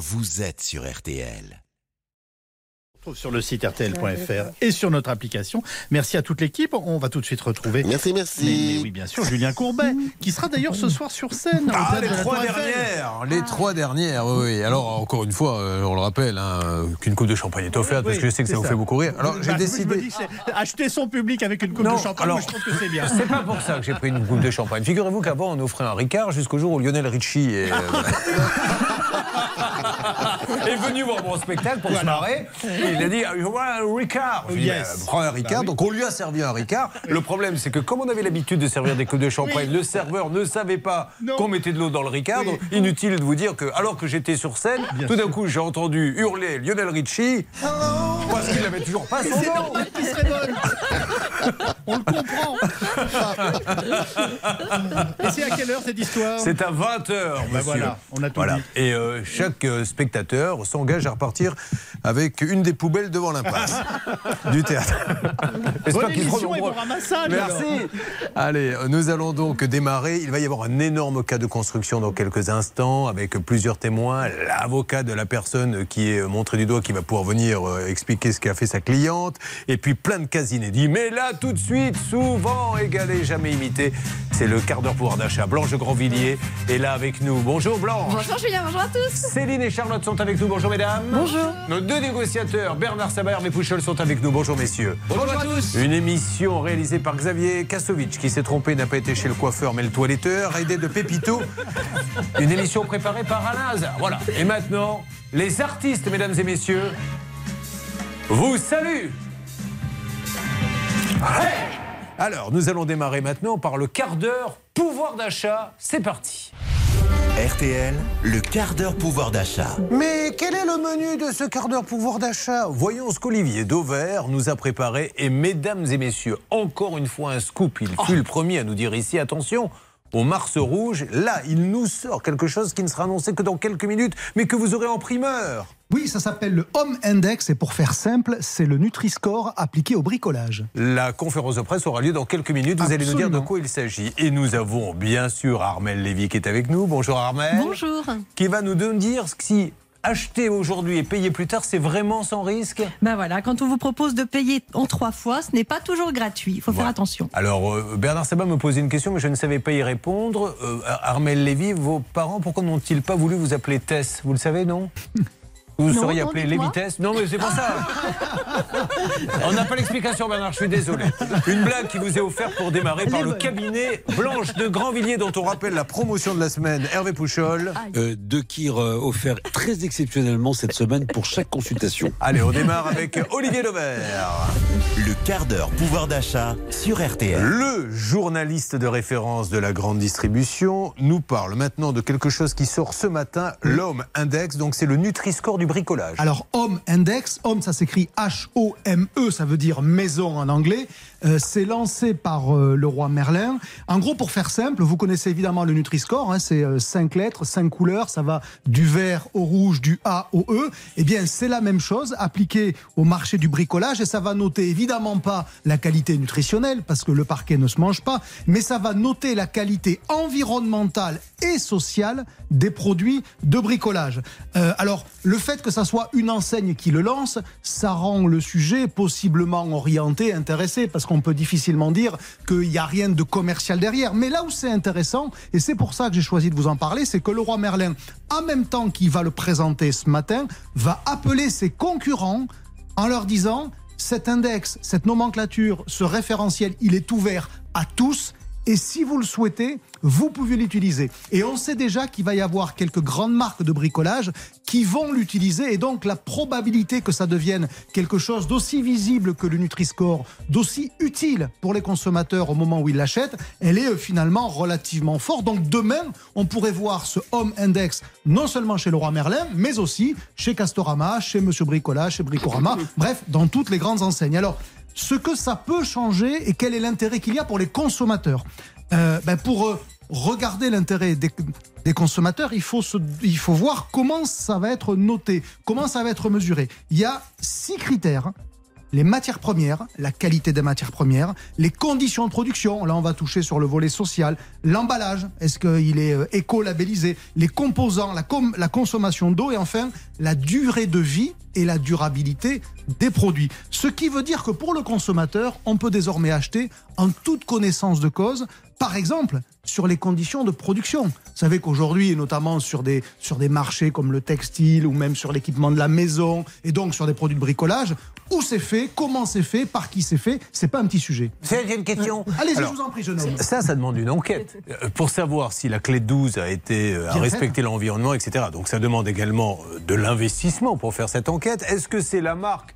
vous êtes sur RTL trouve sur le site rtl.fr et sur notre application. Merci à toute l'équipe. On va tout de suite retrouver. Merci, merci. Mais, oui, bien sûr, Julien Courbet, qui sera d'ailleurs ce soir sur scène. Ah, les trois dernières. Les trois dernières, oui. Alors, encore une fois, euh, on le rappelle, hein, qu'une coupe de champagne est offerte, parce que je sais que ça, vous fait beaucoup rire. Alors, j'ai bah, décidé. acheter son public avec une coupe de champagne, alors, je trouve que c'est bien. C'est pas pour ça que j'ai pris une coupe de champagne. Figurez-vous qu'avant, on offrait un Ricard jusqu'au jour où Lionel Richie est. Est venu voir mon spectacle pour se marrer. il a dit Je vois un Ricard. Je yes. dit, prends un Ricard. Bah Donc on lui a servi un Ricard. Le problème, c'est que comme on avait l'habitude de servir des coupes de champagne, le serveur ne savait pas qu'on mettait de l'eau dans le Ricard. Donc inutile de vous dire que, alors que j'étais sur scène, tout d'un coup, j'ai entendu hurler Lionel Richie. Parce qu'il n'avait toujours pas son nom. On le comprend. Et c'est à quelle heure cette histoire? C'est à 20h, ben monsieur. voilà, on a tout dit. Et euh, chaque euh, spectateur s'engage à repartir avec une des poubelles devant l'impasse du théâtre. J'espère qu'ils seront Merci. Allez, nous allons donc démarrer. Il va y avoir un énorme cas de construction dans quelques instants avec plusieurs témoins. L'avocat de la personne qui est montré du doigt qui va pouvoir venir euh, expliquer ce qu'a fait sa cliente. Et puis plein de cas inédits. Mais là, tout de suite, souvent égalé, jamais imité, c'est le quart d'heure pouvoir d'achat. Blanche Grandvilliers est là avec nous. Bonjour Blanche. Bonjour Julien, bonjour à tous. Céline et Charlotte sont avec nous. Bonjour mesdames. Bonjour. Nos deux négociateurs, Bernard Sabat et Pouchol, sont avec nous. Bonjour messieurs. Bonjour, à tous. Une émission réalisée par Xavier Kasovic qui s'est trompé, n'a pas été chez le coiffeur mais le toiletteur, aidé de Pépito. Une émission préparée par Alain Voilà. Et maintenant, les artistes, mesdames et messieurs, vous saluent. Alors, nous allons démarrer maintenant par le quart d'heure pouvoir d'achat. C'est parti. RTL, le quart d'heure pouvoir d'achat. Mais quel est le menu de ce quart d'heure pouvoir d'achat? Voyons ce qu'Olivier Dauvert nous a préparé. Et mesdames et messieurs, encore une fois un scoop. Il fut le premier à nous dire ici, attention, au Mars Rouge, là, il nous sort quelque chose qui ne sera annoncé que dans quelques minutes, mais que vous aurez en primeur. Oui, ça s'appelle le Home Index et pour faire simple, c'est le Nutri-Score appliqué au bricolage. La conférence de presse aura lieu dans quelques minutes. Vous allez nous dire de quoi il s'agit. Et nous avons bien sûr Armel Lévy qui est avec nous. Bonjour Armel. Bonjour. Qui va nous dire si acheter aujourd'hui et payer plus tard, c'est vraiment sans risque? Ben voilà, quand on vous propose de payer en trois fois, ce n'est pas toujours gratuit. Il faut faire attention. Alors, euh, Bernard Sabat me posait une question, mais je ne savais pas y répondre. Euh, Armel Lévy, vos parents, pourquoi n'ont-ils pas voulu vous appeler Tess? Vous le savez, non? vous seriez appelé les vitesses Non, mais c'est pas ça. On n'a pas l'explication, Bernard, je suis désolé. Une blague qui vous est offerte pour démarrer par le cabinet Blanche de Grandvilliers, dont on rappelle la promotion de la semaine, Hervé Pouchol. Euh, deux kirs euh, offerts très exceptionnellement cette semaine pour chaque consultation. Allez, on démarre avec Olivier Levert. Le quart d'heure pouvoir d'achat sur RTL. Le journaliste de référence de la grande distribution nous parle maintenant de quelque chose qui sort ce matin, l'Homme Index. Donc c'est le Nutri-Score du Alors, Home Index, Home, ça s'écrit H-O-M-E, ça veut dire maison en anglais. Euh, c'est lancé par euh, le roi Merlin. En gros, pour faire simple, vous connaissez évidemment le Nutri-Score, hein, c'est 5 euh, lettres, 5 couleurs, ça va du vert au rouge, du A au E. Eh bien, c'est la même chose appliquée au marché du bricolage et ça va noter évidemment pas la qualité nutritionnelle parce que le parquet ne se mange pas, mais ça va noter la qualité environnementale et sociale des produits de bricolage. alors, le fait que ça soit une enseigne qui le lance, ça rend le sujet possiblement orienté, intéressé, parce qu'on peut difficilement dire qu'il n'y a rien de commercial derrière. Mais là où c'est intéressant, et c'est pour ça que j'ai choisi de vous en parler, c'est que le roi Merlin, en même temps qu'il va le présenter ce matin, va appeler ses concurrents en leur disant cet index, cette nomenclature, ce référentiel, il est ouvert à tous. Et si vous le souhaitez, vous pouvez l'utiliser. Et on sait déjà qu'il va y avoir quelques grandes marques de bricolage qui vont l'utiliser. Et donc, la probabilité que ça devienne quelque chose d'aussi visible que le Nutri-Score, d'aussi utile pour les consommateurs au moment où ils l'achètent, elle est euh, finalement relativement forte. Donc, demain, on pourrait voir ce Home Index non seulement chez Leroy Merlin, mais aussi chez Castorama, chez Monsieur Bricolage, chez Bricorama, bref, dans toutes les grandes enseignes. Alors, ce que ça peut changer et quel est l'intérêt qu'il y a pour les consommateurs. Euh, ben pour euh, regarder l'intérêt des, consommateurs, il faut, il faut voir comment ça va être noté, comment ça va être mesuré. Il y a six critères les matières premières, la qualité des matières premières, les conditions de production, là on va toucher sur le volet social, l'emballage, est-ce qu'il est euh, éco-labellisé, les composants, la, la consommation d'eau et enfin la durée de vie et la durabilité des produits. Ce qui veut dire que pour le consommateur, on peut désormais acheter en toute connaissance de cause, par exemple sur les conditions de production. Vous savez qu'aujourd'hui, et notamment sur des, sur des marchés comme le textile ou même sur l'équipement de la maison et donc sur des produits de bricolage, où c'est fait, comment c'est fait, par qui c'est fait, c'est pas un petit sujet. C'est une question. Allez-y, je Alors, vous en prie, jeune homme. Ça, ça demande une enquête euh, pour savoir si la clé de 12 a été euh, à Bien respecter l'environnement, etc. Donc ça demande également euh, de l'investissement pour faire cette enquête. Est-ce que c'est la marque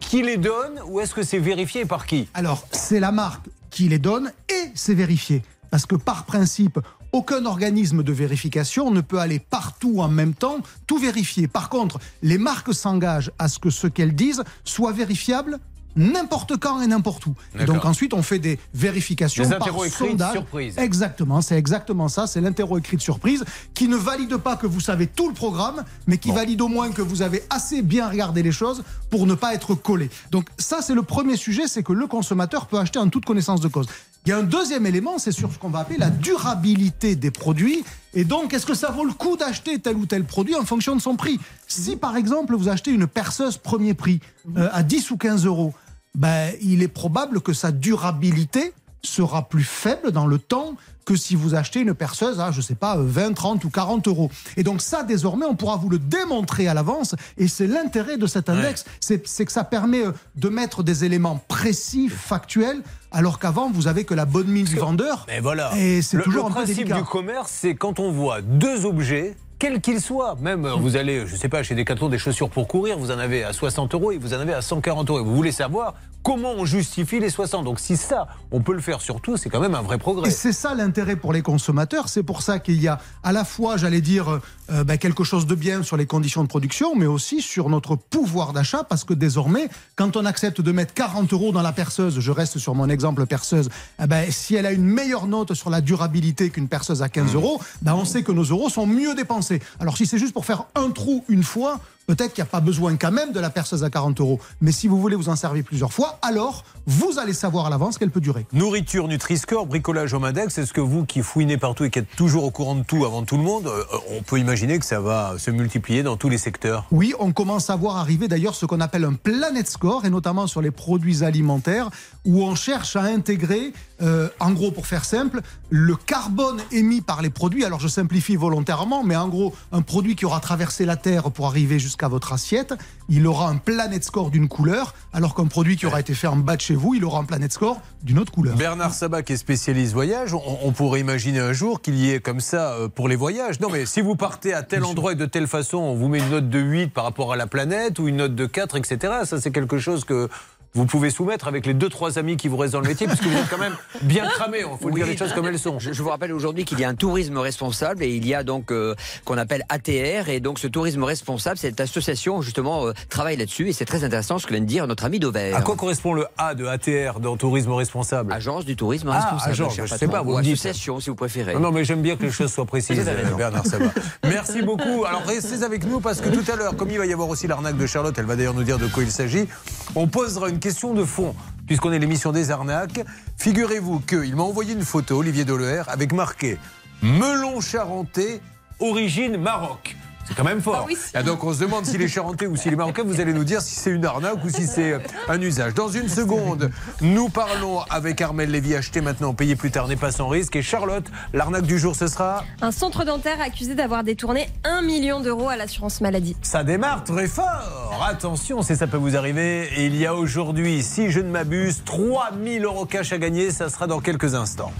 qui les donne ou est-ce que c'est vérifié par qui? Alors, c'est la marque qui les donne et c'est vérifié. Parce que par principe, aucun organisme de vérification ne peut aller partout en même temps, tout vérifier. Par contre, les marques s'engagent à ce que ce qu'elles disent soit vérifiable n'importe quand et n'importe où. Et donc ensuite, on fait des vérifications Des par sondage. surprise. Exactement, c'est exactement ça. C'est l'interro écrit de surprise qui ne valide pas que vous savez tout le programme, mais qui valide au moins que vous avez assez bien regardé les choses pour ne pas être collé. Donc ça, c'est le premier sujet, c'est que le consommateur peut acheter en toute connaissance de cause. Il y a un deuxième élément, c'est sur ce qu'on va appeler la durabilité des produits. Et donc, est-ce que ça vaut le coup d'acheter tel ou tel produit en fonction de son prix? Si par exemple, vous achetez une perceuse premier prix euh, à 10 ou 15 euros, ben, il est probable que sa durabilité sera plus faible dans le temps que si vous achetez une perceuse à, je sais pas, 20, 30 ou 40 euros. Et donc ça, désormais, on pourra vous le démontrer à l'avance. Et c'est l'intérêt de cet index. C'est c'est que ça permet euh, de mettre des éléments précis, factuels, alors qu'avant, vous avez que la bonne mine du vendeur. Mais voilà. Et c'est le, toujours le un peu principe délicat. du commerce, c'est quand on voit deux objets, quels qu'ils soient, même euh, vous allez, je sais pas, chez Decathlon, des chaussures pour courir, vous en avez à 60 euros et vous en avez à 140 euros. Et vous voulez savoir comment on justifie les 60. Donc si ça, on peut le faire sur tout, c'est quand même un vrai progrès. Et c'est ça l'intérêt pour les consommateurs. C'est pour ça qu'il y a à la fois, j'allais dire, euh, ben, quelque chose de bien sur les conditions de production, mais aussi sur notre pouvoir d'achat, parce que désormais, quand on accepte de mettre 40 euros dans la perceuse, je reste sur mon exemple perceuse, eh ben, si elle a une meilleure note sur la durabilité qu'une perceuse à 15 euros, ben, on sait que nos euros sont mieux dépensés. Alors si c'est juste pour faire un trou une fois, Peut-être qu'il n'y a pas besoin quand même de la perceuse à 40 euros. Mais si vous voulez vous en servir plusieurs fois, alors vous allez savoir à l'avance qu'elle peut durer. Nourriture, Nutri-Score, bricolage au Index, est-ce que vous qui fouinez partout et qui êtes toujours au courant de tout avant tout le monde, euh, on peut imaginer que ça va se multiplier dans tous les secteurs Oui, on commence à voir arriver d'ailleurs ce qu'on appelle un Planet Score, et notamment sur les produits alimentaires, où on cherche à intégrer, euh, en gros pour faire simple, le carbone émis par les produits. Alors je simplifie volontairement, mais en gros, un produit qui aura traversé la Terre pour arriver jusqu'à votre assiette, il aura un Planet Score d'une couleur, alors qu'un produit qui aura été fait en bas de chez vous, il aura un Planet Score d'une autre couleur. Bernard Sabat, qui est spécialiste voyage, on, on pourrait imaginer un jour qu'il y ait comme ça euh, pour les voyages. Non, mais si vous partez à tel endroit et de telle façon, on vous met une note de 8 par rapport à la planète ou une note de 4, etc. Ça, c'est quelque chose que vous pouvez soumettre avec les deux trois amis qui vous restent dans le métier, puisque vous êtes quand même bien cramé. Il faut Oui. dire les choses comme elles sont. Je, je vous rappelle aujourd'hui qu'il y a un tourisme responsable et il y a donc euh, qu'on appelle ATR et donc ce tourisme responsable, cette association justement euh, travaille là-dessus et c'est très intéressant ce que vient de dire notre ami Dover. À quoi correspond le A de ATR dans tourisme responsable? Agence du tourisme Ah, responsable. agence, je sais pas, vous ou association si vous préférez. Non, non, mais j'aime bien que les choses soient précises. Bernard Sabat. Merci beaucoup. Alors restez avec nous parce que tout à l'heure, comme il va y avoir aussi l'arnaque de Charlotte, elle va d'ailleurs nous dire de quoi il s'agit, on posera une question de fond. Puisqu'on est l'émission des arnaques, figurez-vous qu'il m'a envoyé une photo, Olivier Deleher, avec marqué Melon charentais, origine Maroc. C'est quand même fort. Et donc on se demande s'il est charentais ou s'il est marocain. Vous allez nous dire si c'est une arnaque ou si c'est un usage. Dans une seconde, nous parlons avec Armel Lévy. Acheter maintenant, payer plus tard n'est pas sans risque. Et Charlotte, l'arnaque du jour, ce sera Un centre dentaire accusé d'avoir détourné 1 million d'euros à l'assurance maladie. Ça démarre très fort. Attention, si ça peut vous arriver. Et il y a aujourd'hui, si je ne m'abuse, 3000 euros cash à gagner. Ça sera dans quelques instants.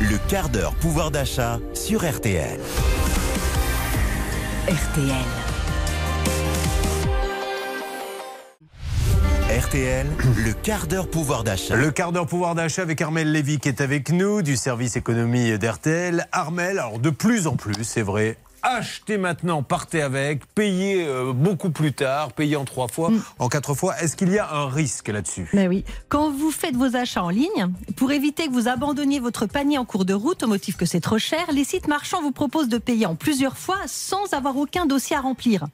Le quart d'heure pouvoir d'achat sur RTL. RTL. RTL, le quart d'heure pouvoir d'achat. Le quart d'heure pouvoir d'achat avec Armel Lévy qui est avec nous du service économie d'RTL. Armel, alors de plus en plus, c'est vrai, achetez maintenant, partez avec, payez euh, beaucoup plus tard, payez en trois fois, Mm. en quatre fois. Est-ce qu'il y a un risque là-dessus? Ben oui. Quand vous faites vos achats en ligne, pour éviter que vous abandonniez votre panier en cours de route au motif que c'est trop cher, les sites marchands vous proposent de payer en plusieurs fois sans avoir aucun dossier à remplir.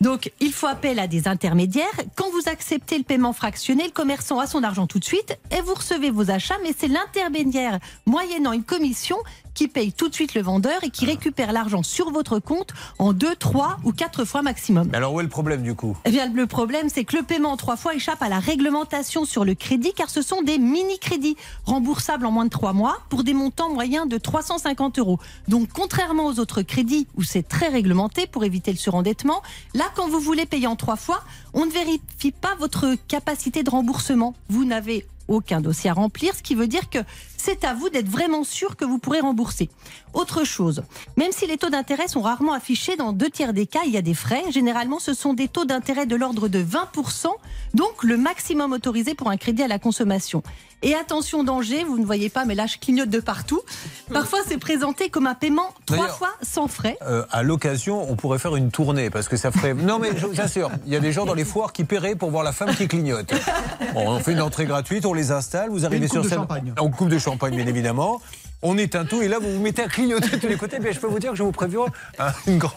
Donc, il faut appel à des intermédiaires. Quand vous acceptez le paiement fractionné, le commerçant a son argent tout de suite et vous recevez vos achats, mais c'est l'intermédiaire, moyennant une commission, qui paye tout de suite le vendeur et qui récupère l'argent sur votre compte en deux, trois ou quatre fois maximum. Mais Alors où est le problème du coup? Eh bien, le problème, c'est que le paiement en trois fois échappe à la réglementation sur le crédit, car ce sont des mini-crédits remboursables en moins de trois mois pour des montants moyens de 350 euros. Donc, contrairement aux autres crédits où c'est très réglementé pour éviter le surendettement, là, quand vous voulez payer en trois fois, on ne vérifie pas votre capacité de remboursement. Vous n'avez aucun dossier à remplir, ce qui veut dire que c'est à vous d'être vraiment sûr que vous pourrez rembourser. Autre chose, même si les taux d'intérêt sont rarement affichés, dans deux tiers des cas, il y a des frais. Généralement, ce sont des taux d'intérêt de l'ordre de 20%, donc le maximum autorisé pour un crédit à la consommation. Et attention danger, vous ne voyez pas, mais là je clignote de partout. Parfois, c'est présenté comme un paiement trois fois sans frais. Euh, à l'occasion, on pourrait faire une tournée parce que ça ferait. Non, mais je vous assure, il y a des gens dans les foires qui paieraient pour voir la femme qui clignote. Bon, on fait une entrée gratuite, on les installe, vous arrivez une coupe sur de scène. champagne. En coupe de champagne, bien évidemment. On éteint tout et là, vous vous mettez à clignoter de tous les côtés. Mais je peux vous dire que je vous préviens un une grande,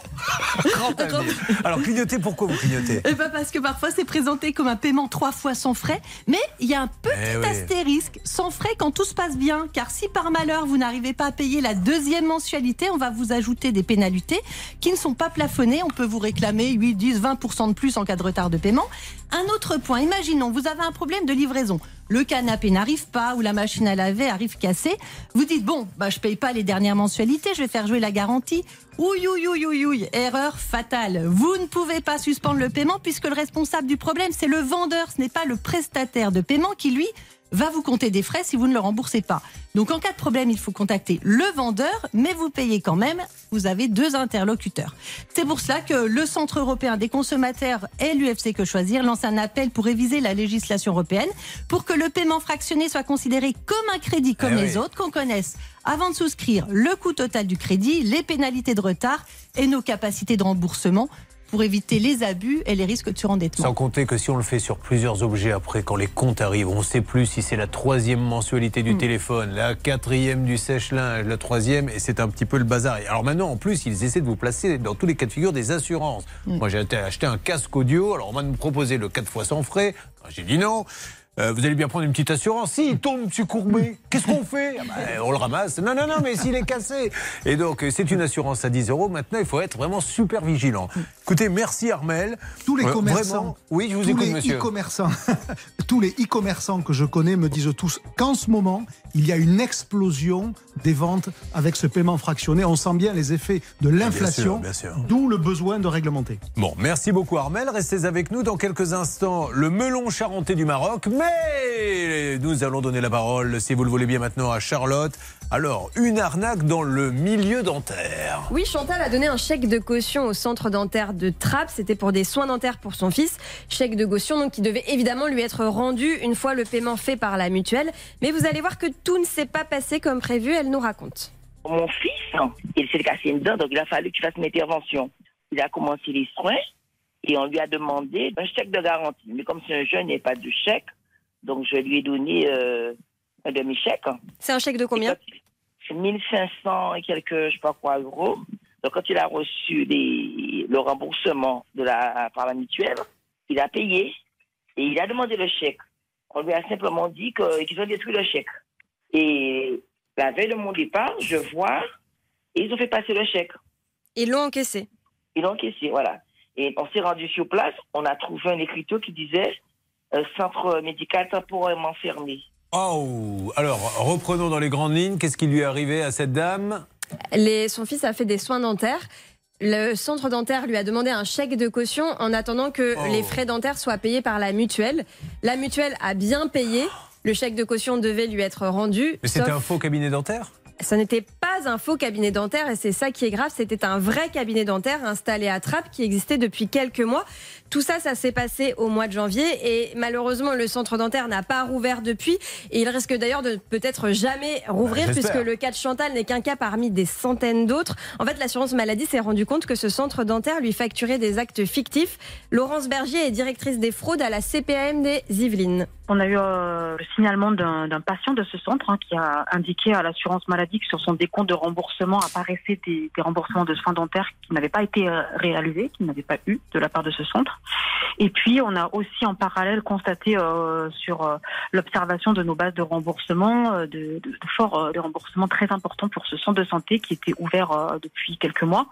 avenir. Alors, clignoter, pourquoi vous clignotez? Eh ben parce que parfois c'est présenté comme un paiement trois fois sans frais, mais il y a un petit Eh oui. astérisque sans frais quand tout se passe bien, car si par malheur vous n'arrivez pas à payer la deuxième mensualité, on va vous ajouter des pénalités qui ne sont pas plafonnées. On peut vous réclamer 8, 10, 20% de plus en cas de retard de paiement. Un autre point, imaginons vous avez un problème de livraison. Le canapé n'arrive pas ou la machine à laver arrive cassée. Vous dites bon, bah je paye pas les dernières mensualités, je vais faire jouer la garantie. Ouïe, ouïe, ouïe, ouïe, ouïe, erreur fatale. Vous ne pouvez pas suspendre le paiement puisque le responsable du problème, c'est le vendeur, ce n'est pas le prestataire de paiement qui, lui, va vous compter des frais si vous ne le remboursez pas. Donc en cas de problème, il faut contacter le vendeur, mais vous payez quand même. Vous avez deux interlocuteurs. C'est pour cela que le Centre européen des consommateurs et l'UFC Que Choisir lance un appel pour réviser la législation européenne pour que le paiement fractionné soit considéré comme un crédit comme Eh les oui. autres, qu'on connaisse avant de souscrire le coût total du crédit, les pénalités de retard et nos capacités de remboursement pour éviter les abus et les risques de surendettement. Sans compter que si on le fait sur plusieurs objets après, quand les comptes arrivent, on ne sait plus si c'est la troisième mensualité du téléphone, la quatrième du sèche-linge, la troisième, et c'est un petit peu le bazar. Et alors maintenant, en plus, ils essaient de vous placer dans tous les cas de figure des assurances. Moi, j'ai été acheter un casque audio, alors on m'a proposé le 4 fois sans frais. J'ai dit non. Euh, vous allez bien prendre une petite assurance. Si, il tombe, monsieur Courbet, qu'est-ce qu'on fait? Ah bah, On le ramasse. Non, non, non, mais s'il est cassé. Et donc, euh, c'est une assurance à 10 euros. Maintenant, il faut être vraiment super vigilant. Écoutez, merci Armel. Tous les commerçants, vraiment Oui, je vous tous écoute, les monsieur. e-commerçants, tous les e-commerçants que je connais me disent tous qu'en ce moment, il y a une explosion des ventes avec ce paiement fractionné. On sent bien les effets de l'inflation, bien sûr. d'où le besoin de réglementer. Bon, merci beaucoup Armel. Restez avec nous dans quelques instants. Le melon charentais du Maroc. Mais nous allons donner la parole, si vous le voulez bien maintenant, à Charlotte. Alors, une arnaque dans le milieu dentaire. Oui, Chantal a donné un chèque de caution au centre dentaire de Trappes. C'était pour des soins dentaires pour son fils. Chèque de caution donc qui devait évidemment lui être rendu une fois le paiement fait par la mutuelle. Mais vous allez voir que tout ne s'est pas passé comme prévu. Elle nous raconte. Mon fils, il s'est cassé une dent, donc il a fallu qu'il fasse une intervention. Il a commencé les soins et on lui a demandé un chèque de garantie. Mais comme c'est un jeune, il n'y a pas de chèque, donc je lui ai donné euh, un demi-chèque. C'est un chèque de combien C'est 1500 et quelques, je sais pas quoi, euros. Donc quand il a reçu les- le remboursement de la, par la mutuelle, il a payé et il a demandé le chèque. On lui a simplement dit qu'ils ont détruit le chèque. Et la veille de mon départ, je vois, et ils ont fait passer le chèque. Ils l'ont encaissé. Ils l'ont encaissé, voilà. Et on s'est rendu sur place, on a trouvé un écriteau qui disait euh, Centre médical temporairement fermé. Oh Alors, reprenons dans les grandes lignes. Qu'est-ce qui lui est arrivé à cette dame? Les- son fils a fait des soins dentaires. Le centre dentaire lui a demandé un chèque de caution en attendant que Oh. les frais dentaires soient payés par la mutuelle. La mutuelle a bien payé. Le chèque de caution devait lui être rendu. Mais c'était un faux cabinet dentaire? Ce n'était pas un faux cabinet dentaire et c'est ça qui est grave. C'était un vrai cabinet dentaire installé à Trappes qui existait depuis quelques mois. Tout ça, ça s'est passé au mois de janvier et malheureusement, le centre dentaire n'a pas rouvert depuis et il risque d'ailleurs de peut-être jamais rouvrir Bah, puisque le cas de Chantal n'est qu'un cas parmi des centaines d'autres. En fait, l'assurance maladie s'est rendu compte que ce centre dentaire lui facturait des actes fictifs. Laurence Bergier est directrice des fraudes à la CPAM des Yvelines. On a eu euh, le signalement d'un patient de ce centre hein, qui a indiqué à l'assurance maladie que sur son décompte de remboursement apparaissaient des, remboursements de soins dentaires qui n'avaient pas été euh, réalisés, qui n'avaient pas eu de la part de ce centre. Et puis on a aussi en parallèle constaté euh, sur l'observation de nos bases de remboursement de, forts remboursements très importants pour ce centre de santé qui était ouvert depuis quelques mois.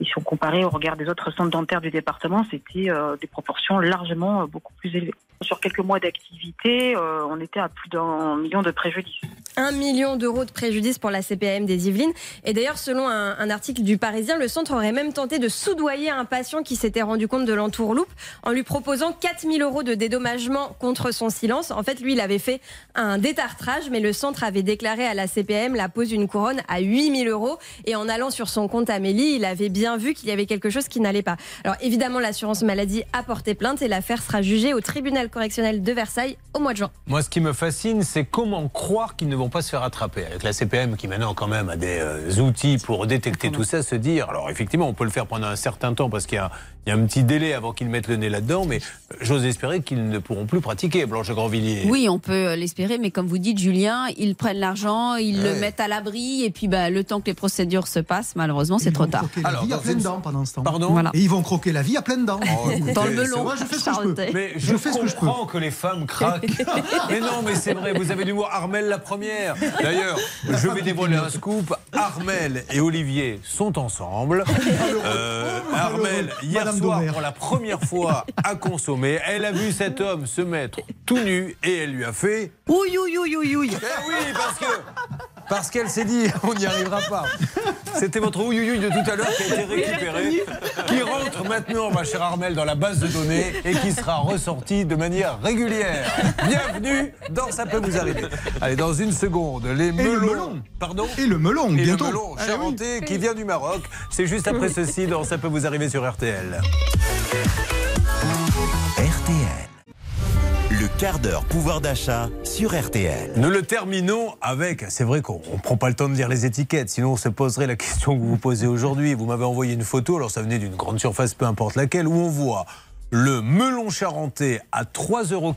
Et si on comparait au regard des autres centres dentaires du département, c'était des proportions largement beaucoup plus élevées. Sur quelques mois d'activité, euh, on était à plus d'un million de préjudices. Un million d'euros de préjudice pour la CPAM des Yvelines. Et d'ailleurs, selon un, article du Parisien, le centre aurait même tenté de soudoyer un patient qui s'était rendu compte de l'entourloupe en lui proposant 4000 euros de dédommagement contre son silence. En fait, lui, il avait fait un détartrage, mais le centre avait déclaré à la CPAM la pose d'une couronne à 8000 euros. Et en allant sur son compte Amélie, il avait bien vu qu'il y avait quelque chose qui n'allait pas. Alors évidemment, l'assurance maladie a porté plainte et l'affaire sera jugée au tribunal correctionnel de Versailles au mois de juin. Moi, ce qui me fascine, c'est comment croire qu'ils ne vont pas se faire attraper. Avec la CPM qui maintenant quand même a des euh, outils pour détecter tout ça, se dire, alors effectivement, on peut le faire pendant un certain temps parce qu'il y a, il y a un petit délai avant qu'ils mettent le nez là-dedans, mais euh, j'ose espérer qu'ils ne pourront plus pratiquer, Blanche Grandvilliers. Oui, on peut l'espérer, mais comme vous dites, Julien, ils prennent l'argent, ils Ouais. le mettent à l'abri, et puis bah, le temps que les procédures se passent, malheureusement, c'est Ils trop vont tard. croquer la Alors, vie à pleines une- dents pendant ce temps. Pardon Voilà. Et ils vont croquer la vie à pleines dents. Oh, écoutez, Dans le c'est melon. Moi, je fais ce que je peux. Mais Je je, fais ce que je peux. comprends que les femmes craquent. mais non, mais c'est vrai, vous avez l'humour. Armel la première. D'ailleurs, je vais dévoiler un scoop. Armel et Olivier sont ensemble. Euh, Armel, hier Madame soir, pour la première fois, a consommé. Elle a vu cet homme se mettre tout nu et elle lui a fait. Ouille, ouille, ouille, ouille. Eh oui, parce que. Parce qu'elle s'est dit, on n'y arrivera pas. C'était votre ouïouïouï de tout à l'heure qui a été récupéré, qui rentre maintenant, ma chère Armel, dans la base de données et qui sera ressorti de manière régulière. Bienvenue dans Ça peut vous arriver. Allez, dans une seconde, les le melons. melon. Pardon Et le melon, et bientôt. le melon Ah oui. charentais qui vient du Maroc. C'est juste après ceci dans Ça peut vous arriver sur RTL. RTL. Quart d'heure pouvoir d'achat sur RTL. Nous le terminons avec, c'est vrai qu'on ne prend pas le temps de lire les étiquettes, sinon on se poserait la question que vous vous posez aujourd'hui. Vous m'avez envoyé une photo, alors ça venait d'une grande surface, peu importe laquelle, où on voit le melon charentais à 3,49 euros,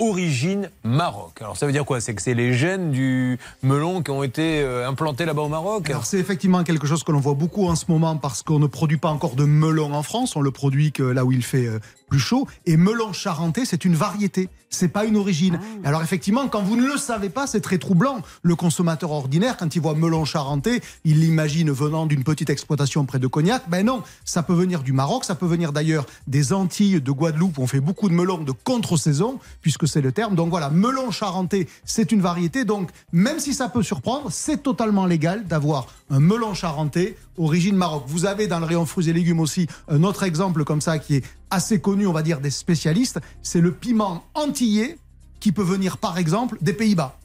origine Maroc. Alors ça veut dire quoi? C'est que c'est les gènes du melon qui ont été euh, implantés là-bas au Maroc? Alors c'est effectivement quelque chose que l'on voit beaucoup en ce moment parce qu'on ne produit pas encore de melon en France, on le produit que là où il fait euh, plus chaud. Et melon charentais, c'est une variété, c'est pas une origine. Alors effectivement, quand vous ne le savez pas, c'est très troublant. Le consommateur ordinaire, quand il voit melon charentais, il l'imagine venant d'une petite exploitation près de Cognac. Ben non, ça peut venir du Maroc, ça peut venir d'ailleurs des Antilles, de Guadeloupe. On fait beaucoup de melons de contre-saison, puisque c'est le terme. Donc voilà, melon charentais, c'est une variété. Donc même si ça peut surprendre, c'est totalement légal d'avoir un melon charentais origine Maroc. Vous avez dans le rayon fruits et légumes aussi un autre exemple comme ça qui est assez connu, on va dire, des spécialistes. C'est le piment antillais qui peut venir par exemple des Pays-Bas.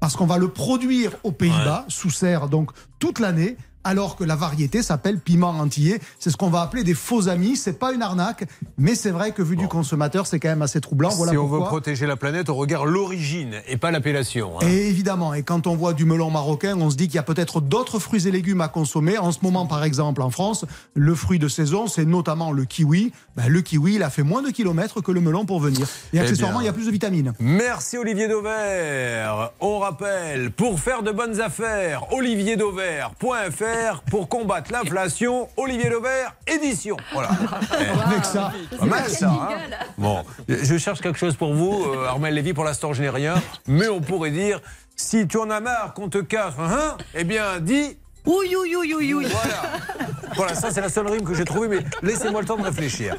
Parce qu'on va le produire aux Pays-Bas, sous serre, donc toute l'année, alors que la variété s'appelle piment antillais. C'est ce qu'on va appeler des faux amis. C'est pas une arnaque, mais c'est vrai que vu du consommateur, c'est quand même assez troublant. Voilà si on veut protéger la planète, on regarde l'origine et pas l'appellation. hein. Et évidemment, et quand on voit du melon marocain, on se dit qu'il y a peut-être d'autres fruits et légumes à consommer. En ce moment, par exemple, en France, le fruit de saison, c'est notamment le kiwi. Ben, le kiwi, il a fait moins de kilomètres que le melon pour venir. Et Eh accessoirement, bien. il y a plus de vitamines. Merci Olivier Dauvert. On rappelle, pour faire de bonnes affaires, olivierdauvert.fr pour combattre l'inflation, Olivier Dauvert, édition. Voilà. Avec ça, Pas mal ça. hein. bon, je cherche quelque chose pour vous, euh, Armel Lévy. Pour l'instant, je n'ai rien. Mais on pourrait dire, si tu en as marre qu'on te casse, hein, eh bien, dis Ouïe, ouïe, ouïe, ouïe, ouïe. Voilà, ça c'est la seule rime que j'ai trouvée, mais laissez-moi le temps de réfléchir.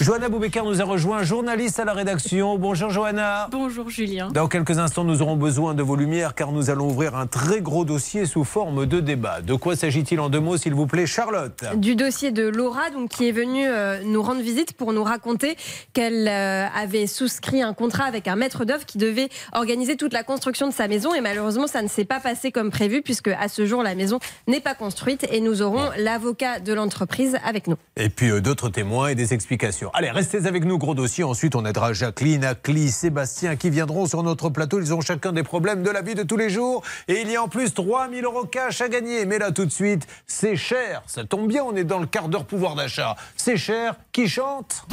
Johanna Boubekar nous a rejoint, journaliste à la rédaction. Bonjour Johanna. Bonjour Julien. Dans quelques instants, nous aurons besoin de vos lumières car nous allons ouvrir un très gros dossier sous forme de débat. De quoi s'agit-il en deux mots, s'il vous plaît, Charlotte? Du dossier de Laura, donc, qui est venue euh, nous rendre visite pour nous raconter qu'elle euh, avait souscrit un contrat avec un maître d'œuvre qui devait organiser toute la construction de sa maison. Et malheureusement, ça ne s'est pas passé comme prévu, puisque à ce jour, la maison n'est pas construite. Et nous aurons l'avocat de l'entreprise avec nous. Et puis euh, d'autres témoins et des explications. Allez, restez avec nous, gros dossier. Ensuite, on aidera Jacqueline, Acli, Sébastien qui viendront sur notre plateau. Ils ont chacun des problèmes de la vie de tous les jours. Et il y a en plus 3000 euros cash à gagner. Mais là, tout de suite, c'est cher. Ça tombe bien, on est dans le quart d'heure pouvoir d'achat. C'est cher. Qui chante?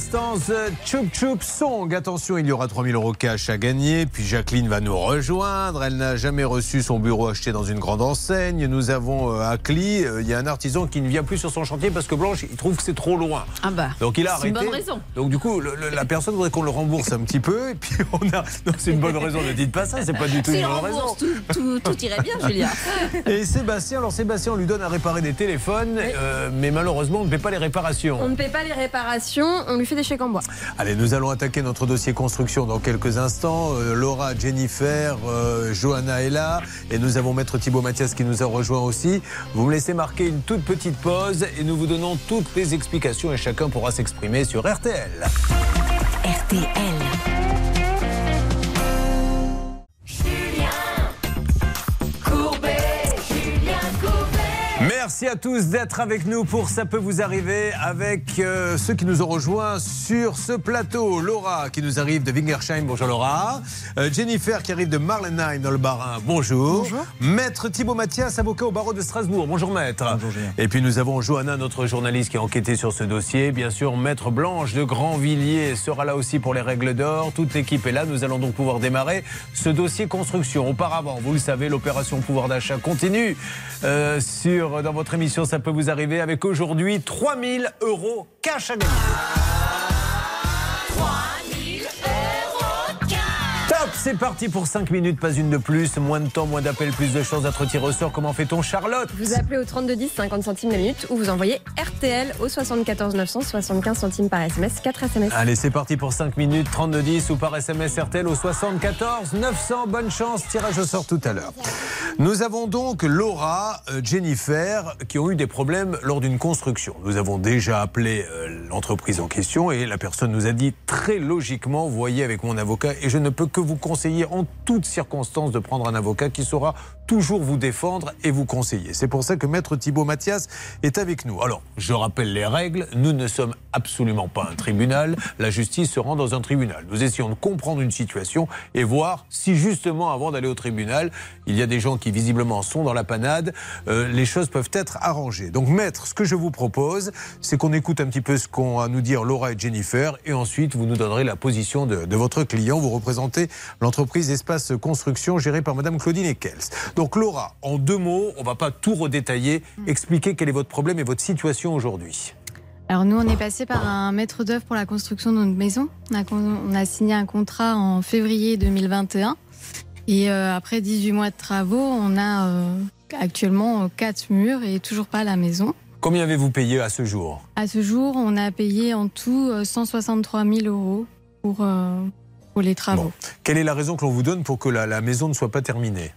L'instant, The Chup Chup Song. Attention, il y aura 3000 euros cash à gagner. Puis Jacqueline va nous rejoindre. Elle n'a jamais reçu son bureau acheté dans une grande enseigne. Nous avons euh, à Cli, euh, il y a un artisan qui ne vient plus sur son chantier parce que Blanche, il trouve que c'est trop loin. Ah bah. Donc il a c'est une arrêté. bonne raison. Donc du coup, le- le- la personne voudrait qu'on le rembourse un petit peu. Et puis on a. Non, c'est une bonne raison. Ne dites pas ça. C'est pas du tout Si une on bonne raison. tout, tout- tout irait bien, Julien. Et Sébastien, alors Sébastien, on lui donne à réparer des téléphones, euh, mais malheureusement, on ne paie pas les réparations. On ne paie pas les réparations, on lui fait des chèques en bois. Allez, nous allons attaquer notre dossier construction dans quelques instants. Euh, Laura, Jennifer, euh, Johanna est là. Et nous avons Maître Thibault Mathias qui nous a rejoint aussi. Vous me laissez marquer une toute petite pause et nous vous donnons toutes les explications et chacun pourra s'exprimer sur RTL. RTL. Merci à tous d'être avec nous pour Ça peut vous arriver avec euh, ceux qui nous ont rejoints sur ce plateau. Laura qui nous arrive de Wingersheim, bonjour Laura. Euh, Jennifer qui arrive de Marlenheim dans le Bas-Rhin, bonjour. Maître Thibault Mathias, avocat au barreau de Strasbourg, bonjour maître. Et puis nous avons Johanna, notre journaliste qui a enquêté sur ce dossier. Bien sûr, Maître Blanche de Grandvilliers sera là aussi pour les règles d'or. Toute l'équipe est là. Nous allons donc pouvoir démarrer ce dossier construction. Auparavant, vous le savez, l'opération pouvoir d'achat continue euh, sur votre émission. Ça peut vous arriver avec aujourd'hui 3000 euros cash à gagner. C'est parti pour 5 minutes, pas une de plus. Moins de temps, moins d'appels, plus de chances d'être tiré au sort. Comment fait-on, Charlotte Vous appelez au 3210, 50 centimes la minute, ou vous envoyez RTL au 74 900, 75 centimes par SMS, 4 SMS. Allez, c'est parti pour 5 minutes, 3210 ou par SMS RTL au 74 900. Bonne chance, tirage au sort tout à l'heure. Nous avons donc Laura, euh, Jennifer, qui ont eu des problèmes lors d'une construction. Nous avons déjà appelé euh, l'entreprise en question et la personne nous a dit très logiquement, voyez avec mon avocat, et je ne peux que vous conseiller en toutes circonstances de prendre un avocat qui saura toujours vous défendre et vous conseiller. C'est pour ça que Maître Thibault Mathias est avec nous. Alors, je rappelle les règles. Nous ne sommes absolument pas un tribunal. La justice se rend dans un tribunal. Nous essayons de comprendre une situation et voir si justement, avant d'aller au tribunal, il y a des gens qui visiblement sont dans la panade, euh, les choses peuvent être arrangées. Donc, Maître, ce que je vous propose, c'est qu'on écoute un petit peu ce qu'ont à nous dire Laura et Jennifer et ensuite vous nous donnerez la position de, votre client. Vous représentez l'entreprise Espace Construction gérée par Madame Claudine Eckels. Donc Laura, en deux mots, on va pas tout redétailler, expliquez quel est votre problème et votre situation aujourd'hui. Alors nous, on est passé par un maître d'œuvre pour la construction de notre maison. On a, on a signé un contrat en février 2021. Et euh, après 18 mois de travaux, on a euh, actuellement euh, quatre murs et toujours pas la maison. Combien avez-vous payé à ce jour? À ce jour, on a payé en tout euh, 163 000 euros pour, euh, pour les travaux. Quelle est la raison que l'on vous donne pour que la, la maison ne soit pas terminée?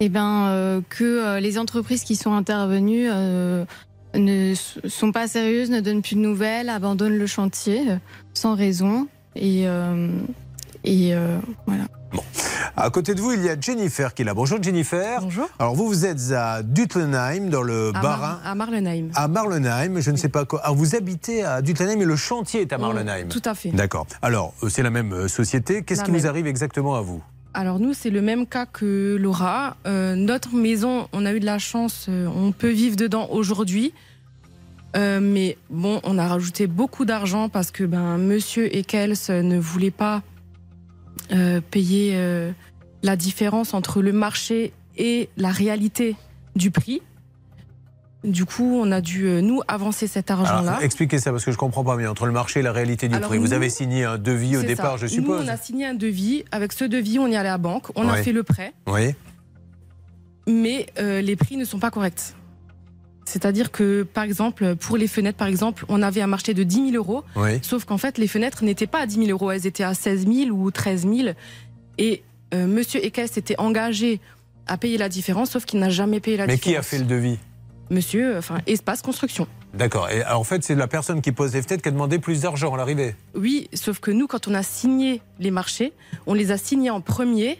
Eh ben, euh, que euh, les entreprises qui sont intervenues euh, ne sont pas sérieuses, ne donnent plus de nouvelles, abandonnent le chantier sans raison. Et, euh, et euh, voilà. À côté de vous, il y a Jennifer qui est là. Bonjour Jennifer. Bonjour. Alors vous, vous êtes à Dutlenheim, dans le À, Bas-Rhin. Mar- à Marlenheim. À Marlenheim, je ne sais pas quoi. Alors vous habitez à Dutlenheim et le chantier est à Marlenheim. Tout à fait. D'accord. Alors, c'est la même société. Qu'est-ce qui vous même. arrive exactement à vous? Alors nous, c'est le même cas que Laura. Euh, notre maison, on a eu de la chance, euh, on peut vivre dedans aujourd'hui. Euh, mais bon, on a rajouté beaucoup d'argent parce que ben, Monsieur Eckels ne voulait pas payer la différence entre le marché et la réalité du prix. Du coup, on a dû, euh, nous, avancer cet argent-là. Expliquez ça parce que je comprends pas bien entre le marché et la réalité du Alors, prix. Vous avez signé un devis au départ, ça. je suppose. Nous, on a signé un devis. Avec ce devis, on est allé à la banque, on a Ouais. fait le prêt, Oui. mais euh, les prix ne sont pas corrects. C'est-à-dire que, par exemple, pour les fenêtres, par exemple, on avait un marché de 10 000 euros, Oui. sauf qu'en fait, les fenêtres n'étaient pas à 10 000 euros, elles étaient à 16 000 ou 13 000. Et euh, Monsieur Eckes s'était engagé à payer la différence, sauf qu'il n'a jamais payé la Mais différence. qui a fait le devis? Monsieur, euh, enfin, Espace Construction. D'accord. Et alors, en fait, c'est la personne qui pose les fenêtres qui a demandé plus d'argent à l'arrivée. Oui, sauf que nous, quand on a signé les marchés, on les a signés en premier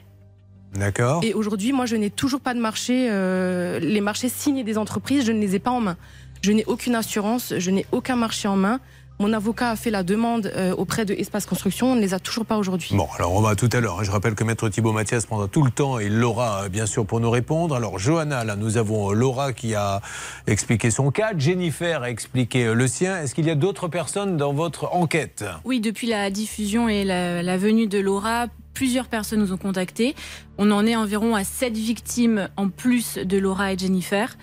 D'accord. Et aujourd'hui, moi, je n'ai toujours pas de marché. euh, les marchés signés des entreprises, je ne les ai pas en main. Je n'ai aucune assurance, je n'ai aucun marché en main. Mon avocat a fait la demande euh, auprès de Espace Construction, on ne les a toujours pas aujourd'hui. Bon, alors on va tout à l'heure. hein. Je rappelle que Maître Thibault Mathias prendra tout le temps et Laura, euh, bien sûr, pour nous répondre. Alors, Johanna, là, nous avons euh, Laura qui a expliqué son cas. Jennifer a expliqué le sien. Est-ce qu'il y a d'autres personnes dans votre enquête? Oui, depuis la diffusion et la, la venue de Laura, plusieurs personnes nous ont contactés. On en est environ à sept victimes en plus de Laura et Jennifer,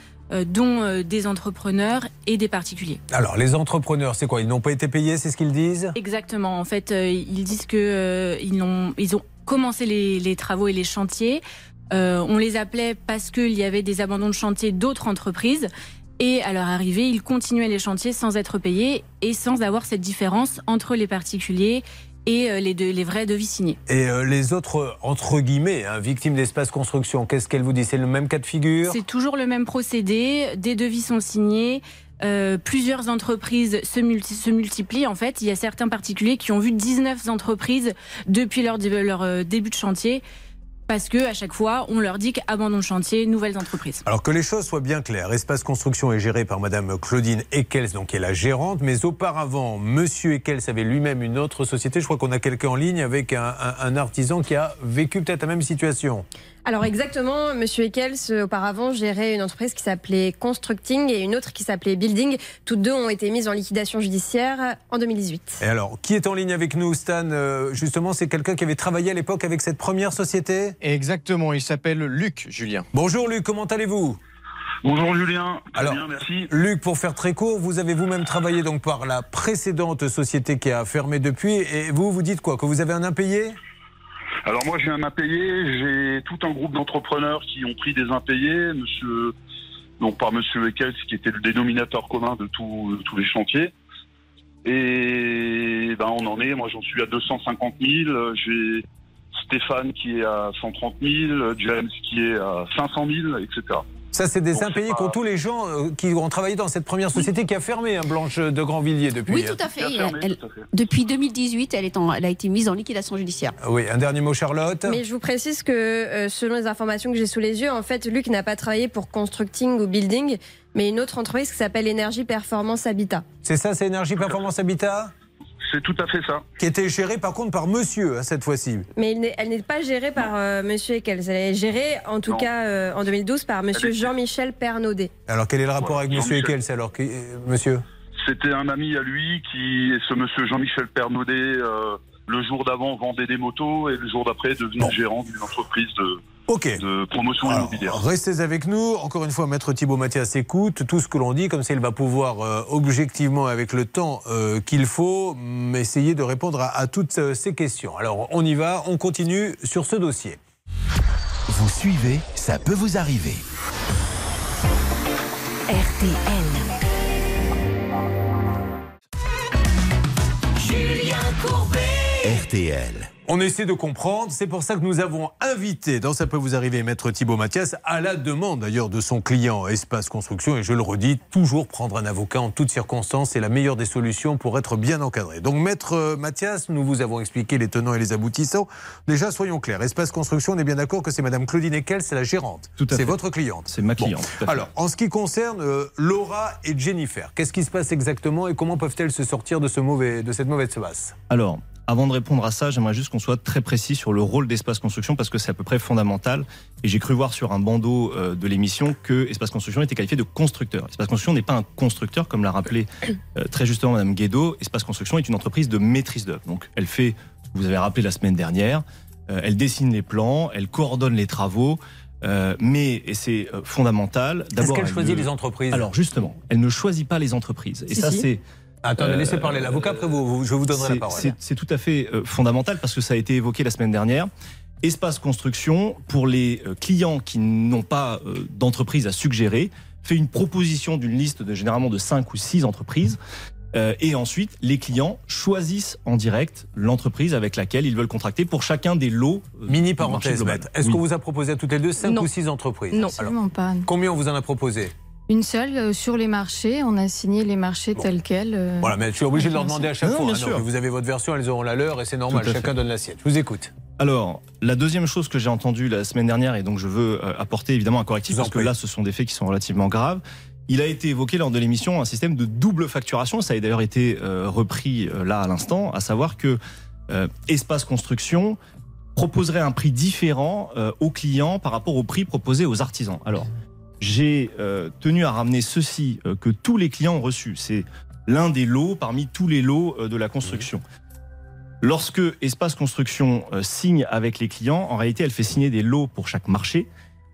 dont euh, des entrepreneurs et des particuliers. Alors, les entrepreneurs, c'est quoi? Ils n'ont pas été payés, c'est ce qu'ils disent? Exactement. En fait, euh, ils disent que euh, ils, ont, ils ont commencé les, les travaux et les chantiers. Euh, on les appelait parce qu'il y avait des abandons de chantier d'autres entreprises. Et à leur arrivée, ils continuaient les chantiers sans être payés et sans avoir cette différence entre les particuliers et euh, les, deux- les vrais devis signés. Et euh, les autres, euh, entre guillemets, hein, victimes d'espace construction, qu'est-ce qu'elles vous disent C'est le même cas de figure? C'est toujours le même procédé. Des devis sont signés. euh, plusieurs entreprises se, multi- se multiplient. En fait, il y a certains particuliers qui ont vu 19 entreprises depuis leur, leur début de chantier. Parce que à chaque fois, on leur dit qu'abandon de chantier, nouvelles entreprises. Alors que les choses soient bien claires, Espace Construction est géré par Madame Claudine Eckels, donc qui est la gérante, mais auparavant, Monsieur Eckels avait lui-même une autre société. Je crois qu'on a quelqu'un en ligne avec un, artisan qui a vécu peut-être la même situation. Alors exactement, Monsieur Eckels auparavant gérait une entreprise qui s'appelait Constructing et une autre qui s'appelait Building. Toutes deux ont été mises en liquidation judiciaire en 2018. Et alors, qui est en ligne avec nous, Stan? Euh, Justement, c'est quelqu'un qui avait travaillé à l'époque avec cette première société? Exactement, il s'appelle Luc, Julien. Bonjour Luc, comment allez-vous? Bonjour Julien, très Alors, bien, merci. Luc, pour faire très court, vous avez vous-même travaillé donc par la précédente société qui a fermé depuis, et vous, vous dites quoi? Que vous avez un impayé? Alors moi j'ai un impayé, j'ai tout un groupe d'entrepreneurs qui ont pris des impayés, monsieur, donc par monsieur Eckels qui était le dénominateur commun de, tout- de tous les chantiers. Et ben on en est, moi j'en suis à 250 000, j'ai Stéphane qui est à 130 000, James qui est à 500 000, etc. Ça, c'est des impayés pas- qu'ont tous les gens euh, qui ont travaillé dans cette première société qui a fermé, hein, Blanche de Grandvilliers, depuis. Oui, tout à fait. Elle- depuis 2018, elle, est en- elle a été mise en liquidation judiciaire. Oui, un dernier mot, Charlotte. Mais je vous précise que euh, selon les informations que j'ai sous les yeux, en fait, Luc n'a pas travaillé pour Constructing ou Building, mais une autre entreprise qui s'appelle Énergie Performance Habitat. C'est ça, c'est Énergie Performance Habitat? C'est tout à fait ça. Qui était géré par contre par monsieur, hein, cette fois-ci. Mais elle n'est pas gérée par euh, Monsieur Eckels. Elle est gérée, en tout Non. cas, euh, en 2012 par Monsieur Jean-Michel Pernaudet. Alors, quel est le rapport Voilà, avec monsieur. Eckels alors, que- euh, monsieur? C'était un ami à lui qui, ce monsieur Jean-Michel Pernaudet, euh, le jour d'avant vendait des motos et le jour d'après est devenu gérant d'une entreprise de, Ok. de promotion Alors, immobilière. Restez avec nous. Encore une fois, Maître Thibault Mathias écoute tout ce que l'on dit, comme ça il va pouvoir euh, objectivement, avec le temps euh, qu'il faut, mm, essayer de répondre à, à toutes euh, ces questions. Alors, on y va, on continue sur ce dossier. Vous suivez, ça peut vous arriver. RTL. Julien Courbet. RTL. On essaie de comprendre, c'est pour ça que nous avons invité dans Ça peut vous arriver Maître Thibault Mathias, à la demande d'ailleurs de son client Espace Construction, et je le redis, toujours prendre un avocat en toutes circonstances, c'est la meilleure des solutions pour être bien encadré. Donc Maître Mathias, nous vous avons expliqué les tenants et les aboutissants. Déjà, soyons clairs, Espace Construction, on est bien d'accord que c'est Madame Claudine Ekel, c'est la gérante. Tout à C'est votre cliente. C'est ma cliente. Alors, en ce qui concerne euh, Laura et Jennifer, qu'est-ce qui se passe exactement et comment peuvent-elles se sortir de, ce mauvais, de cette mauvaise passe Alors, avant de répondre à ça, j'aimerais juste qu'on soit très précis sur le rôle d'Espace Construction parce que c'est à peu près fondamental. Et j'ai cru voir sur un bandeau euh, de l'émission que Espace Construction était qualifié de constructeur. Espace Construction n'est pas un constructeur, comme l'a rappelé euh, très justement Madame Guédo. Espace Construction est une entreprise de maîtrise d'œuvre. Donc, elle fait ce que vous avez rappelé la semaine dernière. Euh, elle dessine les plans, elle coordonne les travaux. euh, mais, et c'est fondamental, Est-ce d'abord. qu'elle elle choisit ne- les entreprises? Alors justement, elle ne choisit pas les entreprises. Et Si, ça, si. c'est. Attendez, Euh, laissez parler l'avocat, après vous, vous- je vous donnerai la parole. c'est- tout à fait euh, fondamental parce que ça a été évoqué la semaine dernière. Espace Construction, pour les euh, clients qui n'ont pas d'entreprise à suggérer, fait une proposition d'une liste de généralement de 5 ou 6 entreprises. Euh, et ensuite, les clients choisissent en direct l'entreprise avec laquelle ils veulent contracter pour chacun des lots. euh, Mini parenthèse. Est-ce Oui. qu'on vous a proposé à toutes les deux 5 Non. ou 6 entreprises Non. Absolument pas. Combien on vous en a proposé Une seule euh, sur les marchés. On a signé les marchés tels quels. euh, Voilà, mais je suis obligé de leur demander à chaque Non, fois. bien hein, sûr. vous avez votre version, elles auront la leur et c'est normal. Chacun fait. donne la sienne. Je vous écoute. Alors, la deuxième chose que j'ai entendue la semaine dernière, et donc je veux euh, apporter évidemment un correctif, vous parce que là, ce sont des faits qui sont relativement graves. Il a été évoqué lors de l'émission un système de double facturation. Ça a d'ailleurs été euh, repris euh, là à l'instant, à savoir que euh, Espace Construction proposerait un prix différent euh, aux clients par rapport au prix proposé aux artisans. Alors, j'ai euh, tenu à ramener ceci euh, que tous les clients ont reçu. C'est l'un des lots parmi tous les lots euh, de la construction. Lorsque Espace Construction signe avec les clients, en réalité, elle fait signer des lots pour chaque marché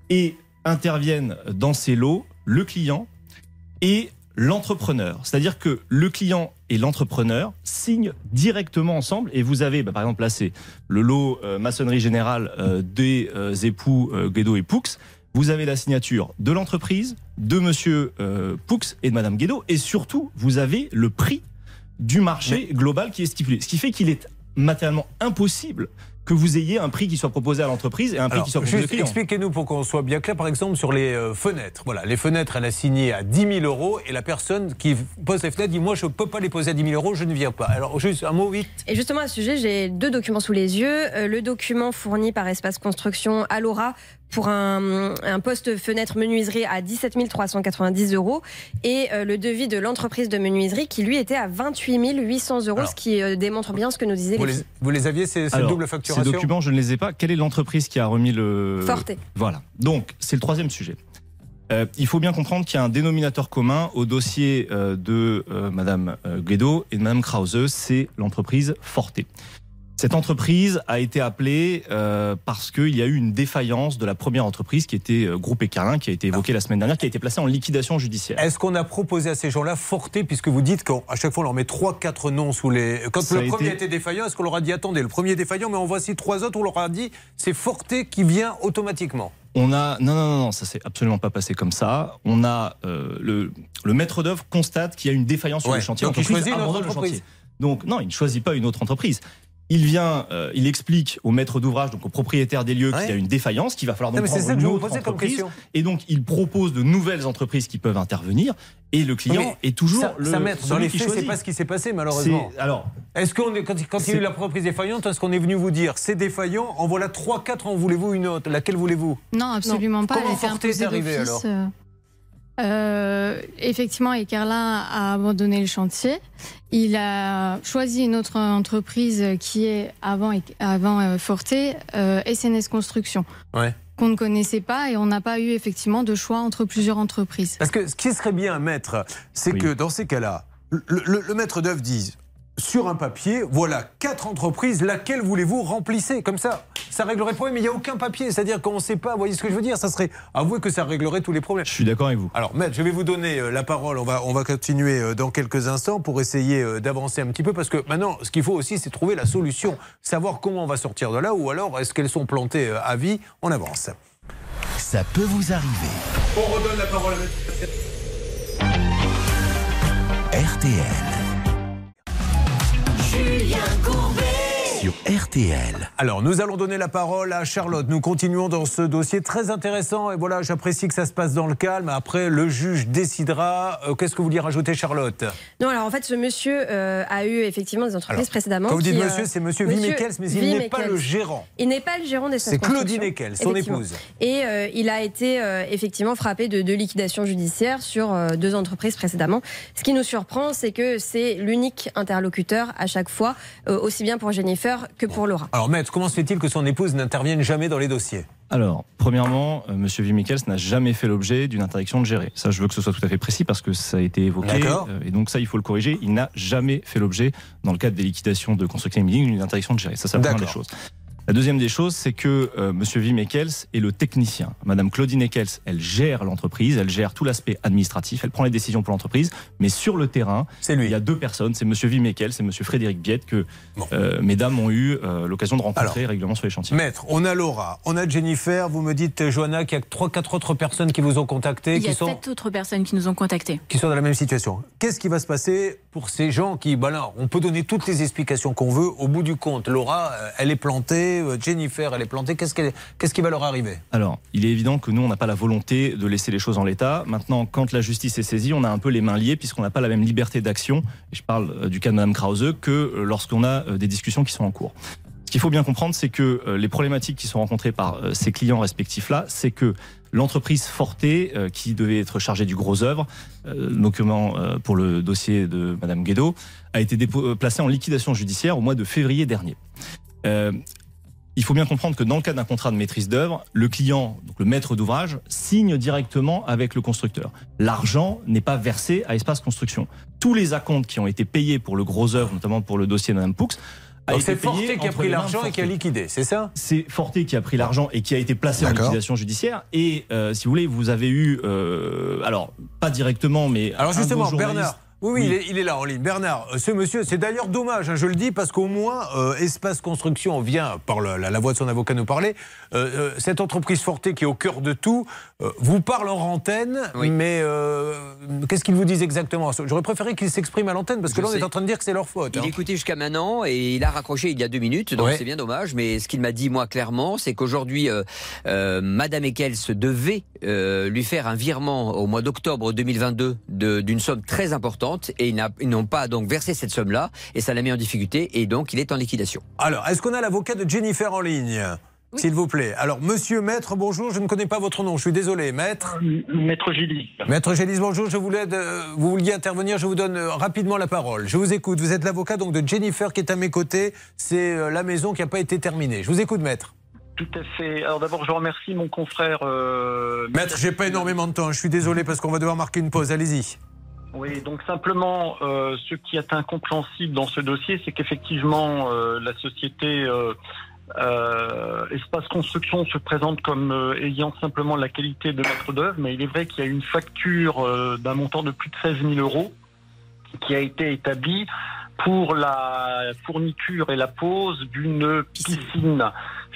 et interviennent dans ces lots le client et l'entrepreneur. C'est-à-dire que le client et l'entrepreneur signent directement ensemble et vous avez, bah, par exemple, là, c'est le lot maçonnerie générale des époux Guédo et Poux. Vous avez la signature de l'entreprise, de monsieur euh, Poux et de madame Guédo et surtout, vous avez le prix du marché global qui est stipulé. Ce qui fait qu'il est matériellement impossible que vous ayez un prix qui soit proposé à l'entreprise et un prix Alors, qui soit proposé juste expliquez-nous pour qu'on soit bien clair, par exemple, sur les euh, fenêtres. Voilà, les fenêtres, elle a signé à 10 000 euros et la personne qui pose les fenêtres dit Moi, je ne peux pas les poser à 10 000 euros, je ne viens pas. Alors, juste un mot vite. Et justement, à ce sujet, j'ai deux documents sous les yeux. Euh, le document fourni par Espace Construction à Laura pour un, un poste fenêtre menuiserie à 17 390 euros et euh, le devis de l'entreprise de menuiserie qui lui était à 28 800 euros, Alors. ce qui euh, démontre bien ce que nous disaient Vous les vous les aviez, ces, ces Alors, doubles facturations Ces documents, je ne les ai pas. Quelle est l'entreprise qui a remis le. Forte. Voilà. Donc, c'est le troisième sujet. Euh, il faut bien comprendre qu'il y a un dénominateur commun au dossier euh, de euh, Madame euh, Guédo et de Madame Krause, c'est l'entreprise Forte. Cette entreprise a été appelée euh, parce qu'il y a eu une défaillance de la première entreprise qui était euh, Groupe Écarlin, qui a été évoquée la semaine dernière, qui a été placée en liquidation judiciaire. Est-ce qu'on a proposé à ces gens-là Forté, puisque vous dites qu'à chaque fois on leur met 3-4 noms sous les. Quand Ça le a premier été- était défaillant, est-ce qu'on leur a dit attendez, le premier est défaillant, mais en voici trois autres, on leur a dit c'est Forté qui vient automatiquement On a non non non, ça s'est absolument pas passé comme ça. On a euh, le, le maître d'œuvre constate qu'il y a une défaillance sur Ouais, le chantier. donc il choisit une autre le entreprise. chantier. Donc non, il ne choisit pas une autre entreprise. Il vient, euh, il explique au maître d'ouvrage, donc au propriétaire des lieux, qu'il y a une défaillance, qu'il va falloir Non, donc mais c'est prendre ça que une autre entreprise. question. Et donc il propose de nouvelles entreprises qui peuvent intervenir. Et le client Mais est toujours ça, le ça maître, dans les faits, c'est pas ce qui s'est passé malheureusement. C'est- Alors, est-ce qu'on est, quand, quand il y a eu la entreprise défaillante, est-ce qu'on est venu vous dire c'est défaillant, en voilà 3-4, en voulez-vous une autre? Laquelle voulez-vous? Non, absolument pas. Comment Elle est imposée alors? euh, euh, effectivement, Ecarlin a abandonné le chantier. Il a choisi une autre entreprise qui est avant, avant euh, Forté, euh, SNS Construction, Ouais. qu'on ne connaissait pas et on n'a pas eu effectivement de choix entre plusieurs entreprises. Parce que ce qui serait bien, maître, c'est que dans ces cas-là, le, le- le maître d'œuvre dise sur un papier, voilà quatre entreprises, laquelle voulez-vous remplissez Comme ça, ça réglerait le problème, mais il n'y a aucun papier. C'est-à-dire qu'on ne sait pas, vous voyez ce que je veux dire? Ça serait, avouez que ça réglerait tous les problèmes. Je suis d'accord avec vous. Alors, maître, je vais vous donner euh, la parole. On va, on va continuer euh, dans quelques instants pour essayer euh, d'avancer un petit peu. Parce que maintenant, ce qu'il faut aussi, c'est trouver la solution. Savoir comment on va sortir de là, ou alors est-ce qu'elles sont plantées à vie? On avance. Ça peut vous arriver. On redonne la parole à maître. RTL. Julien Courbet. Sur RTL. Alors, nous allons donner la parole à Charlotte. Nous continuons dans ce dossier très intéressant. Et voilà, j'apprécie que ça se passe dans le calme. Après, le juge décidera. Euh, Qu'est-ce que vous vouliez rajouter, Charlotte? Non, alors en fait, ce monsieur euh, a eu effectivement des entreprises Alors, précédemment. Quand vous dites qui, euh, monsieur, c'est monsieur Vimekels, mais il n'est pas le gérant. Il n'est pas le gérant des C'est Claudine Ekel, son épouse. Et euh, il a été euh, effectivement frappé de, de liquidation judiciaire sur euh, deux entreprises précédemment. Ce qui nous surprend, c'est que c'est l'unique interlocuteur à chaque fois, euh, aussi bien pour Jennifer que pour Laura. Alors, maître, comment se fait-il que son épouse n'intervienne jamais dans les dossiers? Alors, premièrement, euh, Monsieur Vimekels n'a jamais fait l'objet d'une interdiction de gérer. Ça, je veux que ce soit tout à fait précis parce que ça a été évoqué. D'accord. euh, et donc ça, il faut le corriger. Il n'a jamais fait l'objet, dans le cadre des liquidations de construction immobilière, d'une interdiction de gérer. Ça, c'est la première des D'accord. choses. La deuxième des choses, c'est que euh, Monsieur Vimekels est le technicien. Madame Claudine Ekels, elle gère l'entreprise, elle gère tout l'aspect administratif, elle prend les décisions pour l'entreprise, mais sur le terrain, lui. il y a deux personnes, c'est Monsieur Vimekels et Monsieur Frédéric Biette que euh, mesdames ont eu euh, l'occasion de rencontrer régulièrement sur les chantiers. Maître, on a Laura, on a Jennifer. Vous me dites, Johanna, qu'il y a trois, quatre autres personnes qui vous ont contacté, Il y qui a sont, sept autres personnes qui nous ont contactés. qui sont dans la même situation. Qu'est-ce qui va se passer pour ces gens qui, ben là, on peut donner toutes les explications qu'on veut. Au bout du compte, Laura, euh, elle est plantée, euh, Jennifer, elle est plantée. Qu'est-ce, qu'elle- qu'est-ce qui va leur arriver? Alors, il est évident que nous, on n'a pas la volonté de laisser les choses en l'état. Maintenant, quand la justice est saisie, on a un peu les mains liées puisqu'on n'a pas la même liberté d'action, et je parle euh, du cas de Mme Krause, que euh, lorsqu'on a des discussions qui sont en cours. Ce qu'il faut bien comprendre, c'est que les problématiques qui sont rencontrées par ces clients respectifs-là, c'est que l'entreprise Forté, euh, qui devait être chargée du gros œuvre, notamment pour le dossier de Mme Guédo, a été placée en liquidation judiciaire au mois de février dernier. Il faut bien comprendre que dans le cas d'un contrat de maîtrise d'œuvre, le client, donc le maître d'ouvrage, signe directement avec le constructeur. L'argent n'est pas versé à Espace Construction. Tous les acomptes qui ont été payés pour le gros œuvre, notamment pour le dossier de Mme Poux, a Donc c'est Forté qui a pris l'argent et qui a liquidé, c'est ça? C'est Forté qui a pris l'argent et qui a été placé en liquidation judiciaire. Et euh, si vous voulez, vous avez eu, euh, alors pas directement, mais Alors un justement, Bernard. Oui, oui, Il, est, il est là en ligne. Bernard, euh, ce monsieur, c'est d'ailleurs dommage, hein, je le dis, parce qu'au moins, euh, Espace Construction vient, par la, la voix de son avocat, nous parler. Euh, cette entreprise Forté qui est au cœur de tout, euh, vous parle en antenne, mais euh, qu'est-ce qu'ils vous disent exactement? J'aurais préféré qu'ils s'expriment à l'antenne, parce que Je là, on est en train de dire que c'est leur faute. Il hein. écoutait jusqu'à maintenant et il a raccroché il y a deux minutes, donc Ouais. c'est bien dommage. Mais ce qu'il m'a dit moi clairement, c'est qu'aujourd'hui, Madame Eckels devait lui faire un virement au mois d'octobre 2022 de- d'une somme très importante et ils n'ont pas donc versé cette somme-là et ça l'a mis en difficulté et donc il est en liquidation. Alors, est-ce qu'on a l'avocat de Jennifer en ligne S'il vous plaît? Alors, monsieur Maître, bonjour, je ne connais pas votre nom, je suis désolé. Maître Maître Gély. Maître Gélis, bonjour, je voulais, de- vous vouliez intervenir, je vous donne euh, rapidement la parole. Je vous écoute, vous êtes l'avocat donc de Jennifer qui est à mes côtés, c'est euh, la maison qui n'a pas été terminée. Je vous écoute, Maître. Tout à fait. Alors d'abord, je remercie mon confrère. euh, Maître, j'ai pas énormément de temps, je suis désolé parce qu'on va devoir marquer une pause, allez-y. Oui, donc simplement, euh, ce qui est incompréhensible dans ce dossier, c'est qu'effectivement, euh, la société euh, euh, Espace Construction se présente comme euh, ayant simplement la qualité de maître d'œuvre, mais il est vrai qu'il y a une facture euh, d'un montant de plus de 16 000 euros qui a été établie pour la fourniture et la pose d'une piscine.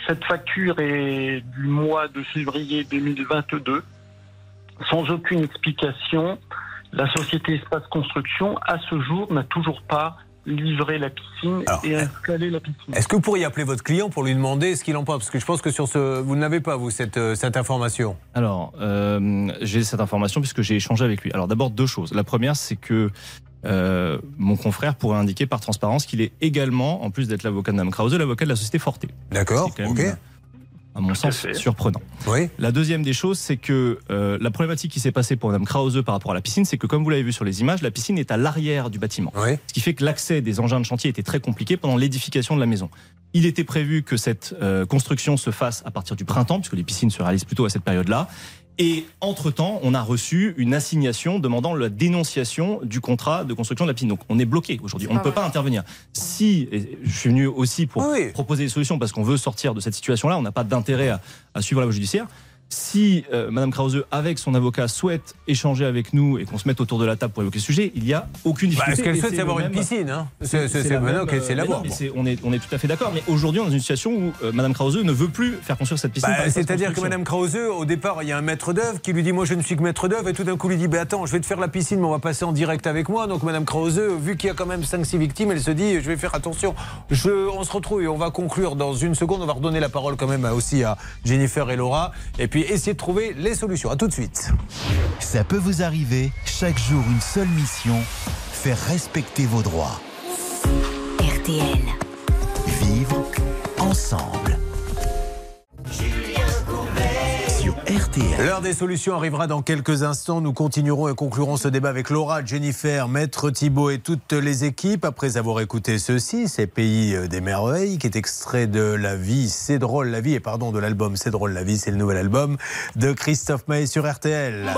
Cette facture est du mois de février 2022. Sans aucune explication, la société Espace Construction, à ce jour, n'a toujours pas livré la piscine et installé la piscine. Est-ce que vous pourriez appeler votre client pour lui demander ce qu'il en pense? Parce que je pense que sur ce, vous n'avez pas, vous, cette, euh, cette information. Alors, euh, j'ai cette information puisque j'ai échangé avec lui. Alors d'abord, deux choses. La première, c'est que euh, mon confrère pourrait indiquer par transparence qu'il est également, en plus d'être l'avocat de Mme Krause, l'avocat de la société Forte. D'accord, ok. À mon sens, surprenant. Oui. La deuxième des choses, c'est que euh, la problématique qui s'est passée pour Mme Krause par rapport à la piscine, c'est que comme vous l'avez vu sur les images, la piscine est à l'arrière du bâtiment. Ce qui fait que l'accès des engins de chantier était très compliqué pendant l'édification de la maison. Il était prévu que cette euh, construction se fasse à partir du printemps, puisque les piscines se réalisent plutôt à cette période-là. Et entre-temps, on a reçu une assignation demandant la dénonciation du contrat de construction de la piscine. Donc on est bloqué aujourd'hui. On ne peut vrai. pas intervenir. Si, et je suis venu aussi pour proposer des solutions parce qu'on veut sortir de cette situation-là, on n'a pas d'intérêt à, à suivre la voie judiciaire. Si euh, Madame Krause, avec son avocat, souhaite échanger avec nous et qu'on se mette autour de la table pour évoquer ce sujet, il y a aucune Bah, difficulté. ce qu'elle souhaite, avoir le une piscine, hein. C'est- la même, qu'elle sait euh, l'avoir, On est, on est tout à fait d'accord. Mais aujourd'hui, on est dans une situation où euh, Madame Krause ne veut plus faire construire cette piscine. Bah, C'est-à-dire que. Madame Krause, au départ, il y a un maître d'œuvre qui lui dit Moi, je ne suis que maître d'œuvre. Et tout d'un coup, lui dit bah, Attends, je vais te faire la piscine, mais on va passer en direct avec moi. Donc, Madame Krause, vu qu'il y a quand même 5-6 victimes, elle se dit Je vais faire attention. Je, on se retrouve et on va conclure dans une seconde. On va redonner la parole quand même à- aussi à Jennifer et Laura. Et puis, essayer de trouver les solutions. À tout de suite. Ça peut vous arriver, chaque jour une seule mission, faire respecter vos droits. RTL. Vivre ensemble. RTL. L'heure des solutions arrivera dans quelques instants. Nous continuerons et conclurons ce débat avec Laura, Jennifer, Maître Thibault et toutes les équipes. Après avoir écouté ceci, c'est Pays des Merveilles, qui est extrait de La vie, c'est drôle la vie, et pardon, de l'album C'est drôle la vie, c'est le nouvel album de Christophe Maé sur RTL.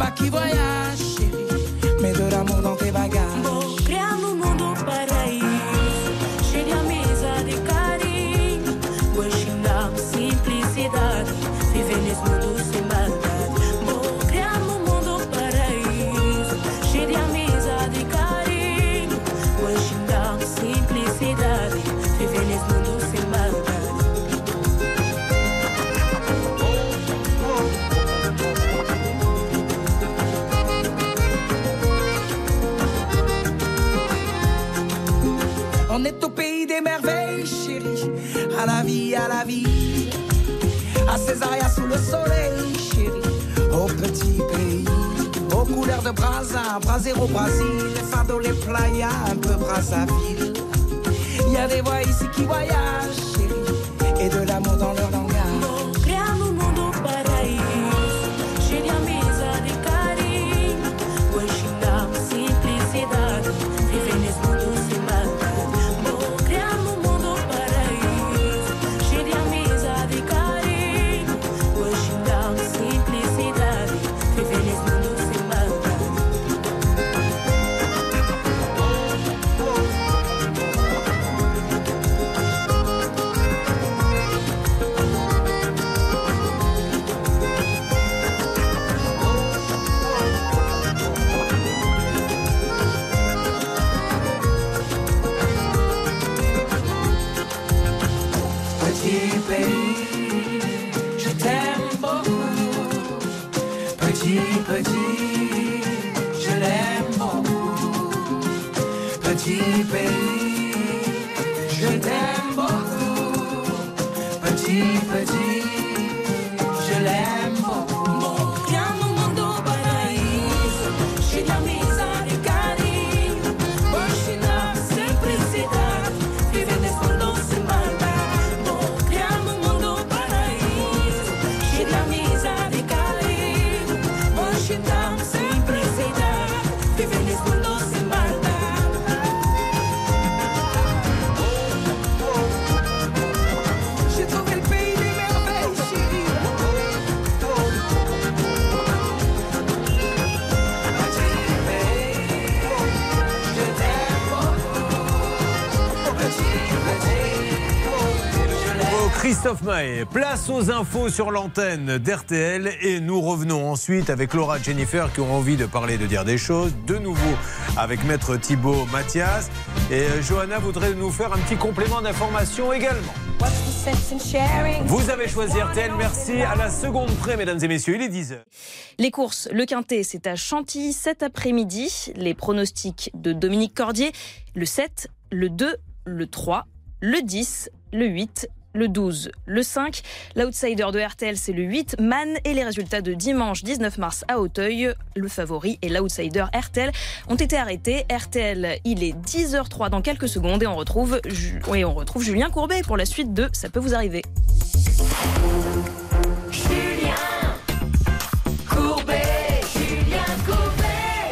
A des voix là-bas qui voyagent, chérie. Mets de l'amour dans Place aux infos sur l'antenne d'RTL et nous revenons ensuite avec Laura et Jennifer qui ont envie de parler, de dire des choses. De nouveau avec Maître Thibault Mathias et euh, Johanna voudrait nous faire un petit complément d'information également. Vous avez choisi RTL, merci à la seconde près, mesdames et messieurs, il est 10h. Les courses, le Quintet, c'est à Chantilly cet après-midi. Les pronostics de Dominique Cordier, le 7, le 2, le 3, le 10, le 8, le 12, le 5. L'outsider de RTL, c'est le 8, Man. Et les résultats de dimanche 19 mars à Auteuil, le favori et l'outsider RTL ont été arrêtés. RTL, il est 10h03 dans quelques secondes et on retrouve, oui, on retrouve Julien Courbet pour la suite de Ça peut vous arriver.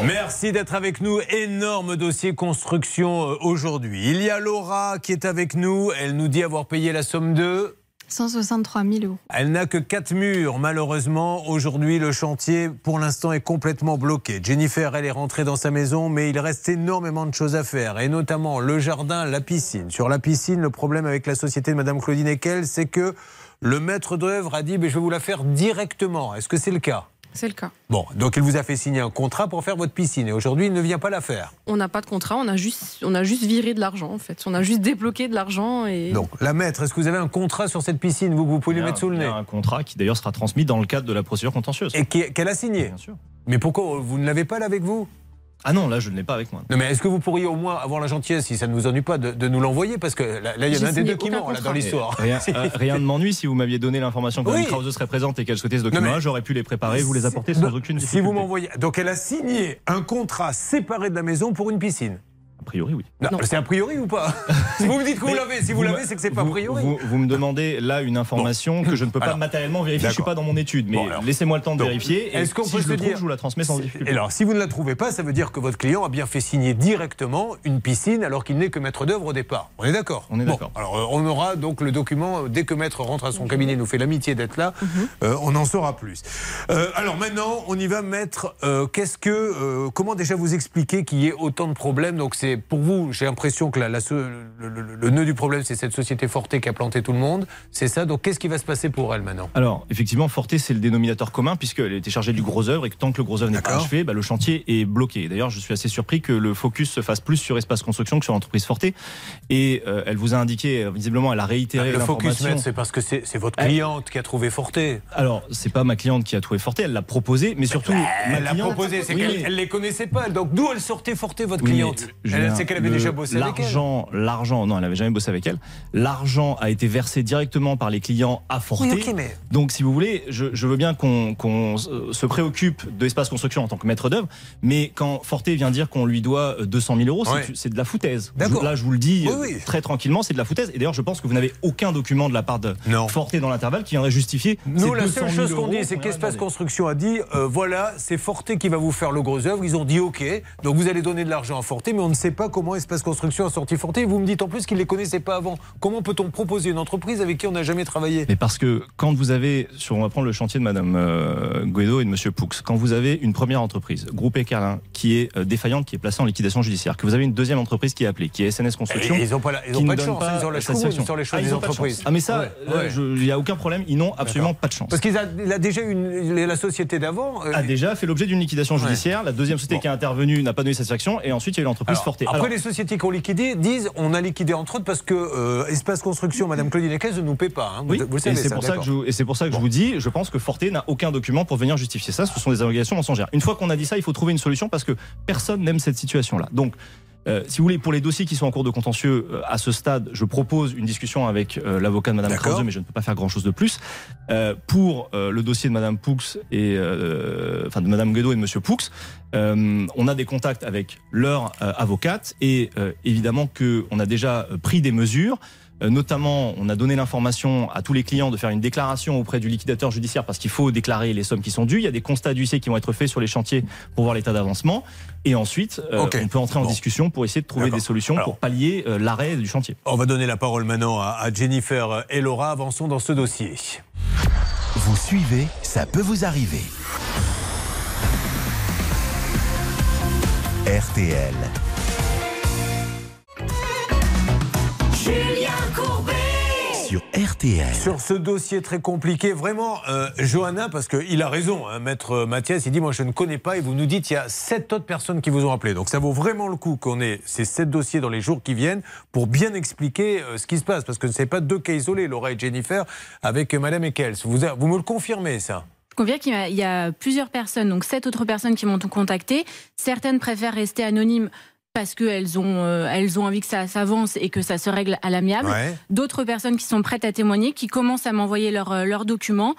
Merci d'être avec nous. Énorme dossier construction euh, aujourd'hui. Il y a Laura qui est avec nous. Elle nous dit avoir payé la somme de 163 000 euros. Elle n'a que quatre murs, malheureusement. Aujourd'hui, le chantier, pour l'instant, est complètement bloqué. Jennifer, elle est rentrée dans sa maison, mais il reste énormément de choses à faire, et notamment le jardin, la piscine. Sur la piscine, le problème avec la société de Madame Claudine Ekel, c'est que le maître d'œuvre a dit mais Je vais vous la faire directement. Est-ce que c'est le cas? C'est le cas. Bon, donc il vous a fait signer un contrat pour faire votre piscine, et aujourd'hui, il ne vient pas la faire. On n'a pas de contrat, on a juste, on a juste viré de l'argent en fait. On a juste débloqué de l'argent et. Donc, la maître, est-ce que vous avez un contrat sur cette piscine? Vous, vous pouvez lui mettre sous le il y nez a un contrat qui d'ailleurs sera transmis dans le cadre de la procédure contentieuse. Et qu'elle a signé Bien sûr. Mais pourquoi vous ne l'avez pas là avec vous? Ah non, là je ne l'ai pas avec moi. Non, mais est-ce que vous pourriez au moins avoir la gentillesse, si ça ne vous ennuie pas, de, de nous l'envoyer Parce que là, là, il y en a des ment là, contrat. dans l'histoire. Rien, euh, rien ne m'ennuie si vous m'aviez donné l'information que Oui. Krause serait présente et qu'elle souhaitait ce document, mais- j'aurais pu les préparer, vous les apporter sans aucune Si difficulté. vous m'envoyez. Donc elle a signé un contrat séparé de la maison pour une piscine. A priori, oui. Non, C'est a priori ou pas Si vous me dites que vous l'avez, si vous, l'avez, c'est que c'est pas a priori. Vous, vous me demandez là une information que je ne peux pas Alors, matériellement vérifier, je ne suis pas dans mon étude, mais Bon, laissez-moi le temps de Donc, vérifier. Est-ce qu'on si peut je se le trouve, dire- je vous la transmets sans difficulté. Et alors, si vous ne la trouvez pas, ça veut dire que votre client a bien fait signer directement une piscine alors qu'il n'est que maître d'œuvre au départ. On est d'accord On est Bon, d'accord. alors, euh, on aura donc le document, euh, dès que maître rentre à son cabinet, nous fait l'amitié d'être là, euh, on en saura plus. Euh, alors maintenant, on y va mettre. euh, Qu'est-ce que. euh, comment déjà vous expliquer qu'il y ait autant de problèmes? Donc, c'est pour vous, j'ai l'impression que la, la so- le, le- le nœud du problème, c'est cette société Forte qui a planté tout le monde. C'est ça. Donc, qu'est-ce qui va se passer pour elle maintenant? Alors, effectivement, Forte, c'est le dénominateur commun, puisqu'elle était chargée du gros œuvre, et que tant que le gros œuvre n'est pas achevé, bah, le chantier est bloqué. D'ailleurs, je suis assez surpris que le focus se fasse plus sur Espace Construction que sur l'entreprise Forte. Et euh, elle vous a indiqué, euh, visiblement, elle a réitéré Le focus, c'est parce que c'est c'est votre Elle- cliente qui a trouvé Forte. Alors, c'est pas ma cliente qui a trouvé Forte, elle l'a proposé, mais surtout. Elle l'a proposé, c'est Oui, qu'elle mais- elle les connaissait pas. Donc d'où elle sortait Forte, votre Oui, cliente? Elle sait qu'elle avait le- déjà bossé avec elle. L'argent, l'argent, non, elle avait jamais bossé avec elle. L'argent a été versé directement par les clients à Forte. Oui, ok, mais- Donc, si vous voulez, je, je veux bien qu'on qu'on se préoccupe de l'espace construction en tant que maître d'œuvre, mais quand Forte vient dire qu'on lui doit euh, 200 000 euros, c'est- Ouais. c'est de la foutaise. D'accord. Je- Là, je vous le dis Oui, euh, oui. très tranquillement, c'est de la foutaise. Et d'ailleurs, je pense que vous n'avez aucun document de la part de Non. Forte dans l'intervalle qui viendrait justifier. Nous, la 200 seule 000 chose qu'on dit, c'est qu'Espace. Construction a dit euh, voilà, c'est Forte qui va vous faire le gros œuvre. Ils ont dit OK, donc vous allez donner de l'argent à Forte, mais on ne sait pas comment Espace Construction a sorti Forte. Et vous me dites en plus qu'ils ne les connaissaient pas avant. Comment peut-on proposer une entreprise avec qui on n'a jamais travaillé Mais parce que quand vous avez, sur, on va prendre le chantier de Madame euh, Guido et de Monsieur Poux, quand vous avez une première entreprise, Groupe Ecarlin, qui est euh, défaillante, qui est placée en liquidation judiciaire, que vous avez une deuxième entreprise qui est appelée, qui est SNS Construction, Et ils n'ont pas la- ils ont qui pas de chance, ils ont la sur les Ah, des de entreprises. Ah mais ça, Ouais, ouais. il n'y a aucun problème, ils n'ont absolument pas de chance. Parce qu'il a, a déjà une, la société d'avant. euh, a déjà fait l'objet d'une liquidation judiciaire. La deuxième société qui est intervenue n'a pas donné satisfaction. Et ensuite, il y a eu l'entreprise Alors, Après, Alors, les sociétés qui ont liquidé disent on a liquidé entre autres parce que euh, Espace Construction, Madame Claudine Eckes, ne nous paie pas. hein. Vous- Oui, vous, le et savez. c'est pour, ça que je, vous- et c'est pour ça que je vous dis, je pense que Forte n'a aucun document pour venir justifier ça. Ce sont des obligations mensongères. Une fois qu'on a dit ça, il faut trouver une solution parce que personne n'aime cette situation-là. Donc, euh, si vous voulez, pour les dossiers qui sont en cours de contentieux, euh, à ce stade, je propose une discussion avec euh, l'avocat de Madame. Krause, mais je ne peux pas faire grand-chose de plus. Euh, pour euh, le dossier de Madame Poux et euh, enfin de Madame Guedo et de Monsieur Poux, euh, on a des contacts avec leur euh, avocate et euh, évidemment que on a déjà pris des mesures. Euh, Notamment, on a donné l'information à tous les clients de faire une déclaration auprès du liquidateur judiciaire parce qu'il faut déclarer les sommes qui sont dues. Il y a des constats d'huissier qui vont être faits sur les chantiers pour voir l'état d'avancement. Et ensuite, euh, on peut entrer en Bon. discussion pour essayer de trouver des solutions Alors. pour pallier euh, l'arrêt du chantier. On va donner la parole maintenant à, à Jennifer et Laura. Avançons dans ce dossier. Vous suivez, ça peut vous arriver. RTL. Julien Courbet Sur RTL. Sur ce dossier très compliqué, vraiment, euh, Johanna, parce qu'il a raison, hein, maître Mathias, il dit Moi, je ne connais pas, et vous nous dites il y a sept autres personnes qui vous ont appelé. Donc, ça vaut vraiment le coup qu'on ait ces sept dossiers dans les jours qui viennent pour bien expliquer euh, ce qui se passe. Parce que ce n'est pas deux cas isolés, Laura et Jennifer, avec euh, Madame Eccles. Vous, vous me le confirmez, ça? Je confirme qu'il y a- il y a plusieurs personnes, donc sept autres personnes qui m'ont contacté. Certaines préfèrent rester anonymes parce qu'elles ont, euh, elles ont envie que ça s'avance et que ça se règle à l'amiable. Ouais. D'autres personnes qui sont prêtes à témoigner, qui commencent à m'envoyer leurs euh, leurs documents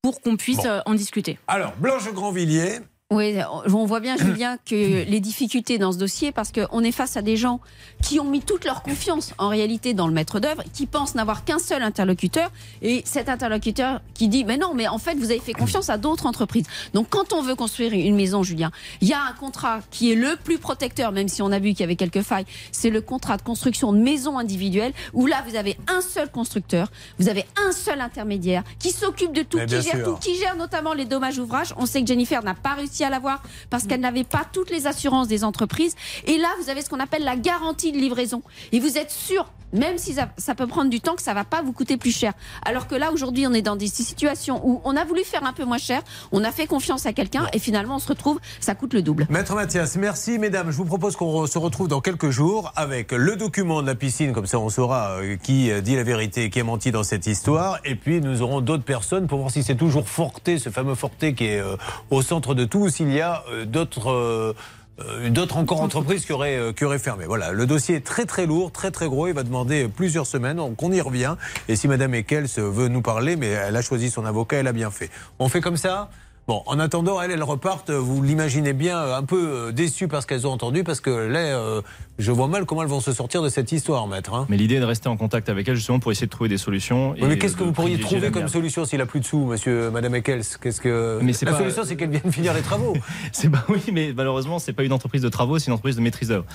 pour qu'on puisse Bon. euh, en discuter. Alors, Blanche Grandvilliers. Oui, on voit bien, Julien, que les difficultés dans ce dossier, parce qu'on est face à des gens qui ont mis toute leur confiance en réalité dans le maître d'œuvre, qui pensent n'avoir qu'un seul interlocuteur, et cet interlocuteur qui dit, mais non, mais en fait, vous avez fait confiance à d'autres entreprises. Donc, quand on veut construire une maison, Julien, il y a un contrat qui est le plus protecteur, même si on a vu qu'il y avait quelques failles, c'est le contrat de construction de maison individuelle, où là, vous avez un seul constructeur, vous avez un seul intermédiaire, qui s'occupe de tout, qui gère sûr. tout, qui gère notamment les dommages ouvrages. On sait que Jennifer n'a pas réussi à l'avoir parce qu'elle n'avait pas toutes les assurances des entreprises. Et là, vous avez ce qu'on appelle la garantie de livraison. Et vous êtes sûr, même si ça, peut prendre du temps, que ça va pas vous coûter plus cher. Alors que là, aujourd'hui, on est dans des situations où on a voulu faire un peu moins cher, on a fait confiance à quelqu'un et finalement, on se retrouve, ça coûte le double. Maître Mathias, merci mesdames. Je vous propose qu'on se retrouve dans quelques jours avec le document de la piscine, comme ça on saura euh, qui euh, dit la vérité et qui a menti dans cette histoire. Et puis nous aurons d'autres personnes pour voir si c'est toujours Forté, ce fameux Forté qui est euh, au centre de tout, ou s'il y a d'autres... euh, D'autres encore entreprises qui auraient, euh, qui auraient fermé. Voilà, le dossier est très très lourd, très très gros. Il va demander plusieurs semaines, donc on y revient. Et si Madame Eckels veut nous parler, mais elle a choisi son avocat, elle a bien fait. On fait comme ça? Bon, en attendant, elles, elles repartent, vous l'imaginez bien, un peu euh, déçues par ce qu'elles ont entendu, parce que là, euh, je vois mal comment elles vont se sortir de cette histoire, maître. hein. Mais l'idée est de rester en contact avec elle justement pour essayer de trouver des solutions. Oui, mais qu'est-ce que vous pourriez trouver comme solution s'il a plus de sous, monsieur, madame Eccles Qu'est-ce que. Mais La pas- solution, c'est qu'elle vienne finir les travaux. C'est pas oui, mais malheureusement, c'est pas une entreprise de travaux, c'est une entreprise de maîtrise d'œuvre.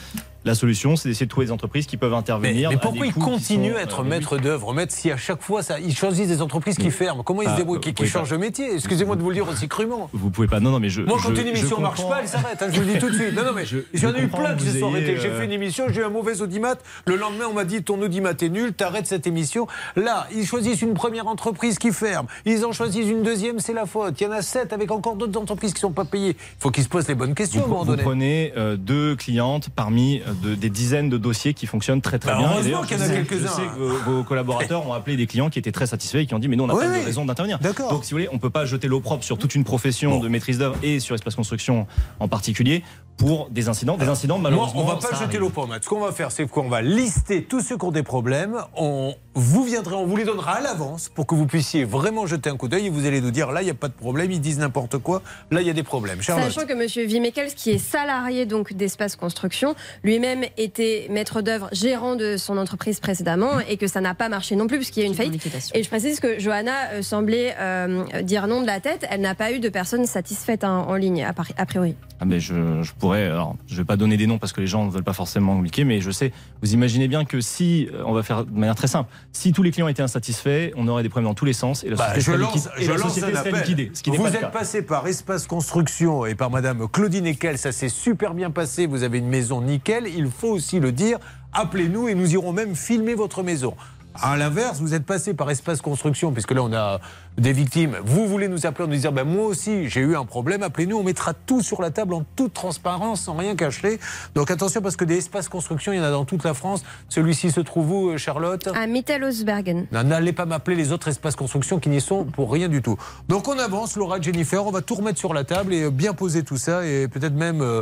La solution, c'est d'essayer de trouver des entreprises qui peuvent intervenir. mais pourquoi ils continuent à être euh, maître d'œuvre, maître, si à chaque fois ça, ils choisissent des entreprises qui ferment Comment ils se Ah, débrouillent euh, Qui, qui oui, changent de métier? Excusez-moi de vous le dire aussi Vous pouvez pas. Non, non, mais je. Moi, quand je- une émission marche comprends- pas, elle s'arrête. hein, je vous le dis tout de suite. Non, non, mais il y en a eu plein qui se sont arrêtés. J'ai euh, fait une émission, j'ai eu un mauvais audimat. Le lendemain, on m'a dit ton audimat est nul, t'arrêtes cette émission. Là, ils choisissent une première entreprise qui ferme. Ils en choisissent une deuxième, c'est la faute. Il y en a sept avec encore d'autres entreprises qui sont pas payées. Il faut qu'ils se posent les bonnes questions Vous, à un moment vous donné. prenez euh, deux clientes parmi euh, de- des dizaines de dossiers qui fonctionnent très très Bah, bien. Heureusement qu'il y en a quelques-uns. Je sais que vos, vos collaborateurs ont appelé des clients qui étaient très satisfaits et qui ont dit mais nous on n'a Oui, pas oui. de raison d'intervenir. D'accord. Donc si vous voulez, on peut pas jeter l'opprobre sur toute une profession de maîtrise d'œuvre et sur espace construction en particulier pour des incidents. Des incidents Moi, malheureusement. on va pas jeter l'eau pour mettre. Ce qu'on va faire, c'est qu'on va lister tous ceux qui ont des problèmes. On, vous viendrez, on vous les donnera à l'avance pour que vous puissiez vraiment jeter un coup d'œil et vous allez nous dire là, il n'y a pas de problème, ils disent n'importe quoi. Là, il y a des problèmes. Charlotte. Sachant que M. Vimekels, qui est salarié donc d'Espace Construction, lui-même était maître d'œuvre, gérant de son entreprise précédemment, et que ça n'a pas marché non plus puisqu'il y a eu une faillite. Et je précise que Johanna euh, semblait euh, dire non de la tête. Elle n'a pas eu de personnes satisfaites hein, en ligne, a priori. Ah mais je, je alors je vais pas donner des noms parce que les gens ne veulent pas forcément communiquer, mais je sais, vous imaginez bien que si, euh, on va faire de manière très simple, si tous les clients étaient insatisfaits, on aurait des problèmes dans tous les sens et la Bah, société je serait lance, liquide- je la lance société un serait appel. liquidée, ce qui n'est vous pas êtes passé par Espace Construction et par Madame Claudine Ekel, ça s'est super bien passé. Vous avez une maison nickel. Il faut aussi le dire. Appelez-nous et nous irons même filmer votre maison. À l'inverse, vous êtes passé par Espace Construction, puisque là on a des victimes. Vous voulez nous appeler en nous disant ben, moi aussi j'ai eu un problème, appelez-nous, on mettra tout sur la table en toute transparence, sans rien cacher. Donc attention parce que des espaces construction, il y en a dans toute la France. Celui-ci se trouve où, euh, Charlotte? À Mittelhausbergen. N'allez pas m'appeler les autres espaces construction qui n'y sont pour rien du tout. Donc on avance, Laura, Jennifer, on va tout remettre sur la table et euh, bien poser tout ça et peut-être même euh,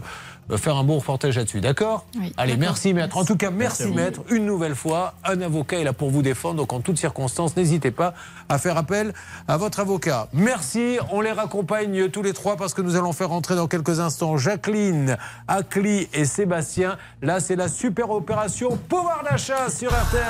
faire un bon reportage là-dessus. D'accord Oui, Allez, merci maître. En tout cas, merci, maître. Une nouvelle fois, un avocat est là pour vous défendre. Donc en toutes circonstances, n'hésitez pas à faire appel à votre avocat. Merci. On les raccompagne tous les trois parce que nous allons faire entrer dans quelques instants Jacqueline, Akli et Sébastien. Là, c'est la super opération pouvoir d'achat sur RTL.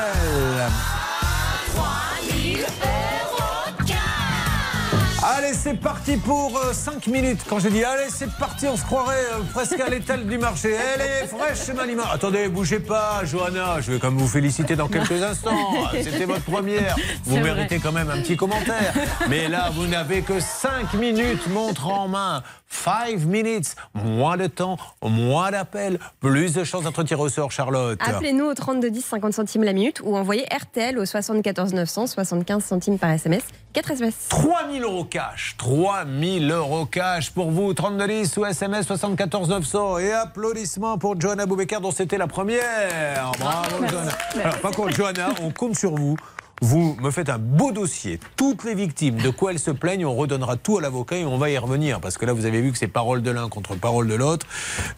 Allez, c'est parti pour 5 minutes. Quand je dis allez, c'est parti, on se croirait euh, presque à l'étal du marché. Elle est fraîche, Malima. Attendez, bougez pas, Johanna. Je vais quand même vous féliciter dans quelques instants. C'était votre première. Vous méritez vrai. quand même un petit commentaire. Mais là, vous n'avez que 5 minutes, montre en main. 5 minutes. Moins de temps, moins d'appels, plus de chances d'être tiré au sort, Charlotte. Appelez-nous au 32 10 50 centimes la minute ou envoyez RTL au 74 900 75 centimes par SMS. 4 SMS. 3000 euros cash. 3000 euros cash pour vous. 32 10 ou SMS 74 900. Et applaudissements pour Johanna Boubacar dont c'était la première. Bravo, Johanna. Alors, par contre, Johanna, on compte sur vous. Vous me faites un beau dossier. Toutes les victimes, de quoi elles se plaignent, on redonnera tout à l'avocat et on va y revenir. Parce que là, vous avez vu que c'est parole de l'un contre parole de l'autre.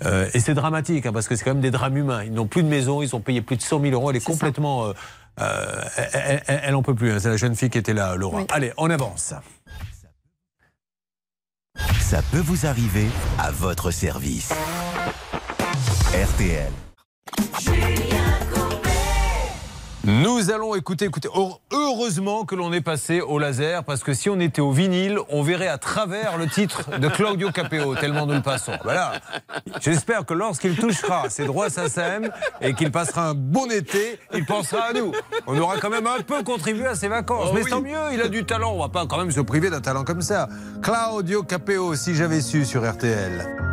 Euh, et c'est dramatique, hein, parce que c'est quand même des drames humains. Ils n'ont plus de maison, ils ont payé plus de 100 000 euros. Elle est, complètement. euh, euh, elle, elle- elle en peut plus. hein. C'est la jeune fille qui était là, Laura. Allez, on avance. Ça peut vous arriver à votre service. RTL. Nous allons écouter, écoutez, heure- heureusement que l'on est passé au laser, parce que si on était au vinyle, on verrait à travers le titre de Claudio Capéo, tellement nous le passons. Voilà. J'espère que lorsqu'il touchera ses droits SACEM et qu'il passera un bon été, il pensera à nous. On aura quand même un peu contribué à ses vacances. Oh Mais oui. tant mieux, il a du talent. On va pas quand même se priver d'un talent comme ça. Claudio Capéo, si j'avais su sur RTL.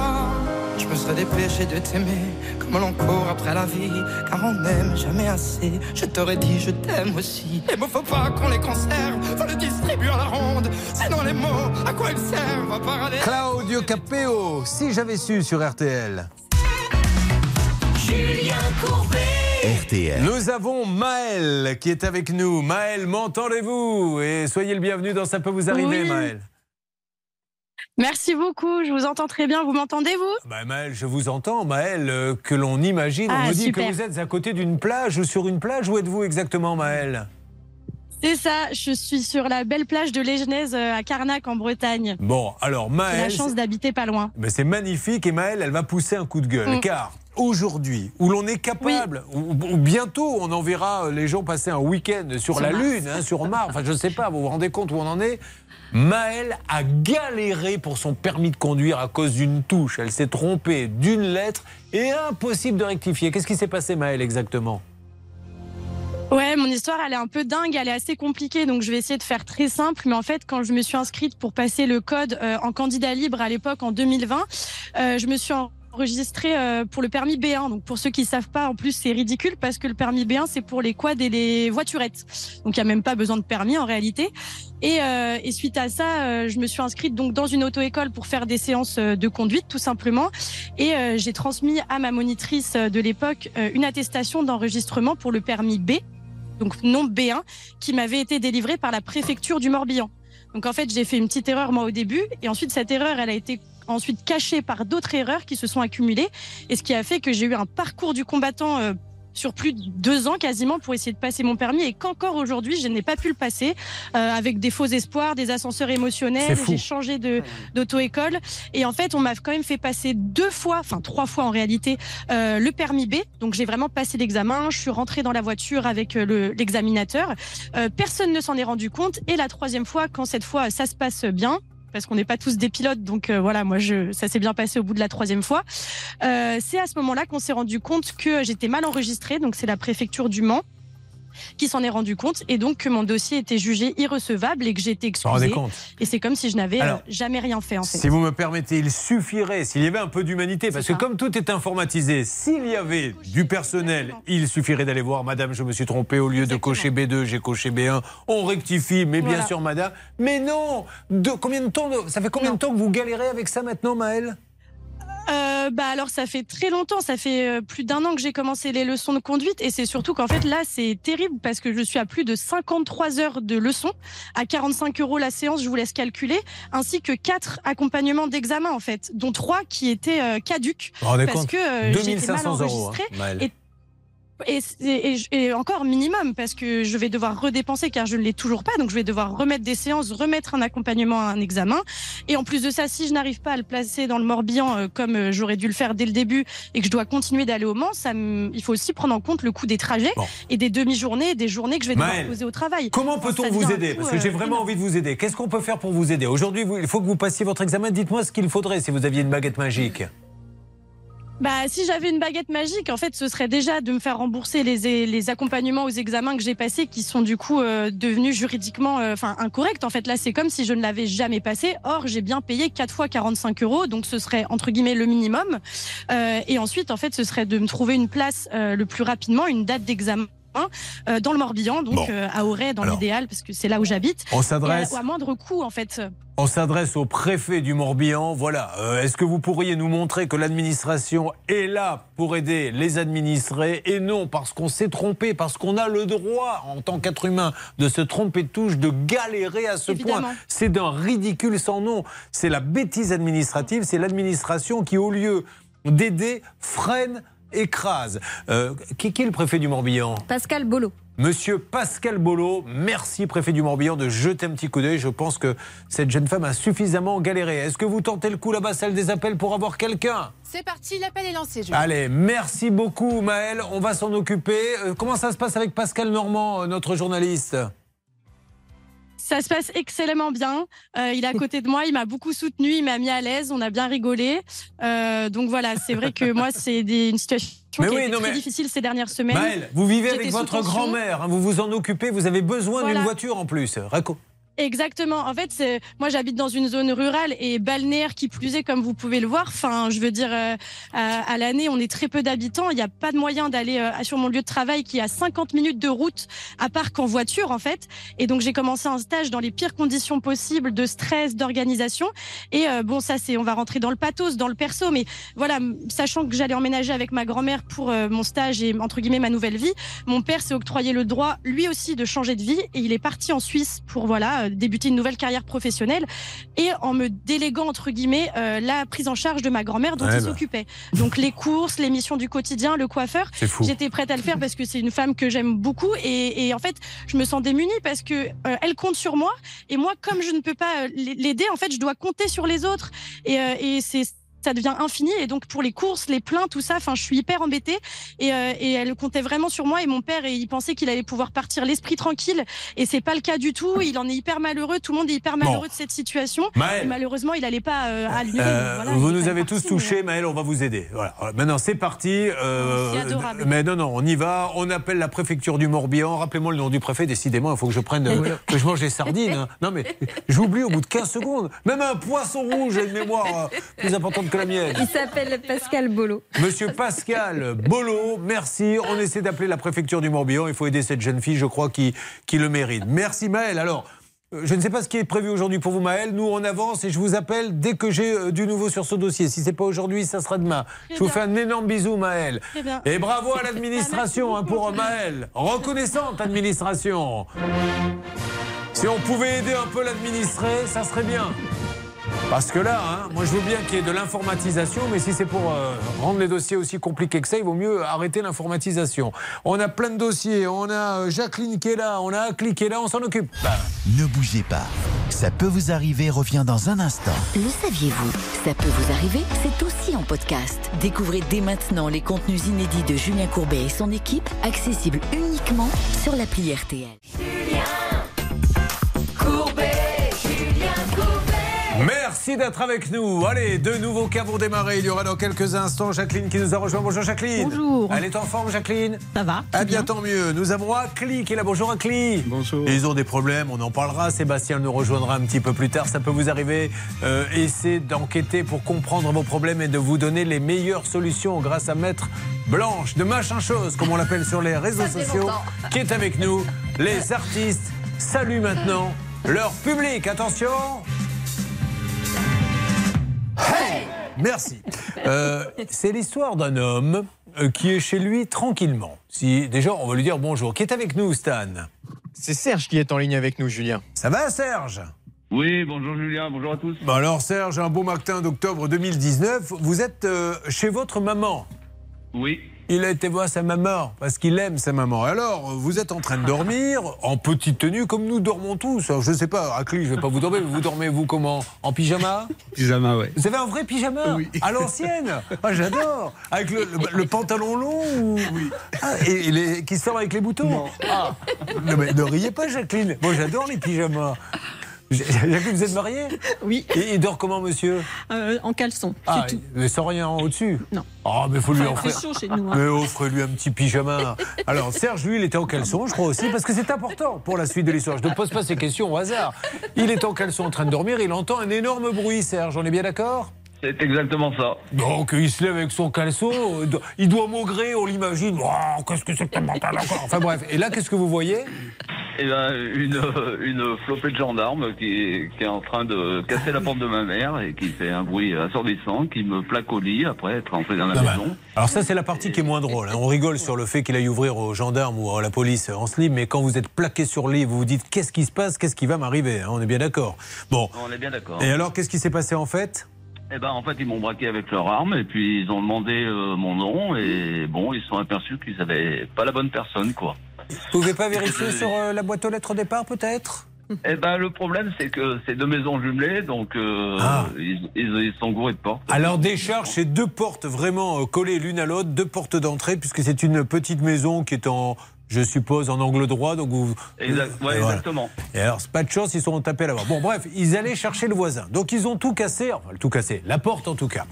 Me serais dépêché de t'aimer comme l'on court après la vie, car on n'aime jamais assez. Je t'aurais dit je t'aime aussi. Les mots faut pas qu'on les conserve, faut les distribuer à la ronde. Sinon les mots, à quoi ils servent à parler Claudio Capéo, si j'avais su sur RTL. Julien Courbet. RTL. Nous avons Maël qui est avec nous. Maël, m'entendez-vous? Et soyez le bienvenu dans Ça peut vous arriver, Oui. Maël. Merci beaucoup, je vous entends très bien. Vous m'entendez, vous? Bah, Maël, je vous entends. Maël, euh, que l'on imagine, on Ah, me dit super. que vous êtes à côté d'une plage ou sur une plage. Où êtes-vous exactement, Maël C'est ça, je suis sur la belle plage de Légenèse euh, à Carnac en Bretagne. Bon, alors J'ai la chance d'habiter pas loin. Ben, c'est magnifique et Maëlle, elle va pousser un coup de gueule. Mm. Car aujourd'hui, où l'on est capable, ou, ou bientôt on en verra les gens passer un week-end sur, Sur la Mars. Lune, hein, sur Mars, enfin je ne sais pas, vous vous rendez compte où on en est? Maëlle a galéré pour son permis de conduire à cause d'une touche. Elle s'est trompée d'une lettre et impossible de rectifier. Qu'est-ce qui s'est passé, Maëlle, exactement? Ouais, mon histoire, elle est un peu dingue, elle est assez compliquée, donc je vais essayer de faire très simple. Mais en fait, quand je me suis inscrite pour passer le code euh, en candidat libre à l'époque, en 2020, euh, je me suis en- enregistré euh, pour le permis B1. Donc pour ceux qui savent pas, en plus c'est ridicule parce que le permis B1 c'est pour les quads et les voiturettes. Donc il y a même pas besoin de permis en réalité. Et, euh, et suite à ça, euh, je me suis inscrite donc dans une auto-école pour faire des séances euh, de conduite tout simplement. Et euh, j'ai transmis à ma monitrice de l'époque une attestation d'enregistrement pour le permis B, donc non B1, qui m'avait été délivrée par la préfecture du Morbihan. Donc en fait, j'ai fait une petite erreur moi au début, et ensuite cette erreur, elle a été ensuite cachée par d'autres erreurs qui se sont accumulées, et ce qui a fait que j'ai eu un parcours du combattant. euh, sur plus de deux ans quasiment pour essayer de passer mon permis et qu'encore aujourd'hui je n'ai pas pu le passer euh, avec des faux espoirs, des ascenseurs émotionnels, j'ai changé de d'auto-école et en fait on m'a quand même fait passer deux fois, enfin trois fois en réalité euh, le permis B. Donc j'ai vraiment passé l'examen, je suis rentrée dans la voiture avec euh, le- l'examinateur. Personne ne s'en est rendu compte et la troisième fois quand cette fois ça se passe bien parce qu'on n'est pas tous des pilotes, donc euh, voilà, moi je, ça s'est bien passé au bout de la troisième fois. Euh, c'est à ce moment-là qu'on s'est rendu compte que j'étais mal enregistrée, donc c'est la préfecture du Mans qui s'en est rendu compte et donc que mon dossier était jugé irrecevable et que j'étais compte Et c'est comme si je n'avais euh, jamais rien fait en fait. Si vous me permettez, il suffirait, s'il y avait un peu d'humanité, parce que comme tout est informatisé, s'il y avait du personnel, il suffirait d'aller voir Madame, je me suis trompé, au lieu de cocher B2, j'ai coché B1, on rectifie, mais bien sûr Madame. Mais non de, Combien de temps Ça fait combien de temps que vous galérez avec ça maintenant, Maëlle? Euh, bah alors ça fait très longtemps, ça fait euh, plus d'un an que j'ai commencé les leçons de conduite et c'est surtout qu'en fait là c'est terrible parce que je suis à plus de 53 heures de leçons à 45 euros la séance, je vous laisse calculer, ainsi que quatre accompagnements d'examen en fait, dont trois qui étaient euh, caduques parce compte que euh, j'étais mal 2500 euros, enregistrée hein, Maëlle. et et, et- et- et encore minimum parce que je vais devoir redépenser car je ne l'ai toujours pas. Donc je vais devoir remettre des séances remettre un accompagnement à un examen. Et en plus de ça si je n'arrive pas à le placer dans le Morbihan euh, comme euh, j'aurais dû le faire dès le début et que je dois continuer d'aller au Mans ça me- il faut aussi prendre en compte le coût des trajets et des demi-journées et des journées que je vais devoir Maëlle, poser au travail. Comment peut-on vous aider? Parce que euh, j'ai vraiment envie de vous aider. Qu'est-ce qu'on peut faire pour vous aider? Aujourd'hui, il faut que vous passiez votre examen. Dites-moi ce qu'il faudrait si vous aviez une baguette magique. Bah, si j'avais une baguette magique, en fait, ce serait déjà de me faire rembourser les, les accompagnements aux examens que j'ai passés, qui sont du coup euh, devenus juridiquement, euh, enfin, incorrects. En fait, là, c'est comme si je ne l'avais jamais passé. Or, j'ai bien payé 4 fois 45 euros, donc ce serait entre guillemets le minimum. Euh, et ensuite, en fait, ce serait de me trouver une place euh, le plus rapidement, une date d'examen. Euh, dans le Morbihan, donc Bon. euh, à Auray, dans l'idéal, parce que c'est là où j'habite. on s'adresse- à, à moindre coût, en fait. On s'adresse au préfet du Morbihan. Voilà. Euh, Est-ce que vous pourriez nous montrer que l'administration est là pour aider les administrés et non parce qu'on s'est trompé, parce qu'on a le droit en tant qu'être humain de se tromper de touche, de galérer à ce Évidemment. point. C'est d'un ridicule sans nom. C'est la bêtise administrative. C'est l'administration qui, au lieu d'aider, freine, écrase. Euh, qui, qui est le préfet du Morbihan Pascal Bolo. Monsieur Pascal Bolo, merci préfet du Morbihan de jeter un petit coup d'œil. Je pense que cette jeune femme a suffisamment galéré. Est-ce que vous tentez le coup là-bas, celle des appels pour avoir quelqu'un? C'est parti, l'appel est lancé. Julien. Allez, merci beaucoup Maëlle, on va s'en occuper. Euh, comment ça se passe avec Pascal Normand, euh, notre journaliste? Ça se passe excellemment bien. Euh, il est à côté de moi, il m'a beaucoup soutenu, il m'a mis à l'aise, on a bien rigolé. Euh, donc voilà, c'est vrai que moi, c'est des- une situation Mais qui a oui, été non, très mais- difficile ces dernières semaines. Maëlle, vous vivez avec votre grand-mère, hein, vous vous en occupez, vous avez besoin d'une voiture en plus. Raco- Exactement. En fait, moi, j'habite dans une zone rurale et balnéaire qui plus est, comme vous pouvez le voir. Enfin, je veux dire, euh, à, l'année, on est très peu d'habitants. Il n'y a pas de moyen d'aller euh, sur mon lieu de travail qui est à 50 minutes de route, à part qu'en voiture, en fait. Et donc, j'ai commencé un stage dans les pires conditions possibles de stress, d'organisation. Et euh, bon, ça, c'est, on va rentrer dans le pathos, dans le perso. Mais voilà, sachant que j'allais emménager avec ma grand-mère pour euh, mon stage et entre guillemets ma nouvelle vie, mon père s'est octroyé le droit, lui aussi, de changer de vie. Et il est parti en Suisse pour voilà euh, débuter une nouvelle carrière professionnelle et en me déléguant entre guillemets euh, la prise en charge de ma grand-mère dont Ouais, il bah. s'occupait. Donc les courses, les missions du quotidien, le coiffeur. J'étais prête à le faire parce que c'est une femme que j'aime beaucoup et, et en fait je me sens démunie parce que euh, elle compte sur moi et moi comme je ne peux pas euh, l'aider en fait je dois compter sur les autres et, euh, et c'est ça devient infini et donc pour les courses, les pleins, tout ça, enfin je suis hyper embêtée et, euh, et elle comptait vraiment sur moi et mon père et il pensait qu'il allait pouvoir partir l'esprit tranquille et c'est pas le cas du tout. Il en est hyper malheureux, tout le monde est hyper malheureux de cette situation. Maëlle. Et malheureusement il allait pas euh, à. Euh, Voilà, vous nous avez parti, tous touchés, Maëlle, on va vous aider. Voilà. Euh, Maintenant, c'est parti. euh, C'est adorable. mais non, non, on y va. On appelle la préfecture du Morbihan. Rappelez-moi le nom du préfet. Décidément, il faut que je prenne, euh, que je mange des sardines. hein. Non, mais j'oublie au bout de 15 secondes. Même un poisson rouge a une mémoire euh, plus importante que la mienne. Il s'appelle Pascal Bolo. Monsieur Pascal Bolo, merci. On essaie d'appeler la préfecture du Morbihan. Il faut aider cette jeune fille, je crois, qui, qui le mérite. Merci Maël. Alors, euh, je ne sais pas ce qui est prévu aujourd'hui pour vous, Maël. Nous, on avance et je vous appelle dès que j'ai euh, du nouveau sur ce dossier. Si c'est pas aujourd'hui, ça sera demain. Très je vous bien. fais un énorme bisou, Maël. Très bien. Et bravo à l'administration hein, pour Maël. Reconnaissante administration. Si on pouvait aider un peu l'administré, ça serait bien. Parce que là, hein, moi je veux bien qu'il y ait de l'informatisation, mais si c'est pour euh, rendre les dossiers aussi compliqués que ça, il vaut mieux arrêter l'informatisation. On a plein de dossiers, on a euh, Jacqueline qui est là, on a Akli qui est là, on s'en occupe. Bah, Ne bougez pas. Ça peut vous arriver revient dans un instant. Le saviez-vous? Ça peut vous arriver, c'est aussi en podcast. Découvrez dès maintenant les contenus inédits de Julien Courbet et son équipe, accessibles uniquement sur l'appli RTL. Merci d'être avec nous. Allez, deux nouveaux cas vont démarrer. Il y aura dans quelques instants Jacqueline qui nous a rejoint. Bonjour Jacqueline. Bonjour. Elle est en forme Jacqueline? Ça va Ah bien, tant mieux. Nous avons Akli qui est là. Bonjour Akli. Bonjour. Ils ont des problèmes, on en parlera. Sébastien nous rejoindra un petit peu plus tard. Ça peut vous arriver. Euh, essayez d'enquêter pour comprendre vos problèmes et de vous donner les meilleures solutions grâce à Maître Blanche de Machin Chose, comme on l'appelle sur les réseaux Ça sociaux, qui est avec nous. Les artistes saluent maintenant leur public. Attention. Hey Merci. Euh, c'est l'histoire d'un homme euh, qui est chez lui tranquillement. Si déjà on va lui dire bonjour. Qui est avec nous, Stan? C'est Serge qui est en ligne avec nous, Julien. Ça va, Serge? Oui, bonjour Julien, bonjour à tous. Bon alors, Serge, un beau matin d'octobre 2019, vous êtes euh, chez votre maman? Oui. Il a été voir sa maman parce qu'il aime sa maman. Alors, vous êtes en train de dormir en petite tenue comme nous dormons tous. Alors, je sais pas, Akli, je vais pas vous dormir, mais vous dormez vous comment En pyjama Pyjama, ouais. Vous avez un vrai pyjama À l'ancienne Ah, j'adore Avec le, le- le pantalon long ou... Ah, et, et les- qui ferme avec les boutons Ah non, mais ne riez pas, Jacqueline. Moi, j'adore les pyjamas. Vous êtes mariée Oui. Et il dort comment, monsieur Euh, en caleçon, Ah, tout. mais sans rien au-dessus Non. Ah, mais faut lui Enfin, offrir. chaud chez nous, hein. Mais offrez-lui un petit pyjama. Alors, Serge, lui, il était en caleçon, je crois aussi, parce que c'est important pour la suite de l'histoire. Je ne pose pas ces questions au hasard. Il est en caleçon en train de dormir, il entend un énorme bruit, Serge. On est bien d'accord? C'est exactement ça. Donc, il se lève avec son caleçon, euh, il doit maugrer, on l'imagine. Oh, qu'est-ce que c'est que ta mental encore? Enfin bref, et là, qu'est-ce que vous voyez? Eh ben, une, euh, une flopée de gendarmes qui est, qui est en train de casser la porte de ma mère et qui fait un bruit assourdissant, qui me plaque au lit après être rentré dans la Non, maison. Alors ça, c'est la partie qui est moins drôle. hein. On rigole sur le fait qu'il aille ouvrir aux gendarmes ou à la police en slip, mais quand vous êtes plaqué sur le lit, vous vous dites qu'est-ce qui se passe, qu'est-ce qui va m'arriver? Hein, On est bien d'accord. Bon. On est bien d'accord. Et alors, qu'est-ce qui s'est passé en fait? Eh ben, en fait, ils m'ont braqué avec leur arme et puis ils ont demandé euh, mon nom et bon, ils se sont aperçus qu'ils avaient pas la bonne personne, quoi. Vous pouvez pas vérifier sur euh, la boîte aux lettres au départ, peut-être? Eh ben, le problème, c'est que c'est deux maisons jumelées, donc euh, Ah. ils, ils- ils sont gourés de portes. Alors décharge, c'est deux portes vraiment euh, collées l'une à l'autre, deux portes d'entrée, puisque c'est une petite maison qui est en, je suppose, en angle droit. Donc vous, Exact- ouais, Et voilà. exactement. Et alors, c'est pas de chance, ils sont tapés là-bas. Bon, bref, ils allaient chercher le voisin. Donc, ils ont tout cassé, enfin, tout cassé, la porte en tout cas.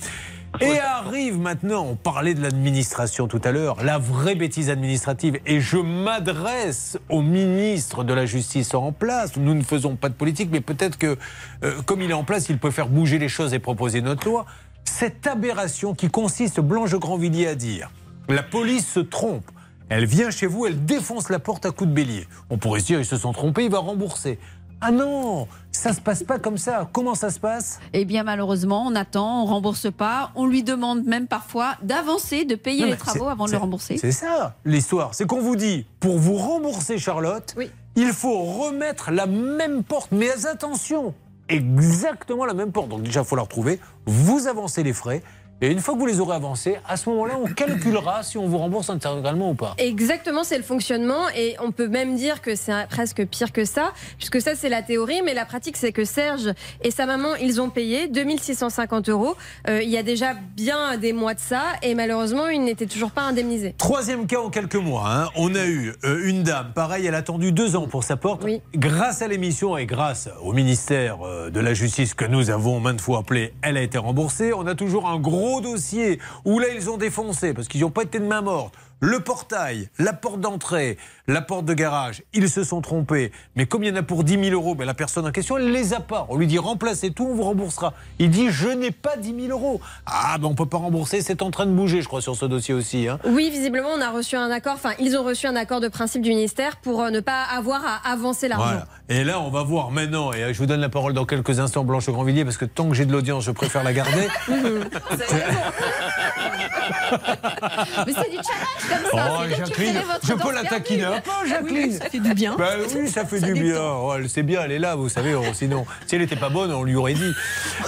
Et arrive maintenant, on parlait de l'administration tout à l'heure, la vraie bêtise administrative. Et je m'adresse au ministre de la Justice en place. Nous ne faisons pas de politique, mais peut-être que, euh, comme il est en place, il peut faire bouger les choses et proposer notre loi. Cette aberration qui consiste, Blanche Grandvilliers, à dire la police se trompe. Elle vient chez vous, elle défonce la porte à coups de bélier. On pourrait se dire, ils se sont trompés, il va rembourser. Ah non, ça se passe pas comme ça. Comment ça se passe? Eh bien, malheureusement, on attend, on rembourse pas. On lui demande même parfois d'avancer, de payer Non, les travaux avant de le rembourser. C'est ça l'histoire. C'est qu'on vous dit, pour vous rembourser, Charlotte, il faut remettre la même porte. Mais attention, exactement la même porte. Donc déjà, il faut la retrouver. Vous avancez les frais. Et une fois que vous les aurez avancés, à ce moment-là, on calculera si on vous rembourse intégralement ou pas. Exactement, c'est le fonctionnement et on peut même dire que c'est presque pire que ça, puisque ça c'est la théorie, mais la pratique c'est que Serge et sa maman, ils ont payé 2650 euros euh, il y a déjà bien des mois de ça et malheureusement ils n'étaient toujours pas indemnisés. Troisième cas en quelques mois. hein. On a eu euh, une dame, pareil, elle a attendu deux ans pour sa porte. Grâce à l'émission et grâce au ministère euh, de la Justice que nous avons maintes fois appelé, elle a été remboursée. On a toujours un gros gros dossiers où là ils ont défoncé parce qu'ils n'ont pas été de main morte. Le portail, la porte d'entrée, la porte de garage, ils se sont trompés. Mais comme il y en a pour 10 000 euros, ben la personne en question, elle les a pas. On lui dit remplacez tout, on vous remboursera. Il dit je n'ai pas 10 000 euros. Ah ben on peut pas rembourser, c'est en train de bouger, je crois, sur ce dossier aussi. hein. Oui, visiblement, on a reçu un accord, enfin, ils ont reçu un accord de principe du ministère pour euh, ne pas avoir à avancer l'argent. Voilà. Et là, on va voir maintenant, et euh, je vous donne la parole dans quelques instants, Blanche Grandvilliers, parce que tant que j'ai de l'audience, je préfère la garder. Mais c'est du challenge comme ça. Oh, Jacqueline, votre je peux l'attaquiner perdue un peu, Jacqueline. Ça fait du bien. Bah oui, ça fait du bien. Oh, elle- c'est bien, elle est là, vous savez. oh, sinon, si elle n'était pas bonne, on lui aurait dit.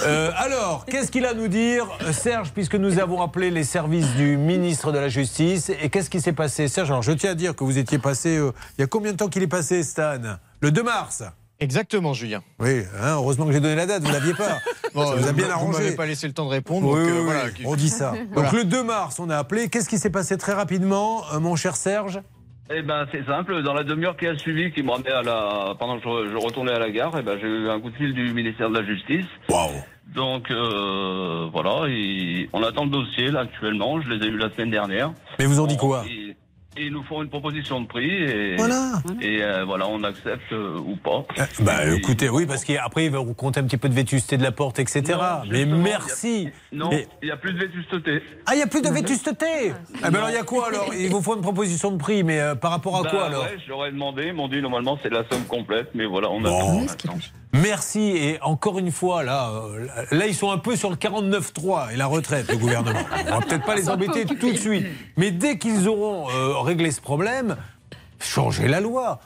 Euh, alors, qu'est-ce qu'il a à nous dire, Serge, puisque nous avons appelé les services du ministre de la Justice Et qu'est-ce qui s'est passé, Serge Alors, je tiens à dire que vous étiez passé. euh, il y a combien de temps qu'il est passé, Stan? Le 2 mars. Exactement, Julien. Oui, hein, heureusement que j'ai donné la date, vous ne l'aviez pas. ça vous a bien Vous arrangé. m'avez pas laissé le temps de répondre. Oui, donc, oui, euh, oui, on dit ça. Voilà. Donc le 2 mars, on a appelé. Qu'est-ce qui s'est passé très rapidement, euh, mon cher Serge? Eh ben, c'est simple. Dans la demi-heure qui a suivi, qui me ramenait à la, pendant que je, je retournais à la gare, eh ben, j'ai eu un coup de fil du ministère de la Justice. Donc, euh, voilà, et on attend le dossier, là, actuellement. Je les ai eus la semaine dernière. Mais vous en dit quoi? et ils nous font une proposition de prix et Voilà. et euh, voilà on accepte euh, ou pas. Bah écoutez, oui, parce qu'après, il va vous compter un petit peu de vétusté de la porte, etc. Non, Mais merci. il a- Non, Mais- il n'y a plus de vétusteté. Ah, il n'y a plus de vétusteté Ah, ben alors, il y a quoi alors? Il vous faut une proposition de prix, mais euh, par rapport à Bah, quoi alors? ouais, ai demandé, ils m'ont dit normalement c'est la somme complète, mais voilà, on attend. pour l'instant. Merci. Et encore une fois, là, euh, là, ils sont un peu sur le 49-3 et la retraite, le gouvernement. On va peut-être pas les embêter tout de suite. Mais dès qu'ils auront euh, réglé ce problème, changez la loi.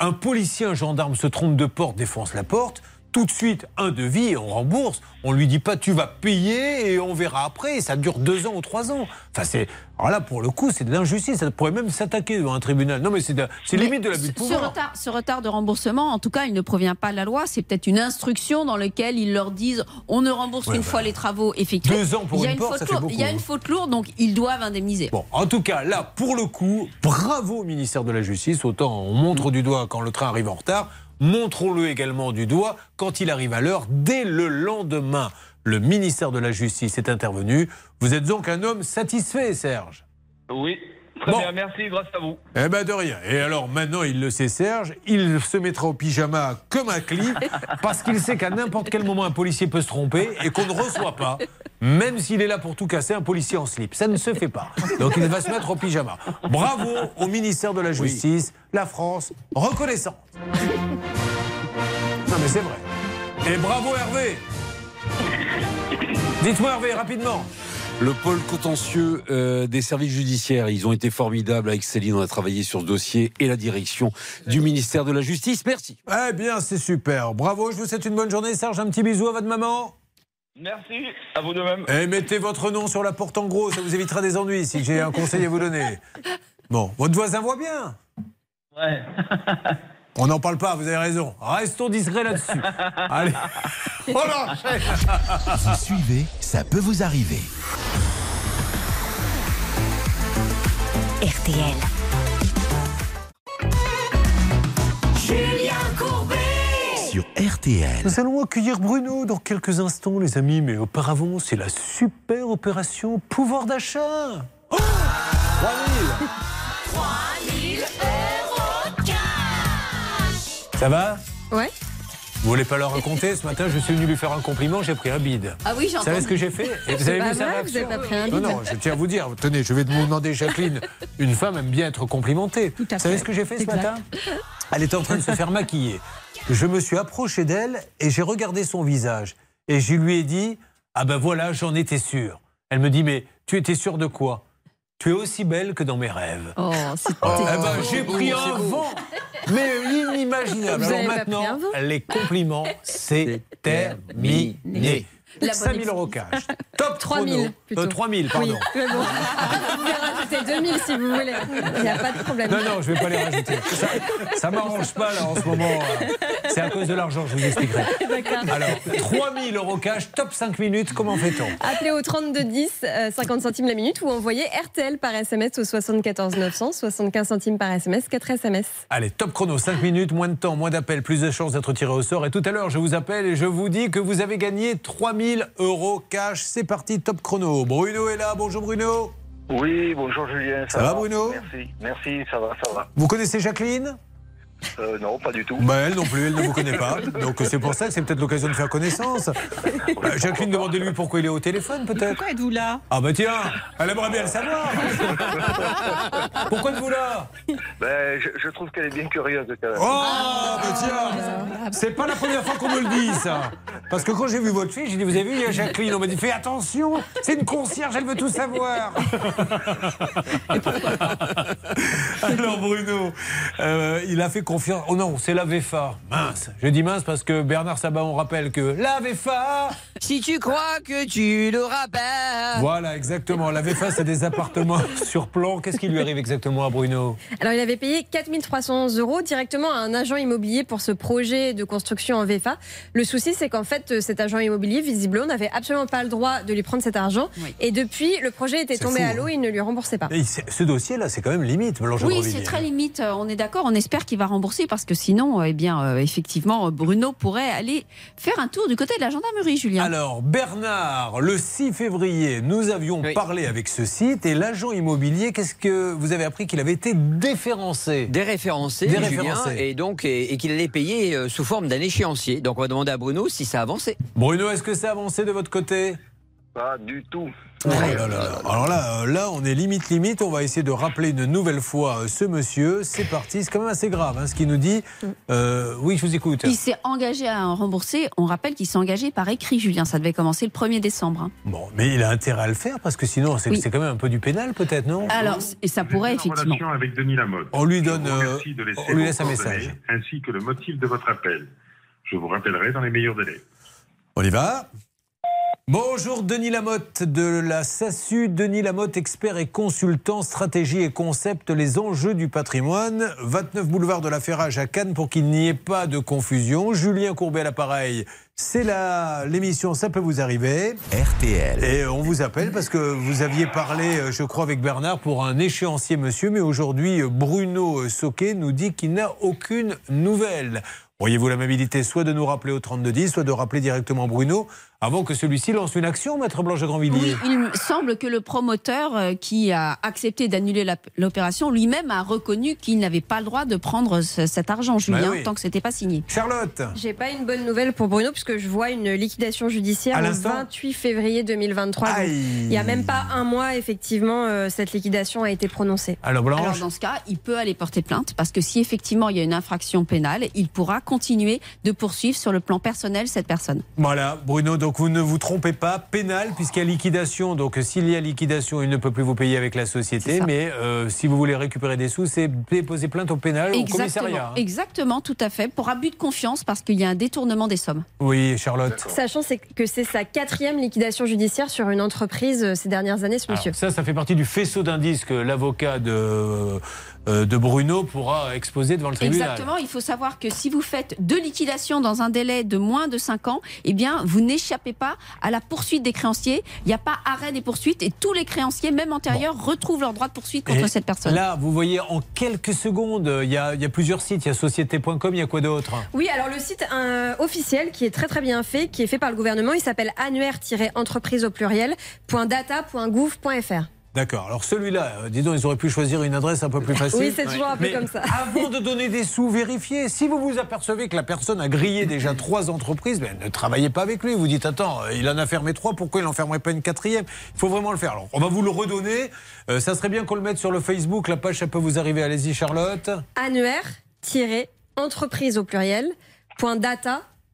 Un policier, un gendarme se trompe de porte, défonce la porte. Tout de suite, un devis et on rembourse. On lui dit pas tu vas payer et on verra après. Ça dure deux ans ou trois ans. Enfin, c'est. Alors là, pour le coup, c'est de l'injustice. Ça pourrait même s'attaquer devant un tribunal. Non, mais c'est limite de l'abus de ce- retard, ce retard de remboursement, en tout cas, il ne provient pas de la loi. C'est peut-être une instruction dans laquelle ils leur disent on ne rembourse Ouais, qu'une bah, fois les travaux effectués. deux ans pour il y a une porte, faute ça fait lourde. Il y a une hein. faute lourde, donc ils doivent indemniser. Bon, en tout cas, là, pour le coup, bravo au ministère de la Justice. Autant on montre du doigt quand le train arrive en retard, montrons-le également du doigt quand il arrive à l'heure, dès le lendemain. Le ministère de la Justice est intervenu. Vous êtes donc un homme satisfait, Serge Oui, très Bon. bien, merci, grâce à vous. Eh ben de rien. Et alors maintenant, il le sait, Serge, il se mettra au pyjama comme un clip parce qu'il sait qu'à n'importe quel moment, un policier peut se tromper et qu'on ne reçoit pas, même s'il est là pour tout casser, un policier en slip. Ça ne se fait pas. Donc il va se mettre au pyjama. Bravo au ministère de la Justice, la France, reconnaissante. Non mais c'est vrai. Et bravo Hervé. Dites-moi Hervé, rapidement. Le pôle contentieux euh, des services judiciaires, ils ont été formidables avec Céline, on a travaillé sur ce dossier et la direction du ministère de la Justice. Merci. Eh bien, c'est super. Bravo, je vous souhaite une bonne journée. Serge, un petit bisou à votre maman. Merci, à vous de même. Et mettez votre nom sur la porte en gros, ça vous évitera des ennuis si j'ai un conseil à vous donner. Bon, votre voisin voit bien. Ouais. On n'en parle pas, vous avez raison. Restons discrets là-dessus. Allez. Oh là Vous suivez, ça peut vous arriver. RTL. Julien Courbet Sur RTL. Nous allons accueillir Bruno dans quelques instants, les amis, mais auparavant, c'est la super opération pouvoir d'achat. Oh 3000 3000 euros Ça va Ouais. Vous voulez pas leur raconter Ce matin, je suis venu lui faire un compliment, j'ai pris un bide. Ah oui, j'ai Vous savez ce que j'ai fait Et vous avez vu vous avez pas pris un Non, bide. non, je tiens à vous dire. Tenez, je vais vous demander, Jacqueline. Une femme aime bien être complimentée. à Vous savez fait. ce que j'ai fait ce matin Elle était en train de se faire maquiller. Je me suis approché d'elle et j'ai regardé son visage. Et je lui ai dit Ah ben voilà, j'en étais sûr. Elle me dit Mais tu étais sûr de quoi? Tu es aussi belle que dans mes rêves. Oh, c'est Eh ben, j'ai pris un vent, mais inimaginable. Vous Alors maintenant, les compliments, c'est terminé. La bonne 5000 ex- euros cash. Top 3000 chrono. plutôt. Euh, 3000, pardon. Oui, mais bon. vous pouvez rajouter 2000 si vous voulez. Il n'y a pas de problème. Non, non, je ne vais pas les rajouter. Ça, ça m'arrange pas, là, en ce moment. euh, C'est à cause de l'argent, je vous expliquerai. Alors, 3000 euros cash, top 5 minutes, comment fait-on? Appelez au 3210, euh, 50 centimes la minute, ou envoyez RTL par SMS au 74 900, 75 centimes par SMS, 4 SMS. Allez, top chrono, 5 minutes, moins de temps, moins d'appels, plus de chances d'être tiré au sort. Et tout à l'heure, je vous appelle et je vous dis que vous avez gagné 3000 euros cash. C'est parti, top chrono. Bruno est là, bonjour Bruno. Oui, bonjour Julien. Ça va, Bruno? Merci, merci, ça va, ça va. Vous connaissez Jacqueline? Euh, non, pas du tout. bah, Elle non plus, elle ne vous connaît pas. Donc c'est pour ça que c'est peut-être l'occasion de faire connaissance. Bah, Jacqueline, demandez-lui pourquoi il est au téléphone peut-être. Pourquoi êtes-vous là? Ah bah tiens, elle aimerait bien le savoir. pourquoi êtes-vous là? Ben, je, je trouve qu'elle est bien curieuse quand même. Oh, bah tiens C'est pas la première fois qu'on me le dit, ça. Parce que quand j'ai vu votre fille, j'ai dit, vous avez vu, il y a Jacqueline. On m'a dit, fais attention, c'est une concierge, elle veut tout savoir. Alors, Bruno, euh, il a fait confiance. Oh non, c'est la VFA. Mince. Je dis mince parce que Bernard Sabat, on rappelle que la VFA. Si tu crois que tu l'auras pas. Voilà, exactement. La VFA, c'est des appartements sur plan. Qu'est-ce qui lui arrive exactement à Bruno? Alors, il avait payé 4300 euros directement à un agent immobilier pour ce projet de construction en VFA. Le souci, c'est qu'en fait, cet agent immobilier, visiblement, n'avait absolument pas le droit de lui prendre cet argent. Et depuis, le projet était tombé fou, à l'eau, il ne lui remboursait pas. Et Ce dossier-là, c'est quand même limite, Blanche Oui, c'est très limite. Euh, On est d'accord. On espère qu'il va rembourser parce que sinon, eh bien, euh, effectivement, Bruno pourrait aller faire un tour du côté de la gendarmerie, Julien. Alors, Bernard, le 6 février, nous avions parlé avec ce site et l'agent immobilier, qu'est-ce que vous avez appris qu'il avait été déférencé? Déréférencé, Déréférencé. Julien, et donc et, et qu'il allait payer euh, sous forme d'un échéancier. Donc on va demander à Bruno si ça a avancé. Bruno, est-ce que ça a avancé de votre côté? Pas du tout. Oh là là là. Alors là, euh, là, on est limite limite. On va essayer de rappeler une nouvelle fois euh, ce monsieur. C'est parti. C'est quand même assez grave, hein, ce qu'il nous dit. Euh, oui, je vous écoute. Il s'est engagé à rembourser. On rappelle qu'il s'est engagé par écrit, Julien. Ça devait commencer le 1er décembre. hein. Bon, mais il a intérêt à le faire parce que sinon, c'est Oui. quand même un peu du pénal, peut-être, non? Alors, et ça pourrait effectivement. relation avec Denis Lamotte. On lui donne, euh, remercie de laisser on lui laisse un message. Ainsi que le motif de votre appel. Je vous rappellerai dans les meilleurs délais. On y va? Bonjour Denis Lamotte de la SASU. Denis Lamotte, expert et consultant stratégie et concept, les enjeux du patrimoine. 29 boulevard de la Ferrage à Cannes pour qu'il n'y ait pas de confusion. Julien Courbet à l'appareil. C'est la l'émission Ça peut vous arriver. RTL. Et on vous appelle parce que vous aviez parlé, euh, je crois, avec Bernard pour un échéancier monsieur, mais aujourd'hui, euh, Bruno Soquet nous dit qu'il n'a aucune nouvelle. Auriez-vous l'amabilité soit de nous rappeler au 3210, soit de rappeler directement Bruno avant que celui-ci lance une action, Maître Blanche de Grandvilliers Oui, il me semble que le promoteur euh, qui a accepté d'annuler l'opération lui-même a reconnu qu'il n'avait pas le droit de prendre ce- cet argent, Julien, oui. tant que c'était pas signé. Charlotte J'ai pas une bonne nouvelle pour Bruno puisque je vois une liquidation judiciaire le l'instant 28 février 2023. Donc, Aïe. il y a même pas un mois, effectivement, euh, cette liquidation a été prononcée. Alors Alors dans ce cas, il peut aller porter plainte parce que si effectivement il y a une infraction pénale, il pourra continuer de poursuivre sur le plan personnel cette personne. Voilà, Bruno, donc vous ne vous trompez pas, pénal, puisqu'il y a liquidation. Donc s'il y a liquidation, il ne peut plus vous payer avec la société. Mais euh, si vous voulez récupérer des sous, c'est déposer plainte au pénal, au commissariat. hein. exactement, tout à fait, pour abus de confiance parce qu'il y a un détournement des sommes. Oui, Charlotte. Sachant que c'est sa quatrième liquidation judiciaire sur une entreprise euh, ces dernières années, ce monsieur. Ça, ça fait partie du faisceau d'indices que l'avocat de, euh, de Bruno pourra exposer devant le tribunal. Exactement, il faut savoir que si vous faites deux liquidations dans un délai de moins de 5 ans, eh bien, vous n'échappez pas à la poursuite des créanciers. Il n'y a pas arrêt des poursuites et tous les créanciers, même antérieurs, retrouvent leur droit de poursuite contre Et cette personne. Là, vous voyez, en quelques secondes, il y a, il y a plusieurs sites. Il y a société.com, il y a quoi d'autre? Oui, alors le site euh, officiel qui est très très bien fait, qui est fait par le gouvernement, il s'appelle annuaire-entreprise au pluriel, .data.gouv.fr. D'accord. Alors celui-là, euh, dis donc, ils auraient pu choisir une adresse un peu plus facile. Oui, c'est toujours un peu Mais comme ça. Avant de donner des sous, vérifiez. Si vous vous apercevez que la personne a grillé déjà trois entreprises, ben, ne travaillez pas avec lui. Vous dites, attends, euh, il en a fermé trois, pourquoi il n'en fermerait pas une quatrième? Il faut vraiment le faire. Alors, on va vous le redonner. Euh, ça serait bien qu'on le mette sur le Facebook. La page, ça peut vous arriver. Allez-y, Charlotte. annuaire-entreprise au pluriel,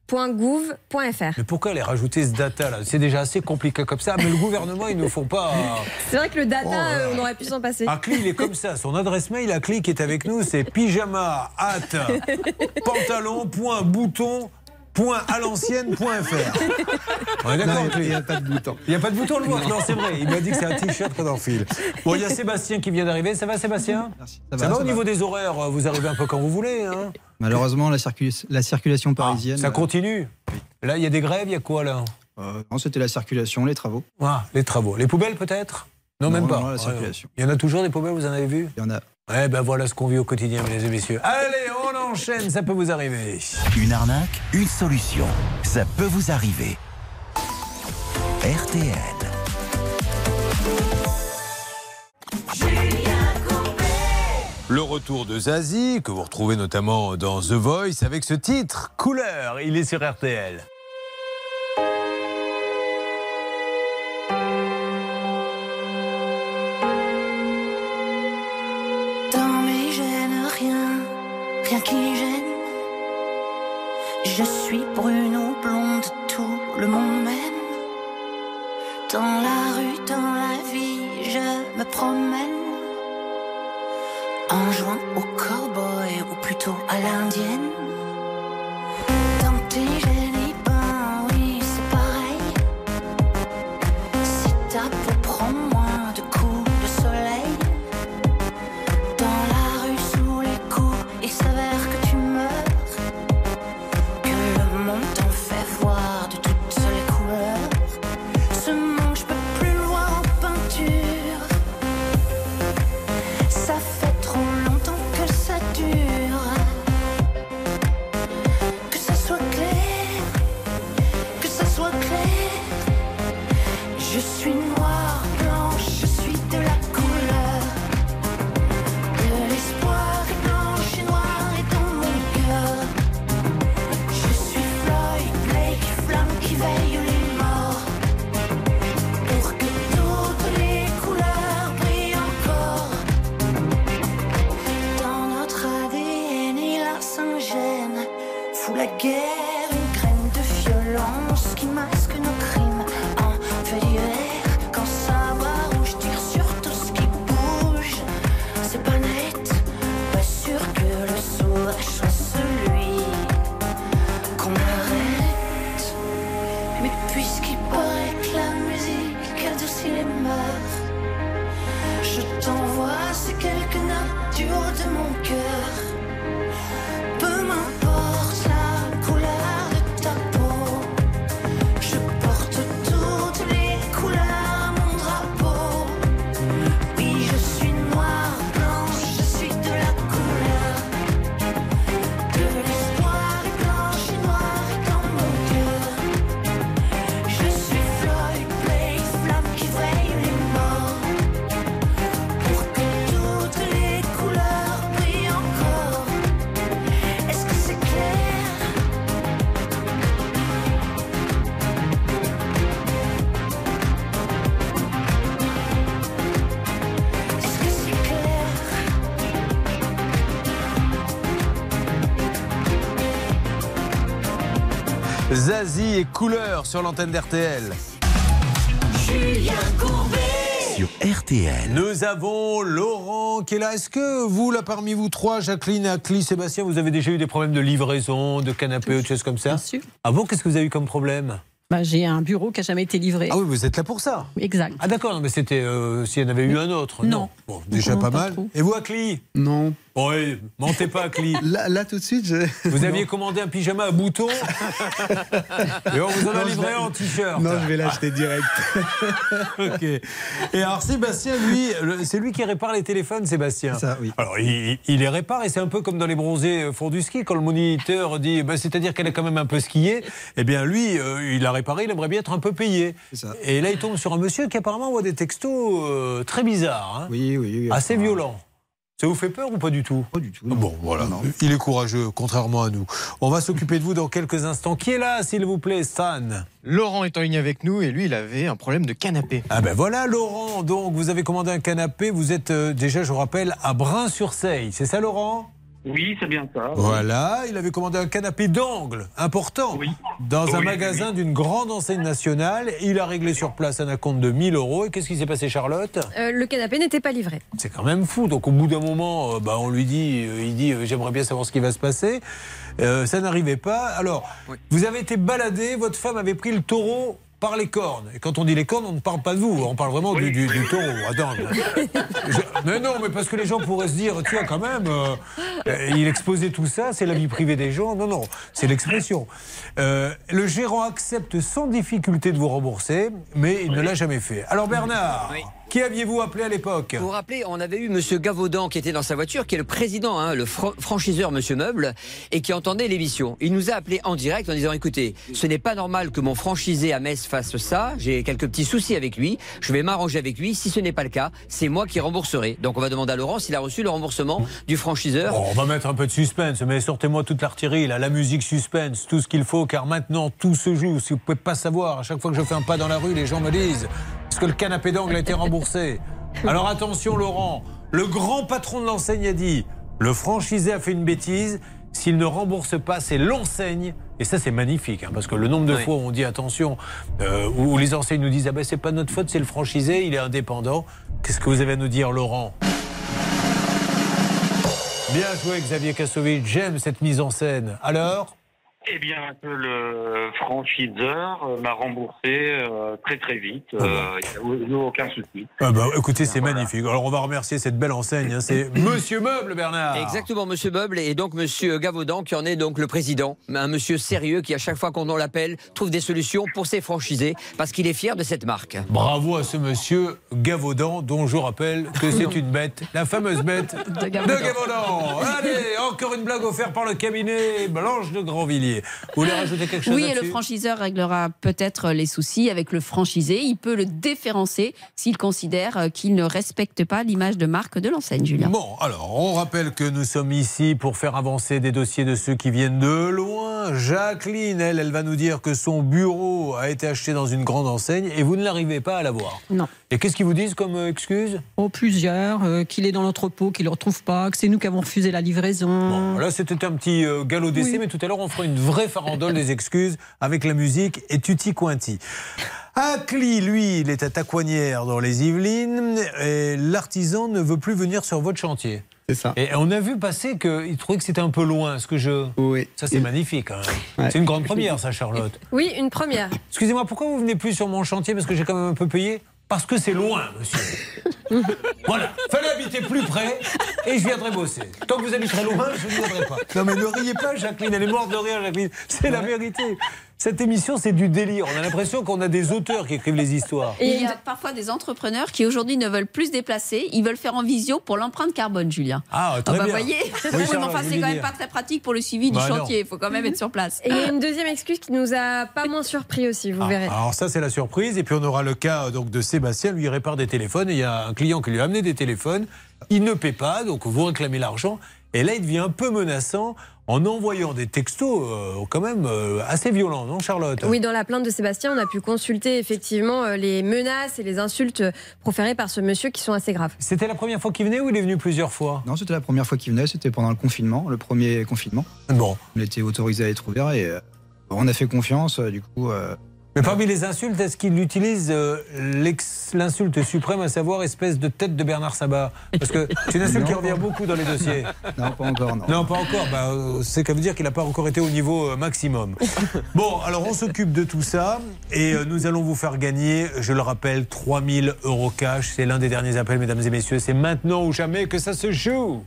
.data.gouv.fr. Mais pourquoi aller rajouter ce data là? C'est déjà assez compliqué comme ça. Mais le gouvernement, il ne faut pas. C'est vrai que le data, Oh euh, on aurait pu s'en passer. Akli, il est comme ça. Son adresse mail, Akli, qui est avec nous, c'est pyjama at pantalon.bouton. Point à l'ancienne.fr. On est d'accord, Non, il n'y a pas de bouton. Il n'y a pas de bouton, le voit. Non, c'est vrai. Il m'a dit que c'est un t-shirt qu'on enfile. Bon, il y a Sébastien qui vient d'arriver. Ça va, Sébastien Ça Ça va, va, ça au va. niveau des horaires Vous arrivez un peu quand vous voulez. Hein Malheureusement, la, circul- la circulation parisienne. ça continue. Là, il y a des grèves, il y a quoi là? Euh, Non, c'était la circulation, les travaux. Ah, les travaux. Les poubelles peut-être? Non, Non, même pas. non, la Ouais. circulation. Il y en a toujours des poubelles, vous en avez vu? Il y en a. Ouais, ben voilà ce qu'on vit au quotidien, mesdames et messieurs. Allez, on enchaîne, ça peut vous arriver. Une arnaque, une solution. Ça peut vous arriver. RTL. Le retour de Zazie, que vous retrouvez notamment dans The Voice, avec ce titre, Couleur. Il est sur RTL. En jouant au cowboy ou plutôt à l'indienne. Je suis Zazie et couleur sur l'antenne d'RTL. Julien Courbet. Sur RTL. Nous avons Laurent qui est là. Est-ce que vous, là, parmi vous trois, Jacqueline, Acli, Sébastien, vous avez déjà eu des problèmes de livraison, de canapé ou de choses comme ça Bien sûr. Ah bon Qu'est-ce que vous avez eu comme problème Bah, j'ai un bureau qui a jamais été livré. Ah oui, vous êtes là pour ça Exact. Ah d'accord, non, mais c'était euh, s'il y en avait eu un autre. Non. Bon, déjà pas mal. Et vous, Acli Non. Oui, mentez pas, Acli. Là, là, tout de suite, je... Vous aviez commandé un pyjama à boutons et on vous en a Non, livré vais- un en t-shirt. Non, je vais l'acheter direct. ok. Et alors Sébastien, lui, c'est lui qui répare les téléphones, Sébastien. Ça, oui. Alors il, il les répare et c'est un peu comme dans les bronzés euh, font du ski quand le moniteur dit, bah, c'est-à-dire qu'elle a quand même un peu skié. Eh bien lui, euh, il a réparé, il aimerait bien être un peu payé. ça. Et là il tombe sur un monsieur qui apparemment envoie des textos euh, très bizarres, hein. Oui, oui, oui. assez Enfin, violents. Ça vous fait peur ou pas du tout? Pas du tout. Bon, voilà. Il est courageux, contrairement à nous. On va s'occuper de vous dans quelques instants. Qui est là, s'il vous plaît, Stan? Laurent est en ligne avec nous et lui, il avait un problème de canapé. Ah ben voilà Laurent, donc vous avez commandé un canapé, vous êtes euh, déjà, je vous rappelle, à Brun-sur-Seille, c'est ça Laurent? Oui, c'est bien ça. Voilà, il avait commandé un canapé d'angle, important, dans un Oui, magasin d'une grande enseigne nationale. Il a réglé sur place un acompte de 1000 euros. Et qu'est-ce qui s'est passé Charlotte? Euh, le canapé n'était pas livré. c'est quand même fou. Donc au bout d'un moment, euh, bah, on lui dit, euh, il dit, euh, j'aimerais bien savoir ce qui va se passer. Euh, ça n'arrivait pas. Alors, vous avez été baladé, votre femme avait pris le taureau par les cornes. Et quand on dit les cornes, on ne parle pas de vous, on parle vraiment du, du- du taureau. Attends, je- mais non, mais parce que les gens pourraient se dire, tiens, quand même, euh, il exposait tout ça, c'est la vie privée des gens. Non, non, c'est l'expression. Euh, le gérant accepte sans difficulté de vous rembourser, mais il ne l'a jamais fait. Alors Bernard, Qui aviez-vous appelé à l'époque Vous vous rappelez, on avait eu Monsieur Gavaudan qui était dans sa voiture, qui est le président, hein, le fran- franchiseur Monsieur Meuble, et qui entendait l'émission. Il nous a appelé en direct en disant écoutez, ce n'est pas normal que mon franchisé à Metz fasse ça. J'ai quelques petits soucis avec lui. Je vais m'arranger avec lui. Si ce n'est pas le cas, c'est moi qui rembourserai. Donc on va demander à Laurent s'il a reçu le remboursement du franchiseur. Bon, on va mettre un peu de suspense, mais sortez-moi toute l'artillerie, là, la musique suspense, tout ce qu'il faut, car maintenant tout se joue. Si vous pouvez pas savoir, à chaque fois que je fais un pas dans la rue, les gens me disent est-ce que le canapé d'angle a été remboursé Alors attention, Laurent, le grand patron de l'enseigne a dit le franchisé a fait une bêtise. S'il ne rembourse pas, c'est l'enseigne. Et ça, c'est magnifique, hein, parce que le nombre de Oui. fois où on dit attention, euh, où où les enseignes nous disent ah ben c'est pas notre faute, c'est le franchisé, il est indépendant. Qu'est-ce que vous avez à nous dire, Laurent? Bien joué, Xavier Kassovitch. J'aime cette mise en scène. Alors? Eh bien, que le franchiseur euh, m'a remboursé euh, très très vite. Euh, Il n'y a eu aucun souci. Ah bah, Écoutez, c'est magnifique. Alors, on va remercier cette belle enseigne. hein. C'est Monsieur Meuble, Bernard. Exactement, Monsieur Meuble et donc Monsieur Gavaudan qui en est donc le président, un monsieur sérieux qui à chaque fois qu'on l'appelle trouve des solutions pour ses franchisés parce qu'il est fier de cette marque. Bravo à ce monsieur Gavaudan, dont je rappelle que c'est une bête, la fameuse bête de Gavaudan. Allez, encore une blague offerte par le cabinet Blanche de Grandvilliers. Vous voulez rajouter quelque chose Oui, et le franchiseur réglera peut-être les soucis avec le franchisé. Il peut le déférencer s'il considère euh, qu'il ne respecte pas l'image de marque de l'enseigne, Julien. Bon, alors, on rappelle que nous sommes ici pour faire avancer des dossiers de ceux qui viennent de loin. Jacqueline, elle, elle va nous dire que son bureau a été acheté dans une grande enseigne et vous ne l'arrivez pas à l'avoir. Non. Et qu'est-ce qu'ils vous disent comme euh, excuse? Oh, plusieurs, euh, qu'il est dans l'entrepôt, qu'il ne le retrouve pas, que c'est nous qui avons refusé la livraison. Là, c'était un petit euh, galop d'essai, Oui. mais tout à l'heure, on fera une vraie farandole des excuses avec la musique et tutti quanti. Acli, lui, il est à Tacoinière dans les Yvelines et l'artisan ne veut plus venir sur votre chantier. C'est ça. Et on a vu passer qu'il trouvait que c'était un peu loin, ce que je. Oui. Ça, c'est magnifique. hein. Ouais. C'est une grande première, ça, Charlotte. Oui, une première. Excusez-moi, pourquoi vous venez plus sur mon chantier? Parce que j'ai quand même un peu payé? Parce que c'est loin, monsieur. voilà, fallait habiter plus près et je viendrai bosser. Tant que vous habiterez loin, je ne viendrai pas. Non mais ne riez pas, Jacqueline, elle est morte de rire, Jacqueline. C'est la vérité. Cette émission, c'est du délire. On a l'impression qu'on a des auteurs qui écrivent les histoires. Et il y a parfois des entrepreneurs qui aujourd'hui ne veulent plus se déplacer, ils veulent faire en visio pour l'empreinte carbone, Julien. Ah, très bah, bien. voyez, Oui, enfin, c'est quand même pas très pratique pour le suivi Bah, du non. chantier. Il faut quand même être sur place. Et il y a une deuxième excuse qui nous a pas moins surpris aussi, vous verrez. Alors ça c'est la surprise et puis on aura le cas donc de Sébastien, lui il répare des téléphones et il y a un client qui lui a amené des téléphones, il ne paie pas donc vous réclamez l'argent et là il devient un peu menaçant en envoyant des textos euh, quand même euh, assez violents, non Charlotte? Oui, dans la plainte de Sébastien, on a pu consulter effectivement euh, les menaces et les insultes proférées par ce monsieur qui sont assez graves. C'était la première fois qu'il venait ou il est venu plusieurs fois? Non, c'était la première fois qu'il venait, c'était pendant le confinement, le premier confinement. Bon. On était autorisé à être ouvert et euh, on a fait confiance, euh, du coup. Mais parmi les insultes, est-ce qu'il utilise euh, l'insulte suprême, à savoir espèce de tête de Bernard Sabat? Parce que c'est une insulte qui revient beaucoup dans les dossiers. Non, pas encore, non. Non, pas encore. Bah, euh, c'est qu'à veut dire qu'il n'a pas encore été au niveau euh, maximum. Bon, alors on s'occupe de tout ça et nous allons vous faire gagner, je le rappelle, 3000 euros cash. C'est l'un des derniers appels, mesdames et messieurs. C'est maintenant ou jamais que ça se joue.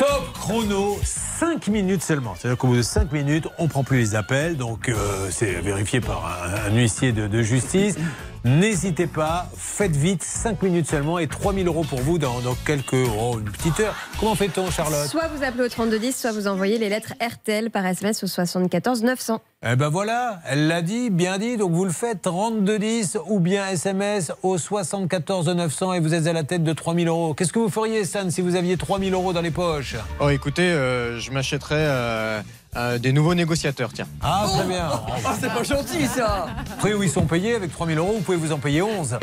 Top chrono, 5 minutes seulement. C'est-à-dire qu'au bout de 5 minutes, on prend plus les appels. Donc, euh, c'est vérifié par un, un huissier de, de justice. N'hésitez pas, faites vite, 5 minutes seulement et 3000 euros pour vous dans, dans quelques. Oh, une petite heure. Comment fait-on, Charlotte? Soit vous appelez au 3210, soit vous envoyez les lettres RTL par SMS au 74 900. Eh ben voilà, elle l'a dit, bien dit, donc vous le faites 3210 ou bien SMS au 74 900 et vous êtes à la tête de 3000 euros. Qu'est-ce que vous feriez, Stan, si vous aviez 3000 euros dans les poches? Oh, écoutez, euh, je m'achèterais euh, euh, des nouveaux négociateurs, tiens. Ah, très bien. Ah, c'est pas gentil, ça Après, où ils sont payés avec 3000 euros, vous pouvez vous en payer 11.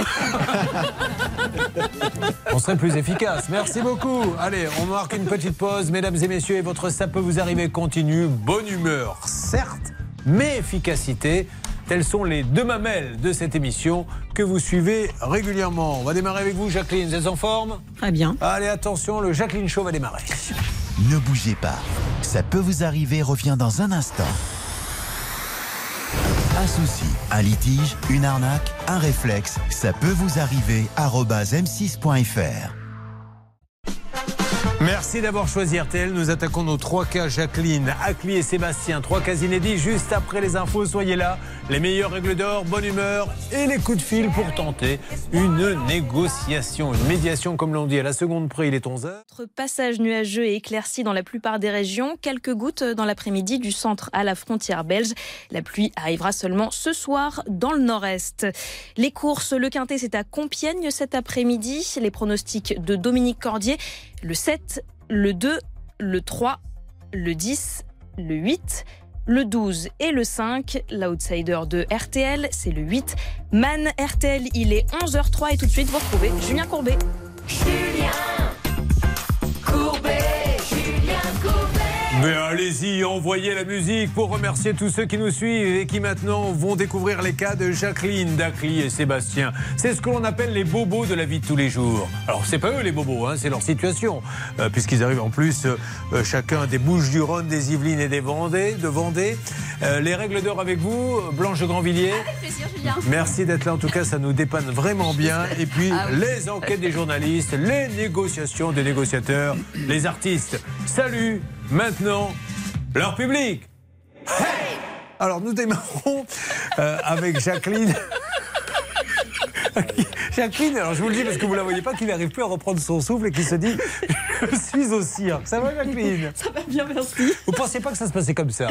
on serait plus efficace. Merci beaucoup. Allez, on marque une petite pause, mesdames et messieurs, et votre ça peut vous arriver continue. Bonne humeur, certes, mais efficacité. Telles sont les deux mamelles de cette émission que vous suivez régulièrement. On va démarrer avec vous, Jacqueline. Vous êtes en forme? Très bien. Allez, attention, le Jacqueline Show va démarrer. Ne bougez pas. Ça peut vous arriver revient dans un instant. Un souci, un litige, une arnaque, un réflexe, ça peut vous arriver. arobase m6.fr. Merci d'avoir choisi RTL. Nous attaquons nos trois cas, Jacqueline, Acli et Sébastien. Trois cas inédits. Juste après les infos, soyez là. Les meilleures règles d'or, bonne humeur et les coups de fil pour tenter une négociation, une médiation, comme l'on dit. À la seconde près, il est 11h. Notre passage nuageux et éclairci dans la plupart des régions. Quelques gouttes dans l'après-midi du centre à la frontière belge. La pluie arrivera seulement ce soir dans le nord-est. Les courses, le quintet, c'est à Compiègne cet après-midi. Les pronostics de Dominique Cordier. Le 7, le 2, le 3, le 10, le 8, le 12 et le 5. L'outsider de RTL, c'est le 8. Man RTL, il est 11h03 et tout de suite, vous retrouvez Julien Courbet. Julien Courbet, Julien Courbet. Mais allez-y, envoyez la musique pour remercier tous ceux qui nous suivent et qui maintenant vont découvrir les cas de Jacqueline, Dacly et Sébastien. C'est ce que l'on appelle les bobos de la vie de tous les jours. Alors c'est pas eux les bobos, hein, c'est leur situation, euh, puisqu'ils arrivent en plus euh, euh, chacun des Bouches-du-Rhône, des Yvelines et des Vendées, de Vendée. Euh, les règles d'or avec vous, Blanche Grandvilliers. Avec plaisir, Julien. Merci d'être là. En tout cas, ça nous dépanne vraiment bien. Et puis, Ah oui. les enquêtes des journalistes, les négociations des négociateurs, les artistes. Salut, maintenant, leur public. Hey Alors, nous démarrons euh, avec Jacqueline. Jacqueline, alors je vous le dis parce que vous ne la voyez pas, qu'il n'arrive plus à reprendre son souffle et qui se dit Je suis au cirque. Ça va, Jacqueline? Ça va bien, merci. Vous ne pensez pas que ça se passait comme ça?